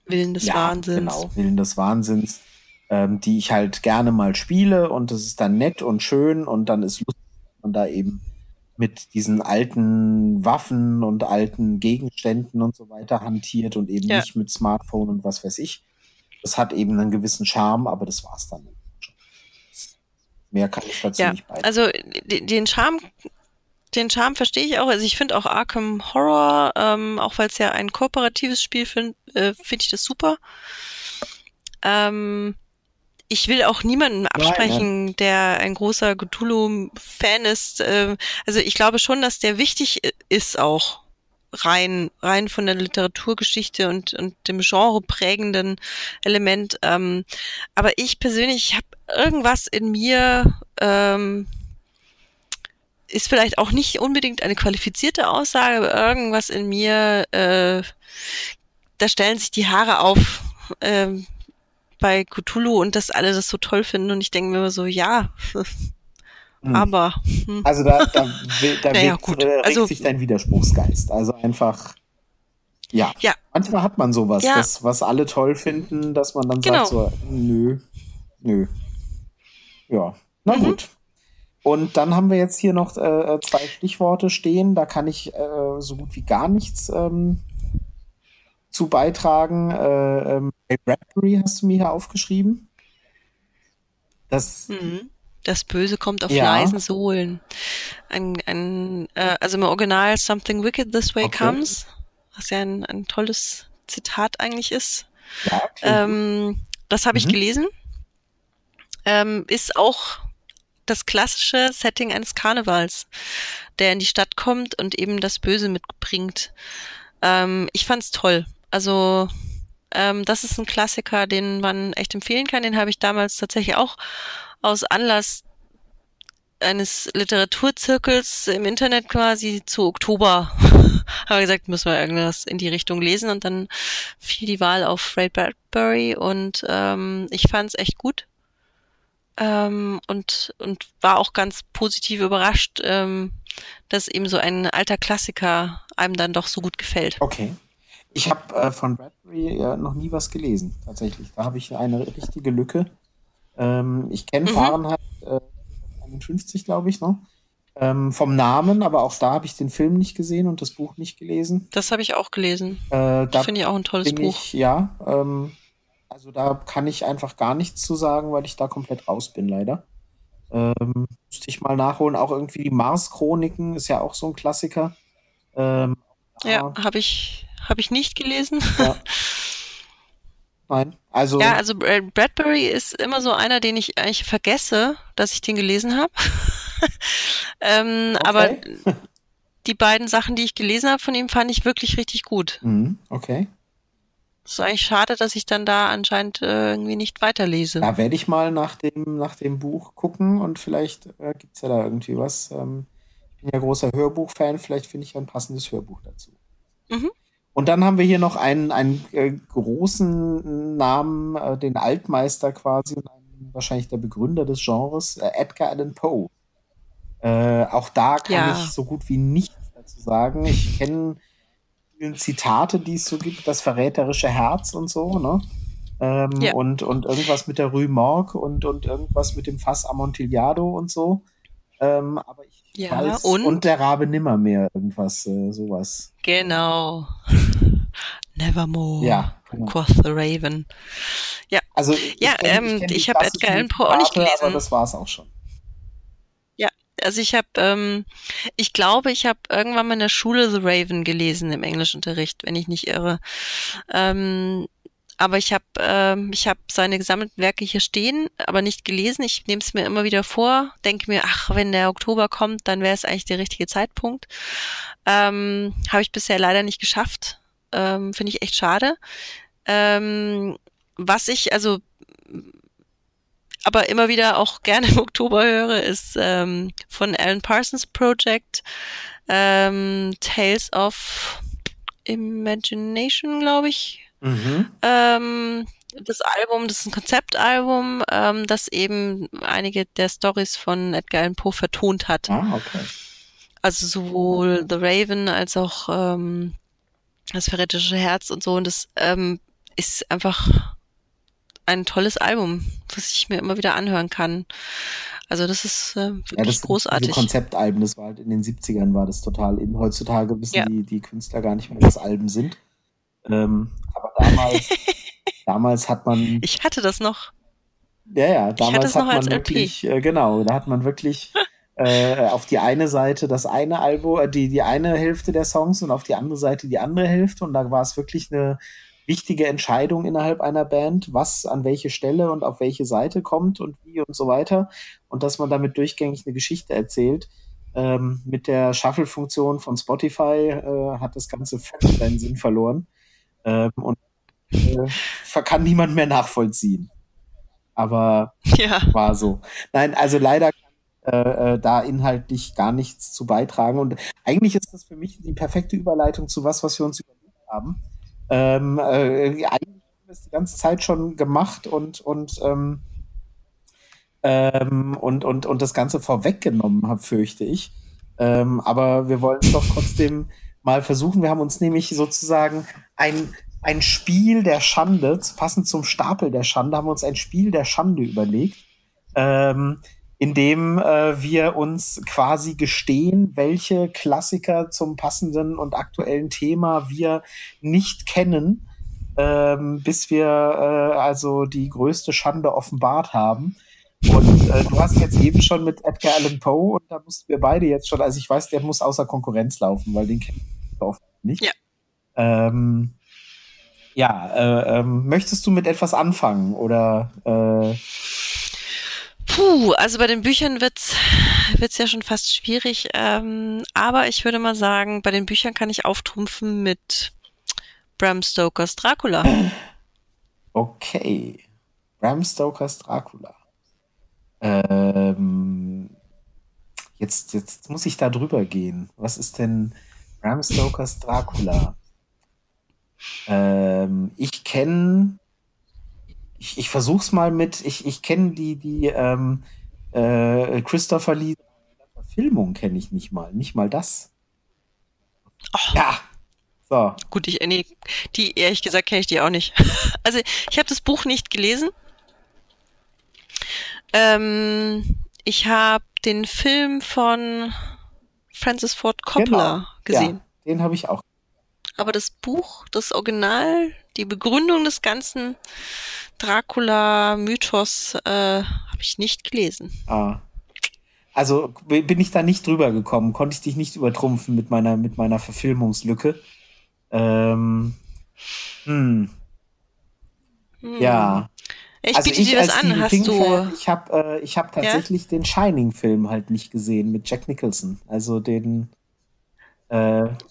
[SPEAKER 2] Willen des ja, Wahnsinns.
[SPEAKER 1] Genau, Willen des Wahnsinns, ähm, die ich halt gerne mal spiele und das ist dann nett und schön und dann ist lustig, man da eben mit diesen alten Waffen und alten Gegenständen und so weiter hantiert und eben ja. nicht mit Smartphone und was weiß ich. Das hat eben einen gewissen Charme, aber das war's dann. Mehr kann ich dazu ja, nicht beitragen.
[SPEAKER 2] Also den Charme, den Charme verstehe ich auch. Also ich finde auch Arkham Horror, ähm, auch weil es ja ein kooperatives Spiel finde, äh, finde ich das super. Ähm, ich will auch niemandem absprechen, Nein, der ein großer Cthulhu-Fan ist. Äh, also ich glaube schon, dass der wichtig ist auch rein rein von der Literaturgeschichte und und dem Genre prägenden Element. Ähm, aber ich persönlich habe irgendwas in mir. Ähm, ist vielleicht auch nicht unbedingt eine qualifizierte Aussage, aber irgendwas in mir, äh, da stellen sich die Haare auf, ähm, bei Cthulhu und dass alle das so toll finden und ich denke mir immer so, ja, hm. aber.
[SPEAKER 1] Hm. Also da, da, da naja, wird, gut. Äh, also, sich dein Widerspruchsgeist. Also einfach, ja. ja. Manchmal hat man sowas, ja. das, was alle toll finden, dass man dann genau. sagt so, nö, nö. Ja, na mhm. gut. Und dann haben wir jetzt hier noch äh, zwei Stichworte stehen. Da kann ich äh, so gut wie gar nichts ähm, zu beitragen. Äh, ähm, Bradbury hast du mir hier aufgeschrieben.
[SPEAKER 2] Das, mhm. das Böse kommt auf ja. leisen Sohlen. Ein, ein, äh, also im Original Something Wicked This Way okay. Comes, was ja ein, ein tolles Zitat eigentlich ist. Ja, ähm, das habe ich mhm. gelesen. Ähm, ist auch das klassische Setting eines Karnevals, der in die Stadt kommt und eben das Böse mitbringt. Ähm, ich fand's toll. Also ähm, das ist ein Klassiker, den man echt empfehlen kann. Den habe ich damals tatsächlich auch aus Anlass eines Literaturzirkels im Internet quasi zu Oktober habe gesagt, müssen wir irgendwas in die Richtung lesen und dann fiel die Wahl auf Ray Bradbury und ähm, ich fand es echt gut ähm, und und war auch ganz positiv überrascht, ähm, dass eben so ein alter Klassiker einem dann doch so gut gefällt.
[SPEAKER 1] Okay. Ich habe äh, von Bradbury äh, noch nie was gelesen, tatsächlich. Da habe ich eine richtige Lücke. Ähm, ich kenne mhm. Fahrenheit äh, 51, glaube ich, ne? Ähm, vom Namen, aber auch da habe ich den Film nicht gesehen und das Buch nicht gelesen.
[SPEAKER 2] Das habe ich auch gelesen. Äh, das finde ich auch ein tolles Buch.
[SPEAKER 1] Ich, ja, ähm, also da kann ich einfach gar nichts zu sagen, weil ich da komplett raus bin, leider. Ähm, müsste ich mal nachholen. Auch irgendwie die Mars-Chroniken ist ja auch so ein Klassiker. Ähm,
[SPEAKER 2] ja, habe ich, habe ich nicht gelesen. Ja.
[SPEAKER 1] Nein, also.
[SPEAKER 2] Ja, also Bradbury ist immer so einer, den ich eigentlich vergesse, dass ich den gelesen habe. ähm, okay. Aber die beiden Sachen, die ich gelesen habe von ihm, fand ich wirklich richtig gut.
[SPEAKER 1] Mhm, okay.
[SPEAKER 2] Es ist eigentlich schade, dass ich dann da anscheinend äh, irgendwie nicht weiterlese.
[SPEAKER 1] Da werde ich mal nach dem, nach dem Buch gucken und vielleicht äh, gibt es ja da irgendwie was. Ähm, ich bin ja großer Hörbuchfan, vielleicht finde ich ja ein passendes Hörbuch dazu. Mhm. Und dann haben wir hier noch einen, einen äh, großen Namen, äh, den Altmeister quasi wahrscheinlich der Begründer des Genres, äh, Edgar Allan Poe. Äh, auch da kann ja. ich so gut wie nichts dazu sagen. Ich kenne Zitate, die es so gibt, das verräterische Herz und so, ne? Ähm, ja. und, und irgendwas mit der Rue Morgue und, und irgendwas mit dem Fass Amontillado und so. Ähm, aber ich ja, weiß, und? und der Rabe Nimmermehr, irgendwas, äh, sowas.
[SPEAKER 2] Genau. Nevermore.
[SPEAKER 1] Ja.
[SPEAKER 2] Genau. Quoth the Raven. Ja.
[SPEAKER 1] Also ich,
[SPEAKER 2] ja, ich, ähm, ich, ich habe Edgar Allan Poe auch nicht gelesen.
[SPEAKER 1] Aber das war's auch schon.
[SPEAKER 2] Ja, also ich habe, ähm, ich glaube, ich habe irgendwann mal in der Schule The Raven gelesen im Englischunterricht, wenn ich nicht irre. Ähm, aber ich habe ähm, ich habe seine gesammelten Werke hier stehen, aber nicht gelesen. Ich nehme es mir immer wieder vor, denke mir, ach, wenn der Oktober kommt, dann wäre es eigentlich der richtige Zeitpunkt. Ähm, habe ich bisher leider nicht geschafft. Ähm, Finde ich echt schade. Ähm, was ich also aber immer wieder auch gerne im Oktober höre, ist ähm, von Alan Parsons Project ähm, Tales of Imagination, glaube ich. Mhm. Ähm, das Album, das ist ein Konzeptalbum, ähm, das eben einige der Stories von Edgar Allan Poe vertont hat.
[SPEAKER 1] Ah, okay.
[SPEAKER 2] Also sowohl The Raven als auch ähm, das verräterische Herz und so. Und das ähm, ist einfach ein tolles Album, was ich mir immer wieder anhören kann. Also das ist äh, wirklich ja, das großartig.
[SPEAKER 1] Konzeptalben, das war halt in den 70ern war das total in. Heutzutage wissen ja. die, die Künstler gar nicht mehr, was Alben sind. Ähm, aber damals, damals hat man.
[SPEAKER 2] Ich hatte das noch.
[SPEAKER 1] Ja, ja, damals hat man wirklich, äh, genau, da hat man wirklich äh, auf die eine Seite das eine Album, äh, die, die eine Hälfte der Songs und auf die andere Seite die andere Hälfte. Und da war es wirklich eine wichtige Entscheidung innerhalb einer Band, was an welche Stelle und auf welche Seite kommt und wie und so weiter. Und dass man damit durchgängig eine Geschichte erzählt. Ähm, mit der Shuffle-Funktion von Spotify äh, hat das Ganze völlig seinen Sinn verloren. Ähm, und äh, kann niemand mehr nachvollziehen. Aber ja. war so. Nein, also leider äh, äh, da inhaltlich gar nichts zu beitragen. Und eigentlich ist das für mich die perfekte Überleitung zu was, was wir uns überlegt haben. Ähm, äh, eigentlich haben wir es die ganze Zeit schon gemacht und, und, ähm, ähm, und, und, und das Ganze vorweggenommen habe, fürchte ich. Ähm, aber wir wollen es doch trotzdem mal versuchen. Wir haben uns nämlich sozusagen ein ein Spiel der Schande, passend zum Stapel der Schande, haben wir uns ein Spiel der Schande überlegt, ähm, in dem äh, wir uns quasi gestehen, welche Klassiker zum passenden und aktuellen Thema wir nicht kennen, ähm, bis wir äh, also die größte Schande offenbart haben. Und äh, du hast jetzt eben schon mit Edgar Allan Poe und da mussten wir beide jetzt schon, also ich weiß, der muss außer Konkurrenz laufen, weil den kennen wir oft nicht. Ja. Ähm, ja, äh, ähm, möchtest du mit etwas anfangen oder? Äh
[SPEAKER 2] Puh, also bei den Büchern wird's wird's ja schon fast schwierig, ähm, aber ich würde mal sagen, bei den Büchern kann ich auftrumpfen mit Bram Stokers Dracula.
[SPEAKER 1] Okay, Bram Stokers Dracula. Ähm, jetzt, jetzt muss ich da drüber gehen. Was ist denn Bram Stokers Dracula? Ähm, ich kenne, ich, ich versuch's mal mit, ich, ich kenne die, die ähm, äh, Christopher Lee Verfilmung kenne ich nicht mal, nicht mal das.
[SPEAKER 2] Oh. Ja. So. Gut, ich, nee, die, ehrlich gesagt, kenne ich die auch nicht. Also, ich habe das Buch nicht gelesen. Ähm, ich habe den Film von Francis Ford Coppola genau. gesehen.
[SPEAKER 1] Ja, den habe ich auch
[SPEAKER 2] aber das Buch, das Original, die Begründung des ganzen Dracula-Mythos äh, habe ich nicht gelesen.
[SPEAKER 1] Ah. Also bin ich da nicht drüber gekommen, konnte ich dich nicht übertrumpfen mit meiner, mit meiner Verfilmungslücke. Ähm, hm. Hm. Ja.
[SPEAKER 2] Ich also biete ich dir das an, hast du.
[SPEAKER 1] Ich habe äh, hab tatsächlich ja? den Shining-Film halt nicht gesehen mit Jack Nicholson. Also den
[SPEAKER 2] äh,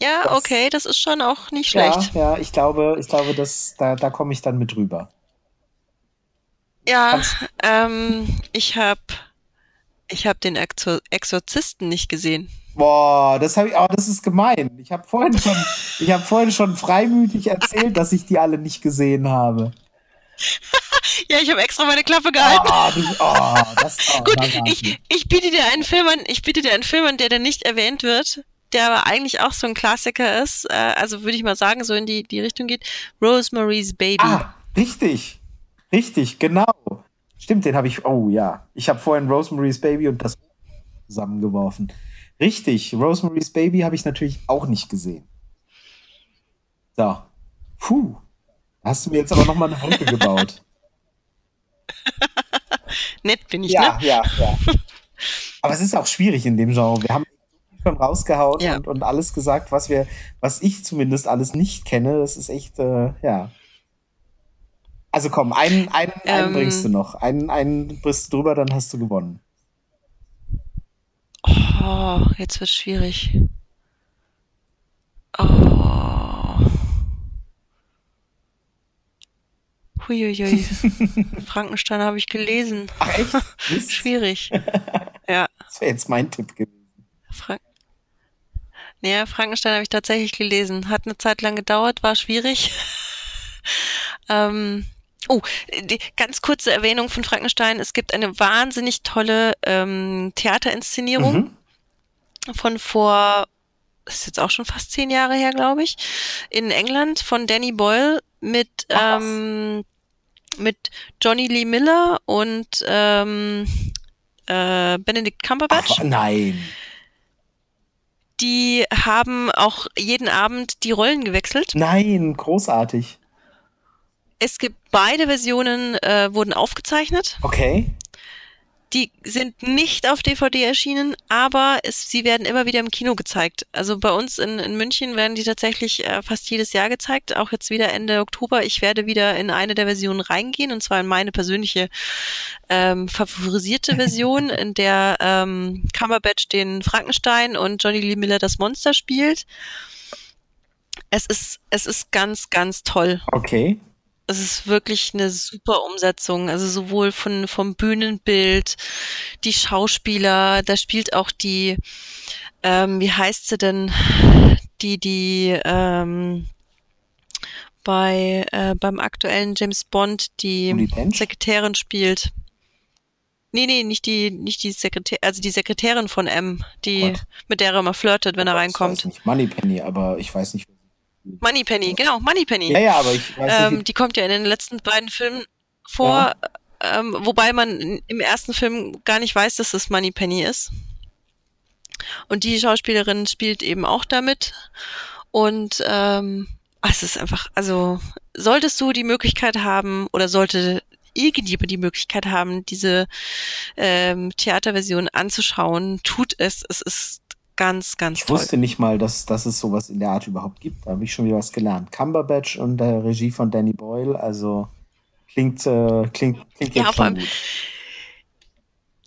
[SPEAKER 2] ja, das, okay, das ist schon auch nicht schlecht.
[SPEAKER 1] Ja, ja ich glaube, ich glaube, dass, da, da komme ich dann mit rüber.
[SPEAKER 2] Ja, ähm, ich habe ich hab den Exor Exorzisten nicht gesehen.
[SPEAKER 1] Boah, das habe ich, aber das ist gemein. Ich habe vorhin schon, ich habe vorhin schon freimütig erzählt, dass ich die alle nicht gesehen habe.
[SPEAKER 2] ja, ich habe extra meine Klappe gehalten. Oh, du, oh, das, oh, Gut, ich, ich biete dir einen Film an, ich biete dir einen Film an, der da nicht erwähnt wird der aber eigentlich auch so ein Klassiker ist, äh, also würde ich mal sagen, so in die, die Richtung geht, Rosemary's Baby. Ah,
[SPEAKER 1] richtig. Richtig, genau. Stimmt, den habe ich, oh ja. Ich habe vorhin Rosemary's Baby und das zusammengeworfen. Richtig, Rosemary's Baby habe ich natürlich auch nicht gesehen. So. Puh. Hast du mir jetzt aber nochmal eine Brücke gebaut.
[SPEAKER 2] Nett bin ich,
[SPEAKER 1] ja,
[SPEAKER 2] ne?
[SPEAKER 1] Ja, ja, ja. Aber es ist auch schwierig in dem Genre. Wir haben schon rausgehauen ja. und, und alles gesagt, was wir, was ich zumindest alles nicht kenne. Das ist echt, äh, ja. Also komm, einen, einen, ähm, einen bringst du noch. Einen, einen bist du drüber, dann hast du gewonnen.
[SPEAKER 2] Oh, jetzt wird schwierig. Oh. Huiuiui. Frankenstein habe ich gelesen.
[SPEAKER 1] Ach echt?
[SPEAKER 2] Schwierig. ja.
[SPEAKER 1] Das wäre jetzt mein Tipp gewesen.
[SPEAKER 2] Frank Nee, Frankenstein habe ich tatsächlich gelesen. Hat eine Zeit lang gedauert, war schwierig. ähm, oh, die ganz kurze Erwähnung von Frankenstein. Es gibt eine wahnsinnig tolle ähm, Theaterinszenierung mhm. von vor, das ist jetzt auch schon fast zehn Jahre her, glaube ich, in England von Danny Boyle mit, ähm, mit Johnny Lee Miller und ähm, äh, Benedict Cumberbatch.
[SPEAKER 1] Ach, nein.
[SPEAKER 2] Die haben auch jeden Abend die Rollen gewechselt.
[SPEAKER 1] Nein, großartig.
[SPEAKER 2] Es gibt beide Versionen, äh, wurden aufgezeichnet.
[SPEAKER 1] Okay.
[SPEAKER 2] Die sind nicht auf DVD erschienen, aber es, sie werden immer wieder im Kino gezeigt. Also bei uns in, in München werden die tatsächlich äh, fast jedes Jahr gezeigt, auch jetzt wieder Ende Oktober. Ich werde wieder in eine der Versionen reingehen, und zwar in meine persönliche ähm, favorisierte Version, in der ähm, Cumberbatch den Frankenstein und Johnny Lee Miller das Monster spielt. Es ist, es ist ganz, ganz toll.
[SPEAKER 1] Okay
[SPEAKER 2] es ist wirklich eine super Umsetzung. Also sowohl von, vom Bühnenbild, die Schauspieler, da spielt auch die, ähm, wie heißt sie denn, die, die, ähm, bei, äh, beim aktuellen James Bond die Sekretärin spielt. Nee, nee, nicht die, nicht die Sekretärin, also die Sekretärin von M, die, What? mit der er immer flirtet, wenn oh, er reinkommt.
[SPEAKER 1] Moneypenny, aber ich weiß nicht,
[SPEAKER 2] Moneypenny, genau, Moneypenny.
[SPEAKER 1] Ja, ja, aber ich
[SPEAKER 2] weiß nicht. Ähm, die kommt ja in den letzten beiden Filmen vor, ja. ähm, wobei man im ersten Film gar nicht weiß, dass es Moneypenny ist. Und die Schauspielerin spielt eben auch damit. Und ähm, es ist einfach, also solltest du die Möglichkeit haben oder sollte irgendjemand die Möglichkeit haben, diese ähm, Theaterversion anzuschauen, tut es. Es ist ganz, ganz
[SPEAKER 1] ich toll. Ich wusste nicht mal, dass, dass es sowas in der Art überhaupt gibt. Da habe ich schon wieder was gelernt. Cumberbatch und der Regie von Danny Boyle, also klingt, äh, klingt, klingt ja, schon gut.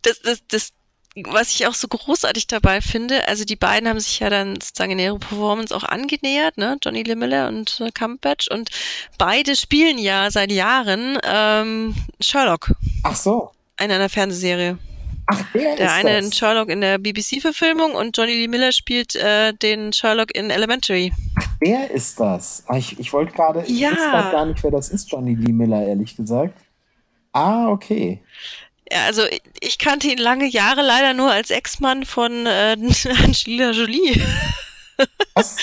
[SPEAKER 2] Das, das, das, was ich auch so großartig dabei finde, also die beiden haben sich ja dann sozusagen in ihrer Performance auch angenähert, ne? Johnny Lee Miller und äh, Cumberbatch und beide spielen ja seit Jahren ähm, Sherlock.
[SPEAKER 1] Ach so.
[SPEAKER 2] In einer Fernsehserie.
[SPEAKER 1] Ach, der,
[SPEAKER 2] der eine
[SPEAKER 1] das.
[SPEAKER 2] in Sherlock in der BBC-Verfilmung und Johnny Lee Miller spielt äh, den Sherlock in Elementary.
[SPEAKER 1] Ach, der ist das. Ah, ich, ich wollte gerade, ich ja. weiß gar nicht, wer das ist, Johnny Lee Miller, ehrlich gesagt. Ah, okay.
[SPEAKER 2] Ja, also ich kannte ihn lange Jahre leider nur als Ex-Mann von äh, Angelina Jolie. Was?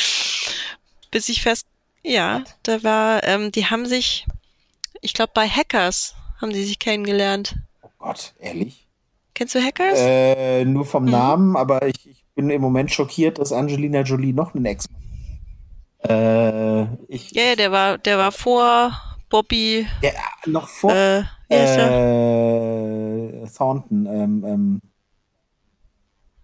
[SPEAKER 2] Bis ich fest, ja, Was? da war, ähm, die haben sich, ich glaube bei Hackers haben sie sich kennengelernt.
[SPEAKER 1] Oh Gott, ehrlich?
[SPEAKER 2] Kennst du Hackers?
[SPEAKER 1] Äh, nur vom mhm. Namen, aber ich, ich, bin im Moment schockiert, dass Angelina Jolie noch einen Ex.
[SPEAKER 2] Äh, ich, ja, ja, der war, der war vor Bobby.
[SPEAKER 1] Ja, noch vor äh, äh, Thornton. Ähm, ähm,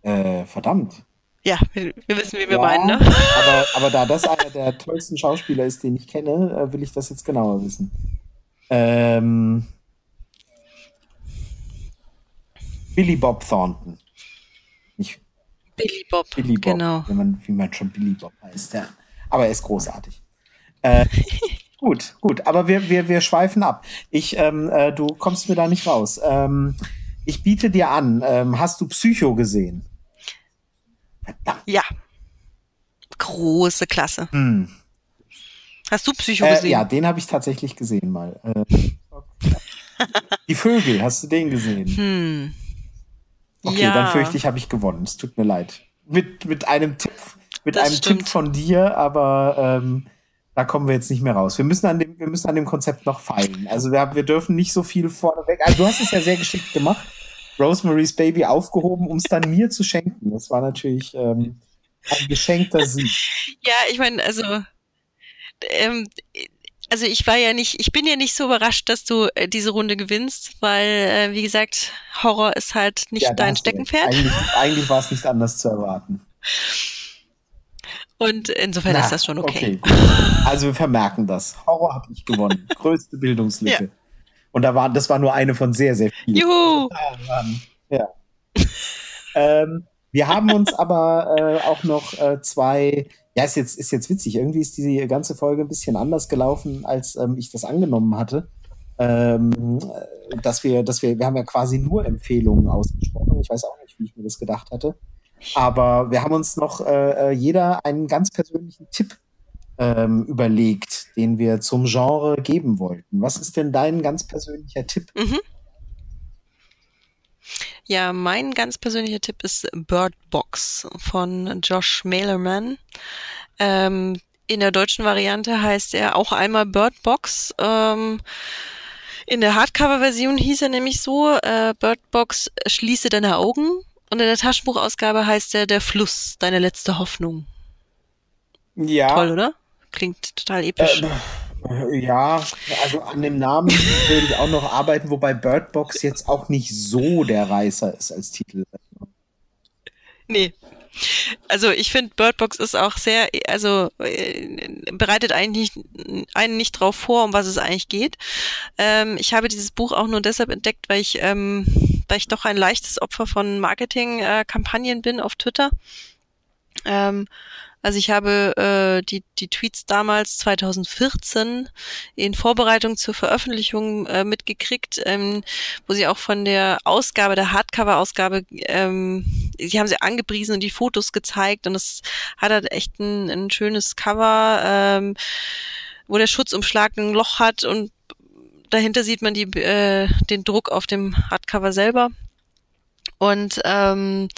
[SPEAKER 1] äh, verdammt.
[SPEAKER 2] Ja, wir, wir, wissen, wie wir ja, meinen, ne?
[SPEAKER 1] Aber, aber da das einer der tollsten Schauspieler ist, den ich kenne, äh, will ich das jetzt genauer wissen. Ähm, Billy Bob Thornton.
[SPEAKER 2] Nicht Billy Bob, Billy Bob genau.
[SPEAKER 1] Wie man, wie man schon Billy Bob heißt, ja. Aber er ist großartig. Äh, gut, gut. Aber wir, wir, wir schweifen ab. Ich, ähm, äh, du kommst mir da nicht raus. Ähm, ich biete dir an. Ähm, hast du Psycho gesehen?
[SPEAKER 2] Verdammt. Ja. Große Klasse.
[SPEAKER 1] Hm.
[SPEAKER 2] Hast du Psycho äh, gesehen?
[SPEAKER 1] Ja, den habe ich tatsächlich gesehen mal. Äh, die Vögel, hast du den gesehen?
[SPEAKER 2] Hm.
[SPEAKER 1] Okay, ja. dann fürchte ich, habe ich gewonnen. Es tut mir leid. Mit, mit einem Tipp, mit das einem stimmt. Tipp von dir, aber ähm, da kommen wir jetzt nicht mehr raus. Wir müssen an dem, wir müssen an dem Konzept noch feilen. Also wir, wir dürfen nicht so viel vorneweg. Also du hast es ja sehr geschickt gemacht. Rosemary's Baby aufgehoben, um es dann mir zu schenken. Das war natürlich ähm, ein geschenkter Sieg.
[SPEAKER 2] Ja, ich meine, also ähm, also ich war ja nicht, ich bin ja nicht so überrascht, dass du äh, diese Runde gewinnst, weil, äh, wie gesagt, Horror ist halt nicht ja, dein Steckenpferd.
[SPEAKER 1] Eigentlich, eigentlich war es nicht anders zu erwarten.
[SPEAKER 2] Und insofern Na, ist das schon okay.
[SPEAKER 1] okay also wir vermerken das. Horror habe ich gewonnen. Größte Bildungslücke. Ja. Und da war, das war nur eine von sehr, sehr vielen.
[SPEAKER 2] Juhu!
[SPEAKER 1] Ja. ähm, wir haben uns aber äh, auch noch äh, zwei ja, ist jetzt, ist jetzt witzig. Irgendwie ist die ganze Folge ein bisschen anders gelaufen, als ähm, ich das angenommen hatte. Ähm, dass wir, dass wir, wir haben ja quasi nur Empfehlungen ausgesprochen. Ich weiß auch nicht, wie ich mir das gedacht hatte. Aber wir haben uns noch äh, äh jeder einen ganz persönlichen Tipp ähm, überlegt, den wir zum Genre geben wollten. Was ist denn dein ganz persönlicher Tipp?
[SPEAKER 2] Mhm. Ja, mein ganz persönlicher Tipp ist Bird Box von Josh Mailerman. Ähm, in der deutschen Variante heißt er auch einmal Bird Box. Ähm, in der Hardcover-Version hieß er nämlich so, äh, Bird Box, schließe deine Augen. Und in der Taschenbuchausgabe heißt er Der Fluss, deine letzte Hoffnung.
[SPEAKER 1] Ja.
[SPEAKER 2] Toll, oder? Klingt total episch.
[SPEAKER 1] Äh, ja, also an dem Namen würde ich auch noch arbeiten, wobei Bird Box jetzt auch nicht so der Reißer ist als Titel.
[SPEAKER 2] Nee, also ich finde, Birdbox ist auch sehr, also äh, bereitet eigentlich einen nicht drauf vor, um was es eigentlich geht. Ähm, ich habe dieses Buch auch nur deshalb entdeckt, weil ich, ähm, weil ich doch ein leichtes Opfer von Marketingkampagnen äh, bin auf Twitter. Ähm, also ich habe äh, die, die Tweets damals 2014 in Vorbereitung zur Veröffentlichung äh, mitgekriegt, ähm, wo sie auch von der Ausgabe, der Hardcover-Ausgabe, ähm, sie haben sie angepriesen und die Fotos gezeigt und es hat halt echt ein, ein schönes Cover, ähm, wo der Schutzumschlag ein Loch hat und dahinter sieht man die, äh, den Druck auf dem Hardcover selber. Und ähm,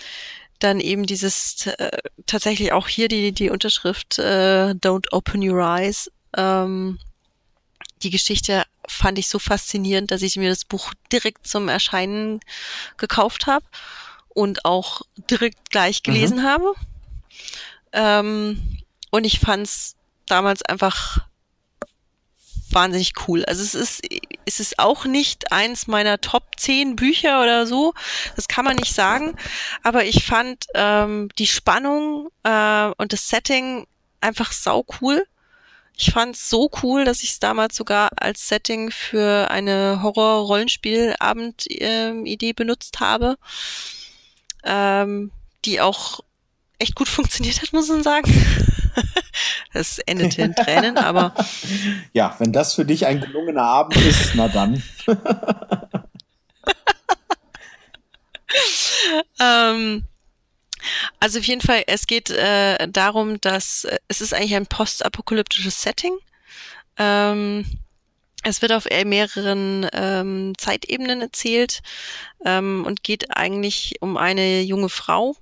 [SPEAKER 2] dann eben dieses äh, tatsächlich auch hier die die Unterschrift äh, Don't Open Your Eyes. Ähm, die Geschichte fand ich so faszinierend, dass ich mir das Buch direkt zum Erscheinen gekauft habe und auch direkt gleich gelesen mhm. habe. Ähm, und ich fand es damals einfach wahnsinnig cool. Also es ist, es ist auch nicht eins meiner Top 10 Bücher oder so. Das kann man nicht sagen. Aber ich fand ähm, die Spannung äh, und das Setting einfach sau cool. Ich fand es so cool, dass ich es damals sogar als Setting für eine Horror-Rollenspiel-Abend-Idee benutzt habe, ähm, die auch echt gut funktioniert hat, muss man sagen. Es endete in Tränen, aber.
[SPEAKER 1] Ja, wenn das für dich ein gelungener Abend ist, na dann.
[SPEAKER 2] ähm, also auf jeden Fall, es geht äh, darum, dass äh, es ist eigentlich ein postapokalyptisches Setting. Ähm, es wird auf mehreren ähm, Zeitebenen erzählt ähm, und geht eigentlich um eine junge Frau,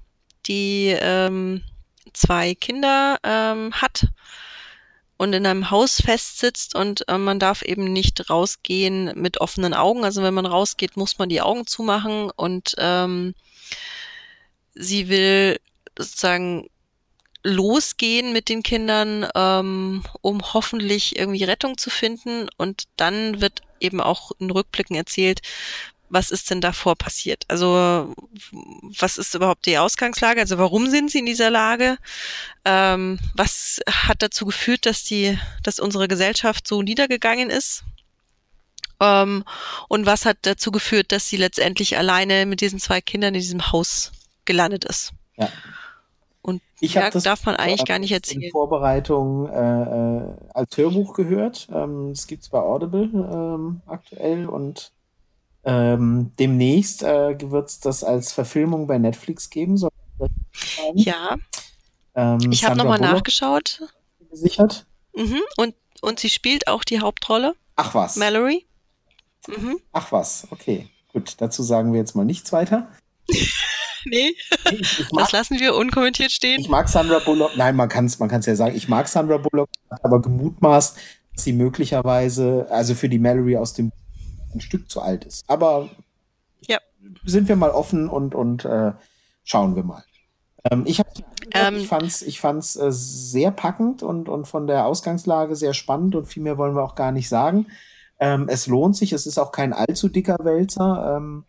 [SPEAKER 2] die ähm, zwei Kinder ähm, hat und in einem Haus festsitzt und äh, man darf eben nicht rausgehen mit offenen Augen. Also wenn man rausgeht, muss man die Augen zumachen und ähm, sie will sozusagen losgehen mit den Kindern, ähm, um hoffentlich irgendwie Rettung zu finden. Und dann wird eben auch in Rückblicken erzählt, was ist denn davor passiert? Also was ist überhaupt die Ausgangslage? Also warum sind sie in dieser Lage? Ähm, was hat dazu geführt, dass die, dass unsere Gesellschaft so niedergegangen ist? Ähm, und was hat dazu geführt, dass sie letztendlich alleine mit diesen zwei Kindern in diesem Haus gelandet ist? Ja. Und
[SPEAKER 1] ich ja, das darf man eigentlich gar nicht erzählen. In Vorbereitung äh, äh, als Hörbuch gehört. Ähm, es gibt es bei Audible ähm, aktuell und ähm, demnächst äh, wird es das als Verfilmung bei Netflix geben. Soll
[SPEAKER 2] ja. Ähm, ich habe nochmal nachgeschaut.
[SPEAKER 1] Gesichert.
[SPEAKER 2] Mhm. Und, und sie spielt auch die Hauptrolle.
[SPEAKER 1] Ach was.
[SPEAKER 2] Mallory.
[SPEAKER 1] Mhm. Ach was, okay. Gut, dazu sagen wir jetzt mal nichts weiter.
[SPEAKER 2] nee, ich, ich mag, das lassen wir unkommentiert stehen.
[SPEAKER 1] Ich mag Sandra Bullock, nein, man kann es man kann's ja sagen, ich mag Sandra Bullock, aber gemutmaßt, dass sie möglicherweise, also für die Mallory aus dem ein Stück zu alt ist. Aber ja. sind wir mal offen und, und äh, schauen wir mal. Ähm, ich ähm, ich fand's, ich fand's äh, sehr packend und, und von der Ausgangslage sehr spannend und viel mehr wollen wir auch gar nicht sagen. Ähm, es lohnt sich, es ist auch kein allzu dicker Wälzer. Ähm,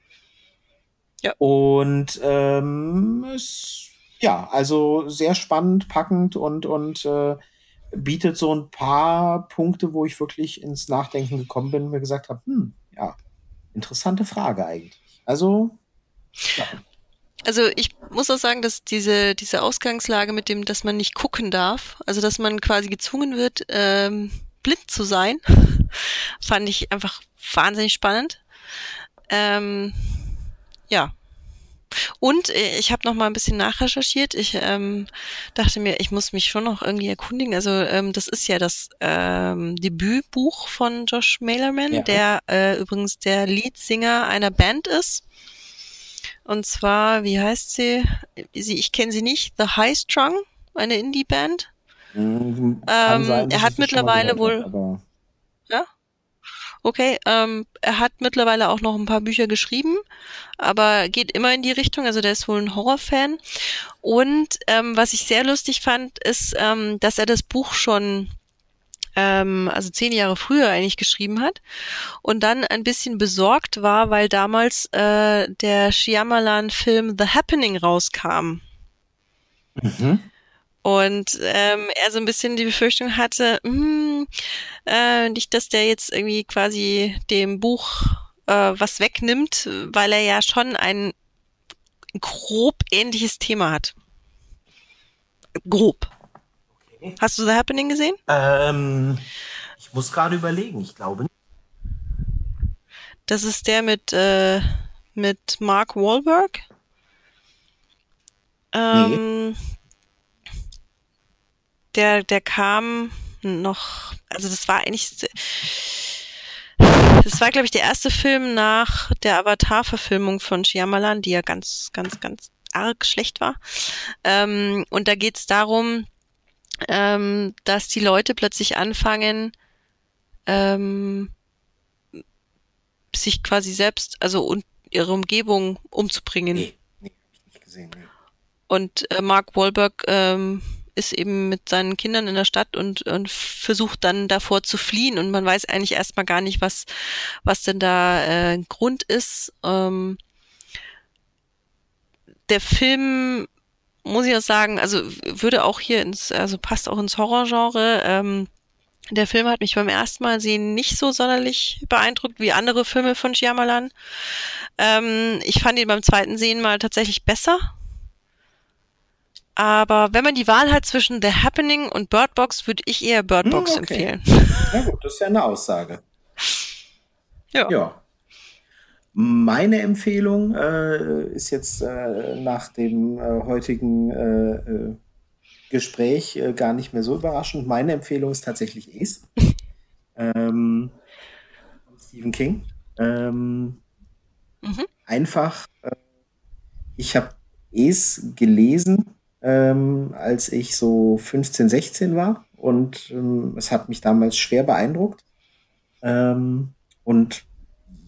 [SPEAKER 1] ja. Und ähm, es, ja, also sehr spannend, packend und, und äh, bietet so ein paar Punkte, wo ich wirklich ins Nachdenken gekommen bin und mir gesagt habe, hm, interessante Frage eigentlich. Also, ja.
[SPEAKER 2] Also ich muss auch sagen, dass diese, diese Ausgangslage mit dem, dass man nicht gucken darf, also dass man quasi gezwungen wird, ähm, blind zu sein, fand ich einfach wahnsinnig spannend. Ähm, ja, und äh, ich habe noch mal ein bisschen nachrecherchiert. Ich ähm, dachte mir, ich muss mich schon noch irgendwie erkundigen. Also ähm, das ist ja das ähm, Debütbuch von Josh Mailerman, ja. der äh, übrigens der Leadsinger einer Band ist. Und zwar, wie heißt sie? sie ich kenne sie nicht. The High Strung, eine Indie-Band. Mhm, ähm, sein, er hat mittlerweile wohl. Okay, ähm, er hat mittlerweile auch noch ein paar Bücher geschrieben, aber geht immer in die Richtung. Also der ist wohl ein Horrorfan. Und ähm, was ich sehr lustig fand, ist, ähm, dass er das Buch schon ähm, also zehn Jahre früher eigentlich geschrieben hat und dann ein bisschen besorgt war, weil damals äh, der Shyamalan-Film The Happening rauskam. Mhm. Und ähm, er so ein bisschen die Befürchtung hatte, mh, hm, äh, nicht, dass der jetzt irgendwie quasi dem Buch äh, was wegnimmt, weil er ja schon ein grob ähnliches Thema hat. Grob. Okay. Hast du The Happening gesehen?
[SPEAKER 1] Ähm, ich muss gerade überlegen, ich glaube nicht.
[SPEAKER 2] Das ist der mit, äh, mit Mark Wahlberg. Ähm, nee der, der kam noch, also das war eigentlich, das war, glaube ich, der erste Film nach der Avatar-Verfilmung von Shyamalan, die ja ganz, ganz, ganz arg schlecht war. Ähm, und da geht es darum, ähm, dass die Leute plötzlich anfangen, ähm, sich quasi selbst, also und ihre Umgebung umzubringen. Nee, nee, hab ich nicht gesehen. Nee. Und äh, Mark Wahlberg ähm, ist eben mit seinen Kindern in der Stadt und, und versucht dann davor zu fliehen und man weiß eigentlich erstmal gar nicht, was, was denn da äh, Grund ist. Ähm, der Film, muss ich auch sagen, also würde auch hier ins, also passt auch ins Horrorgenre. Ähm, der Film hat mich beim ersten Mal sehen nicht so sonderlich beeindruckt wie andere Filme von Shyamalan. Ähm, ich fand ihn beim zweiten Sehen mal tatsächlich besser. Aber wenn man die Wahl hat zwischen The Happening und Bird Box, würde ich eher Bird Box hm, okay. empfehlen.
[SPEAKER 1] Na gut, das ist ja eine Aussage. Ja. ja. Meine Empfehlung äh, ist jetzt äh, nach dem äh, heutigen äh, äh, Gespräch äh, gar nicht mehr so überraschend. Meine Empfehlung ist tatsächlich Es. ähm, Stephen King. Ähm, mhm. Einfach, ich habe Es gelesen ähm, als ich so 15, 16 war. Und ähm, es hat mich damals schwer beeindruckt. Ähm, und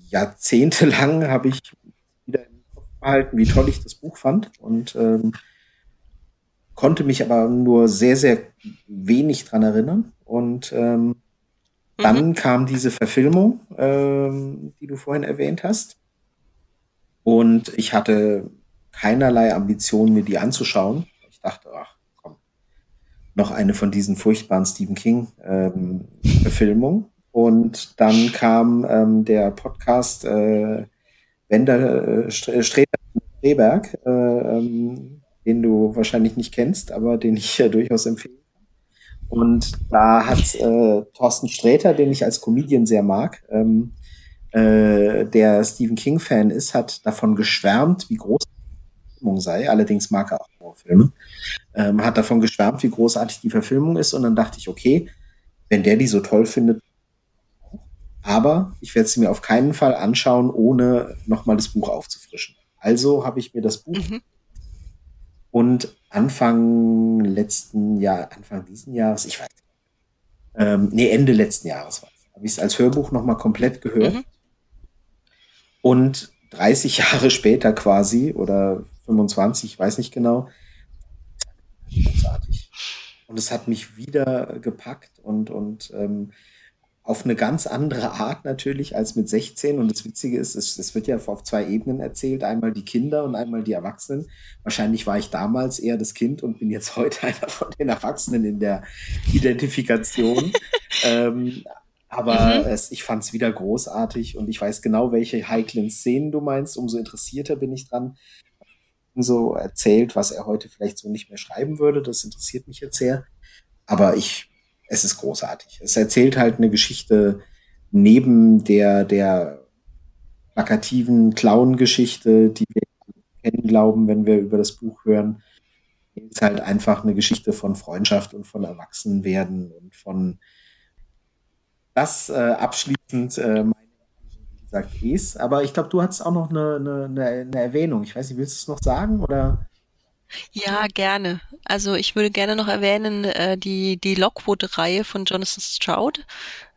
[SPEAKER 1] jahrzehntelang habe ich wieder im Kopf behalten, wie toll ich das Buch fand. Und ähm, konnte mich aber nur sehr, sehr wenig dran erinnern. Und ähm, mhm. dann kam diese Verfilmung, ähm, die du vorhin erwähnt hast. Und ich hatte keinerlei Ambition, mir die anzuschauen dachte, ach komm, noch eine von diesen furchtbaren Stephen King-Verfilmungen. Ähm, und dann kam ähm, der Podcast äh, Wender äh, Streberg, äh, ähm, den du wahrscheinlich nicht kennst, aber den ich äh, durchaus empfehle. Und da hat äh, Thorsten Sträter, den ich als Comedian sehr mag, ähm, äh, der Stephen King-Fan ist, hat davon geschwärmt, wie groß Verfilmung sei. Allerdings mag er auch Horrorfilme. Ähm, hat davon geschwärmt, wie großartig die Verfilmung ist. Und dann dachte ich, okay, wenn der die so toll findet, aber ich werde sie mir auf keinen Fall anschauen, ohne nochmal das Buch aufzufrischen. Also habe ich mir das Buch mhm. und Anfang letzten Jahr, Anfang diesen Jahres, ich weiß nicht, ähm, nee, Ende letzten Jahres war es, habe ich es als Hörbuch nochmal komplett gehört. Mhm. Und 30 Jahre später quasi oder 25, ich weiß nicht genau. Großartig. Und es hat mich wieder gepackt und, und ähm, auf eine ganz andere Art natürlich als mit 16. Und das Witzige ist, es, es wird ja auf zwei Ebenen erzählt. Einmal die Kinder und einmal die Erwachsenen. Wahrscheinlich war ich damals eher das Kind und bin jetzt heute einer von den Erwachsenen in der Identifikation. ähm, aber mhm. es, ich fand es wieder großartig und ich weiß genau, welche heiklen Szenen du meinst. Umso interessierter bin ich dran, so erzählt, was er heute vielleicht so nicht mehr schreiben würde. Das interessiert mich jetzt sehr. Aber ich, es ist großartig. Es erzählt halt eine Geschichte neben der, der plakativen Clown-Geschichte, die wir kennen glauben, wenn wir über das Buch hören. Es ist halt einfach eine Geschichte von Freundschaft und von Erwachsenwerden und von das äh, abschließend äh, sagt es. Aber ich glaube, du hattest auch noch eine, eine, eine, Erwähnung. Ich weiß nicht, willst du es noch sagen oder?
[SPEAKER 2] Ja, gerne. Also ich würde gerne noch erwähnen äh, die, die Lockwood-Reihe von Jonathan Stroud.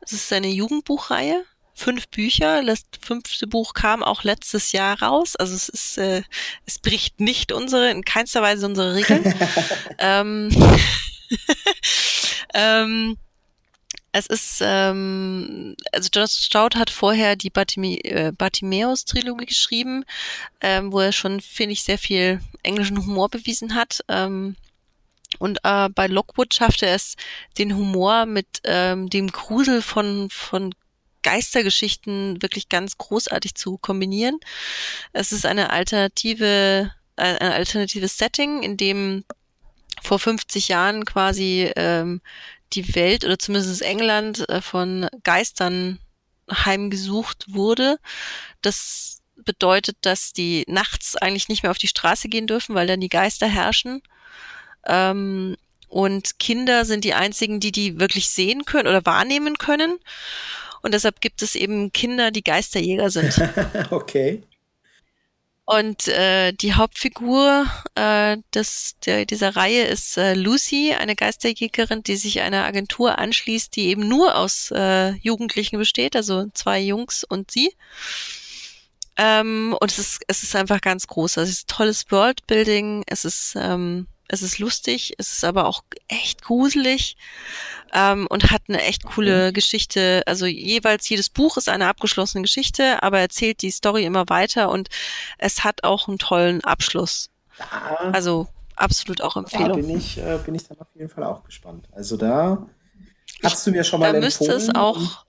[SPEAKER 2] Es ist eine Jugendbuchreihe. Fünf Bücher. Das fünfte Buch kam auch letztes Jahr raus. Also es ist, äh, es bricht nicht unsere, in keinster Weise unsere Regeln. ähm, ähm, es ist, ähm, also Jonathan Stroud hat vorher die Bartime äh, Bartimeus-Trilogie geschrieben, ähm, wo er schon, finde ich, sehr viel englischen Humor bewiesen hat. Ähm, und äh, bei Lockwood schaffte er es, den Humor mit ähm, dem Grusel von, von Geistergeschichten wirklich ganz großartig zu kombinieren. Es ist eine alternative, ein alternatives Setting, in dem vor 50 Jahren quasi ähm, die Welt oder zumindest England äh, von Geistern heimgesucht wurde. Das bedeutet, dass die nachts eigentlich nicht mehr auf die Straße gehen dürfen, weil dann die Geister herrschen. Ähm, und Kinder sind die einzigen, die die wirklich sehen können oder wahrnehmen können. Und deshalb gibt es eben Kinder, die Geisterjäger sind.
[SPEAKER 1] okay.
[SPEAKER 2] Und äh, die Hauptfigur äh, des, der, dieser Reihe ist äh, Lucy, eine Geisterjägerin, die sich einer Agentur anschließt, die eben nur aus äh, Jugendlichen besteht, also zwei Jungs und sie. Ähm, und es ist, es ist einfach ganz groß. Also es ist tolles Worldbuilding, es ist, ähm, es ist lustig, es ist aber auch echt gruselig ähm, und hat eine echt coole okay. Geschichte. Also jeweils jedes Buch ist eine abgeschlossene Geschichte, aber erzählt die Story immer weiter und es hat auch einen tollen Abschluss. Da, also absolut auch Empfehlung. Da
[SPEAKER 1] bin ich, äh, bin ich dann auf jeden Fall auch gespannt. Also da hast du mir schon mal
[SPEAKER 2] da empfohlen. Da müsste es auch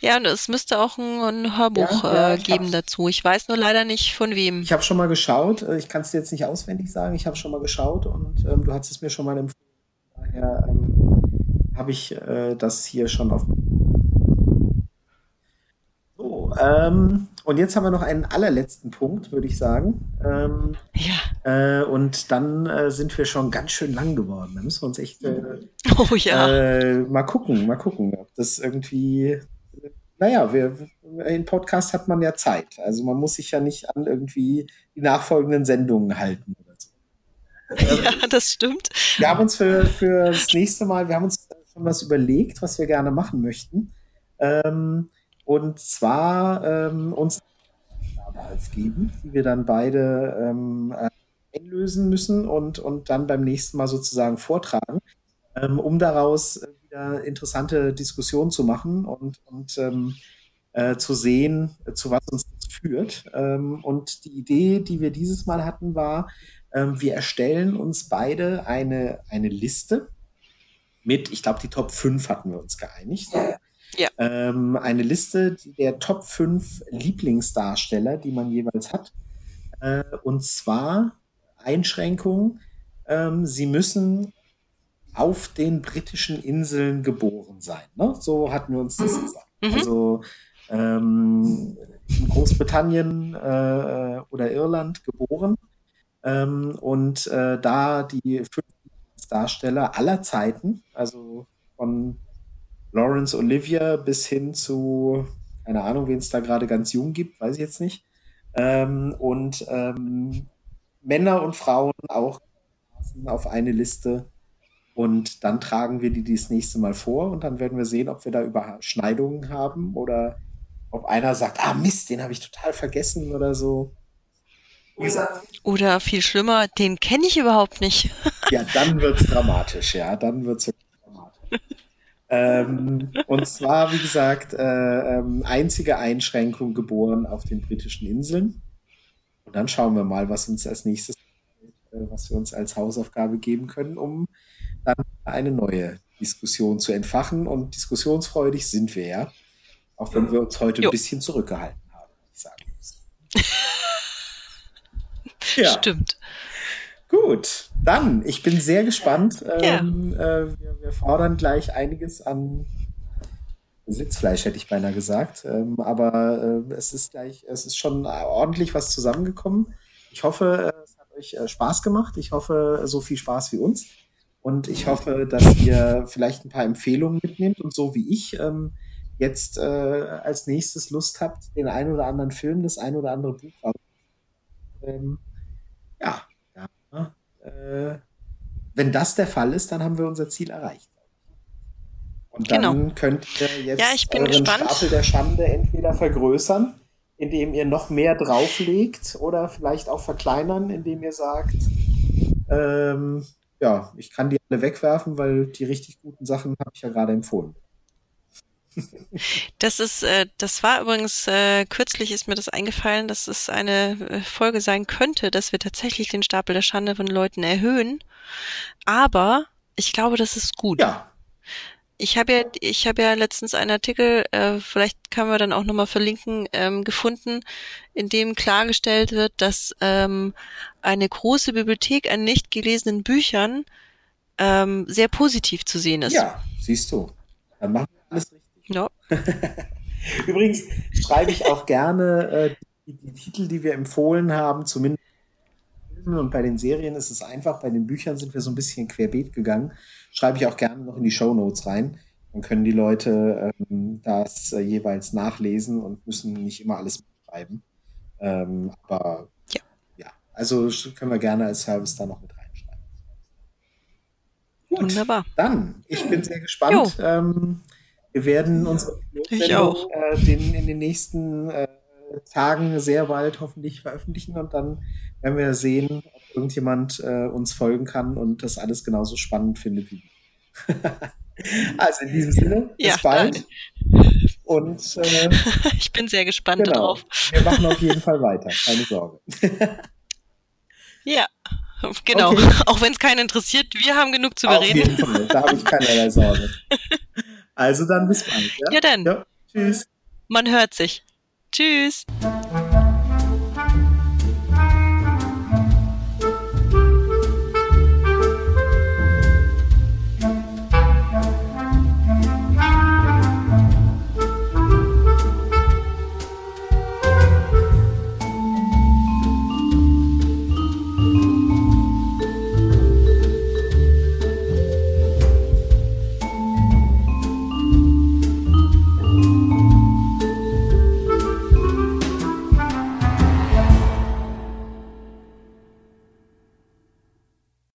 [SPEAKER 2] ja, und es müsste auch ein, ein Hörbuch ja, ja, äh, geben dazu. Ich weiß nur leider nicht von wem.
[SPEAKER 1] Ich habe schon mal geschaut. Äh, ich kann es dir jetzt nicht auswendig sagen. Ich habe schon mal geschaut und ähm, du hast es mir schon mal empfohlen. Daher ähm, habe ich äh, das hier schon auf. So, ähm, und jetzt haben wir noch einen allerletzten Punkt, würde ich sagen. Ähm,
[SPEAKER 2] ja.
[SPEAKER 1] Äh, und dann äh, sind wir schon ganz schön lang geworden. Da müssen wir uns echt äh,
[SPEAKER 2] oh, ja.
[SPEAKER 1] Äh, mal gucken, mal gucken, ob das irgendwie. Naja, wir, in Podcast hat man ja Zeit. Also man muss sich ja nicht an irgendwie die nachfolgenden Sendungen halten
[SPEAKER 2] ja, das stimmt.
[SPEAKER 1] Wir haben uns für, für das nächste Mal, wir haben uns schon was überlegt, was wir gerne machen möchten. Ähm, und zwar ähm, uns als geben, die wir dann beide ähm, äh, einlösen müssen und, und dann beim nächsten Mal sozusagen vortragen, ähm, um daraus wieder interessante Diskussionen zu machen und, und ähm, äh, zu sehen, zu was uns das führt. Ähm, und die Idee, die wir dieses Mal hatten, war, ähm, wir erstellen uns beide eine, eine Liste mit, ich glaube, die Top 5 hatten wir uns geeinigt.
[SPEAKER 2] Ja.
[SPEAKER 1] Ähm, eine Liste der Top 5 Lieblingsdarsteller, die man jeweils hat. Äh, und zwar Einschränkung, ähm, sie müssen auf den britischen Inseln geboren sein. Ne? So hatten wir uns das mhm. gesagt. Mhm. Also ähm, in Großbritannien äh, oder Irland geboren ähm, und äh, da die fünf Darsteller aller Zeiten, also von Lawrence Olivier bis hin zu, keine Ahnung, wen es da gerade ganz jung gibt, weiß ich jetzt nicht. Ähm, und ähm, Männer und Frauen auch auf eine Liste. Und dann tragen wir die das nächste Mal vor und dann werden wir sehen, ob wir da Überschneidungen haben oder ob einer sagt, ah Mist, den habe ich total vergessen oder so.
[SPEAKER 2] Oder viel schlimmer, den kenne ich überhaupt nicht.
[SPEAKER 1] ja, dann wird es dramatisch, ja, dann wird es wirklich dramatisch. ähm, und zwar, wie gesagt, äh, ähm, einzige Einschränkung geboren auf den britischen Inseln. Und dann schauen wir mal, was uns als nächstes, äh, was wir uns als Hausaufgabe geben können, um dann eine neue Diskussion zu entfachen. Und diskussionsfreudig sind wir ja, auch wenn wir uns heute jo. ein bisschen zurückgehalten haben, ich sagen muss.
[SPEAKER 2] Ja. Stimmt.
[SPEAKER 1] Gut, dann, ich bin sehr gespannt. Ähm, ja. äh, wir, wir, fordern gleich einiges an Sitzfleisch, hätte ich beinahe gesagt. Ähm, aber äh, es ist gleich, es ist schon ordentlich was zusammengekommen. Ich hoffe, es hat euch äh, Spaß gemacht. Ich hoffe, so viel Spaß wie uns. Und ich hoffe, dass ihr vielleicht ein paar Empfehlungen mitnehmt und so wie ich ähm, jetzt äh, als nächstes Lust habt, den ein oder anderen Film, das ein oder andere Buch ähm, ja, ja äh, wenn das der Fall ist, dann haben wir unser Ziel erreicht. Und dann genau. könnt ihr jetzt
[SPEAKER 2] ja, euren gespannt.
[SPEAKER 1] Stapel der Schande entweder vergrößern, indem ihr noch mehr drauflegt, oder vielleicht auch verkleinern, indem ihr sagt, ähm, ja, ich kann die alle wegwerfen, weil die richtig guten Sachen habe ich ja gerade empfohlen.
[SPEAKER 2] Das ist, äh, das war übrigens äh, kürzlich ist mir das eingefallen, dass es eine äh, Folge sein könnte, dass wir tatsächlich den Stapel der Schande von Leuten erhöhen. Aber ich glaube, das ist gut.
[SPEAKER 1] Ja.
[SPEAKER 2] Ich habe ja, ich habe ja letztens einen Artikel, äh, vielleicht können wir dann auch nochmal verlinken, ähm, gefunden, in dem klargestellt wird, dass ähm, eine große Bibliothek an nicht gelesenen Büchern ähm, sehr positiv zu sehen ist.
[SPEAKER 1] Ja, siehst du. Dann machen wir alles richtig.
[SPEAKER 2] Ja.
[SPEAKER 1] Übrigens schreibe ich auch gerne äh, die, die, Titel, die wir empfohlen haben, zumindest und bei den Serien ist es einfach, bei den Büchern sind wir so ein bisschen querbeet gegangen. Schreibe ich auch gerne noch in die Show Notes rein. Dann können die Leute ähm, das äh, jeweils nachlesen und müssen nicht immer alles schreiben. Ähm, aber ja. ja, also können wir gerne als Service da noch mit reinschreiben.
[SPEAKER 2] Gut, Wunderbar.
[SPEAKER 1] Dann, ich bin sehr gespannt. Ähm, wir werden unsere
[SPEAKER 2] Sendung
[SPEAKER 1] äh, den, in den nächsten äh, Tagen sehr bald hoffentlich veröffentlichen und dann werden wir sehen, ob irgendjemand äh, uns folgen kann und das alles genauso spannend findet wie wir. also in diesem Sinne, bis
[SPEAKER 2] ja,
[SPEAKER 1] bald. Und äh,
[SPEAKER 2] ich bin sehr gespannt
[SPEAKER 1] genau,
[SPEAKER 2] darauf.
[SPEAKER 1] Wir machen auf jeden Fall weiter, keine Sorge.
[SPEAKER 2] ja. Genau, okay. auch wenn es keinen interessiert, wir haben genug zu bereden.
[SPEAKER 1] Auf jeden Fall, da habe ich keinerlei Sorge. Also dann bis bald.
[SPEAKER 2] Ja, ja dann. Ja, tschüss. Man hört sich. Tschüss.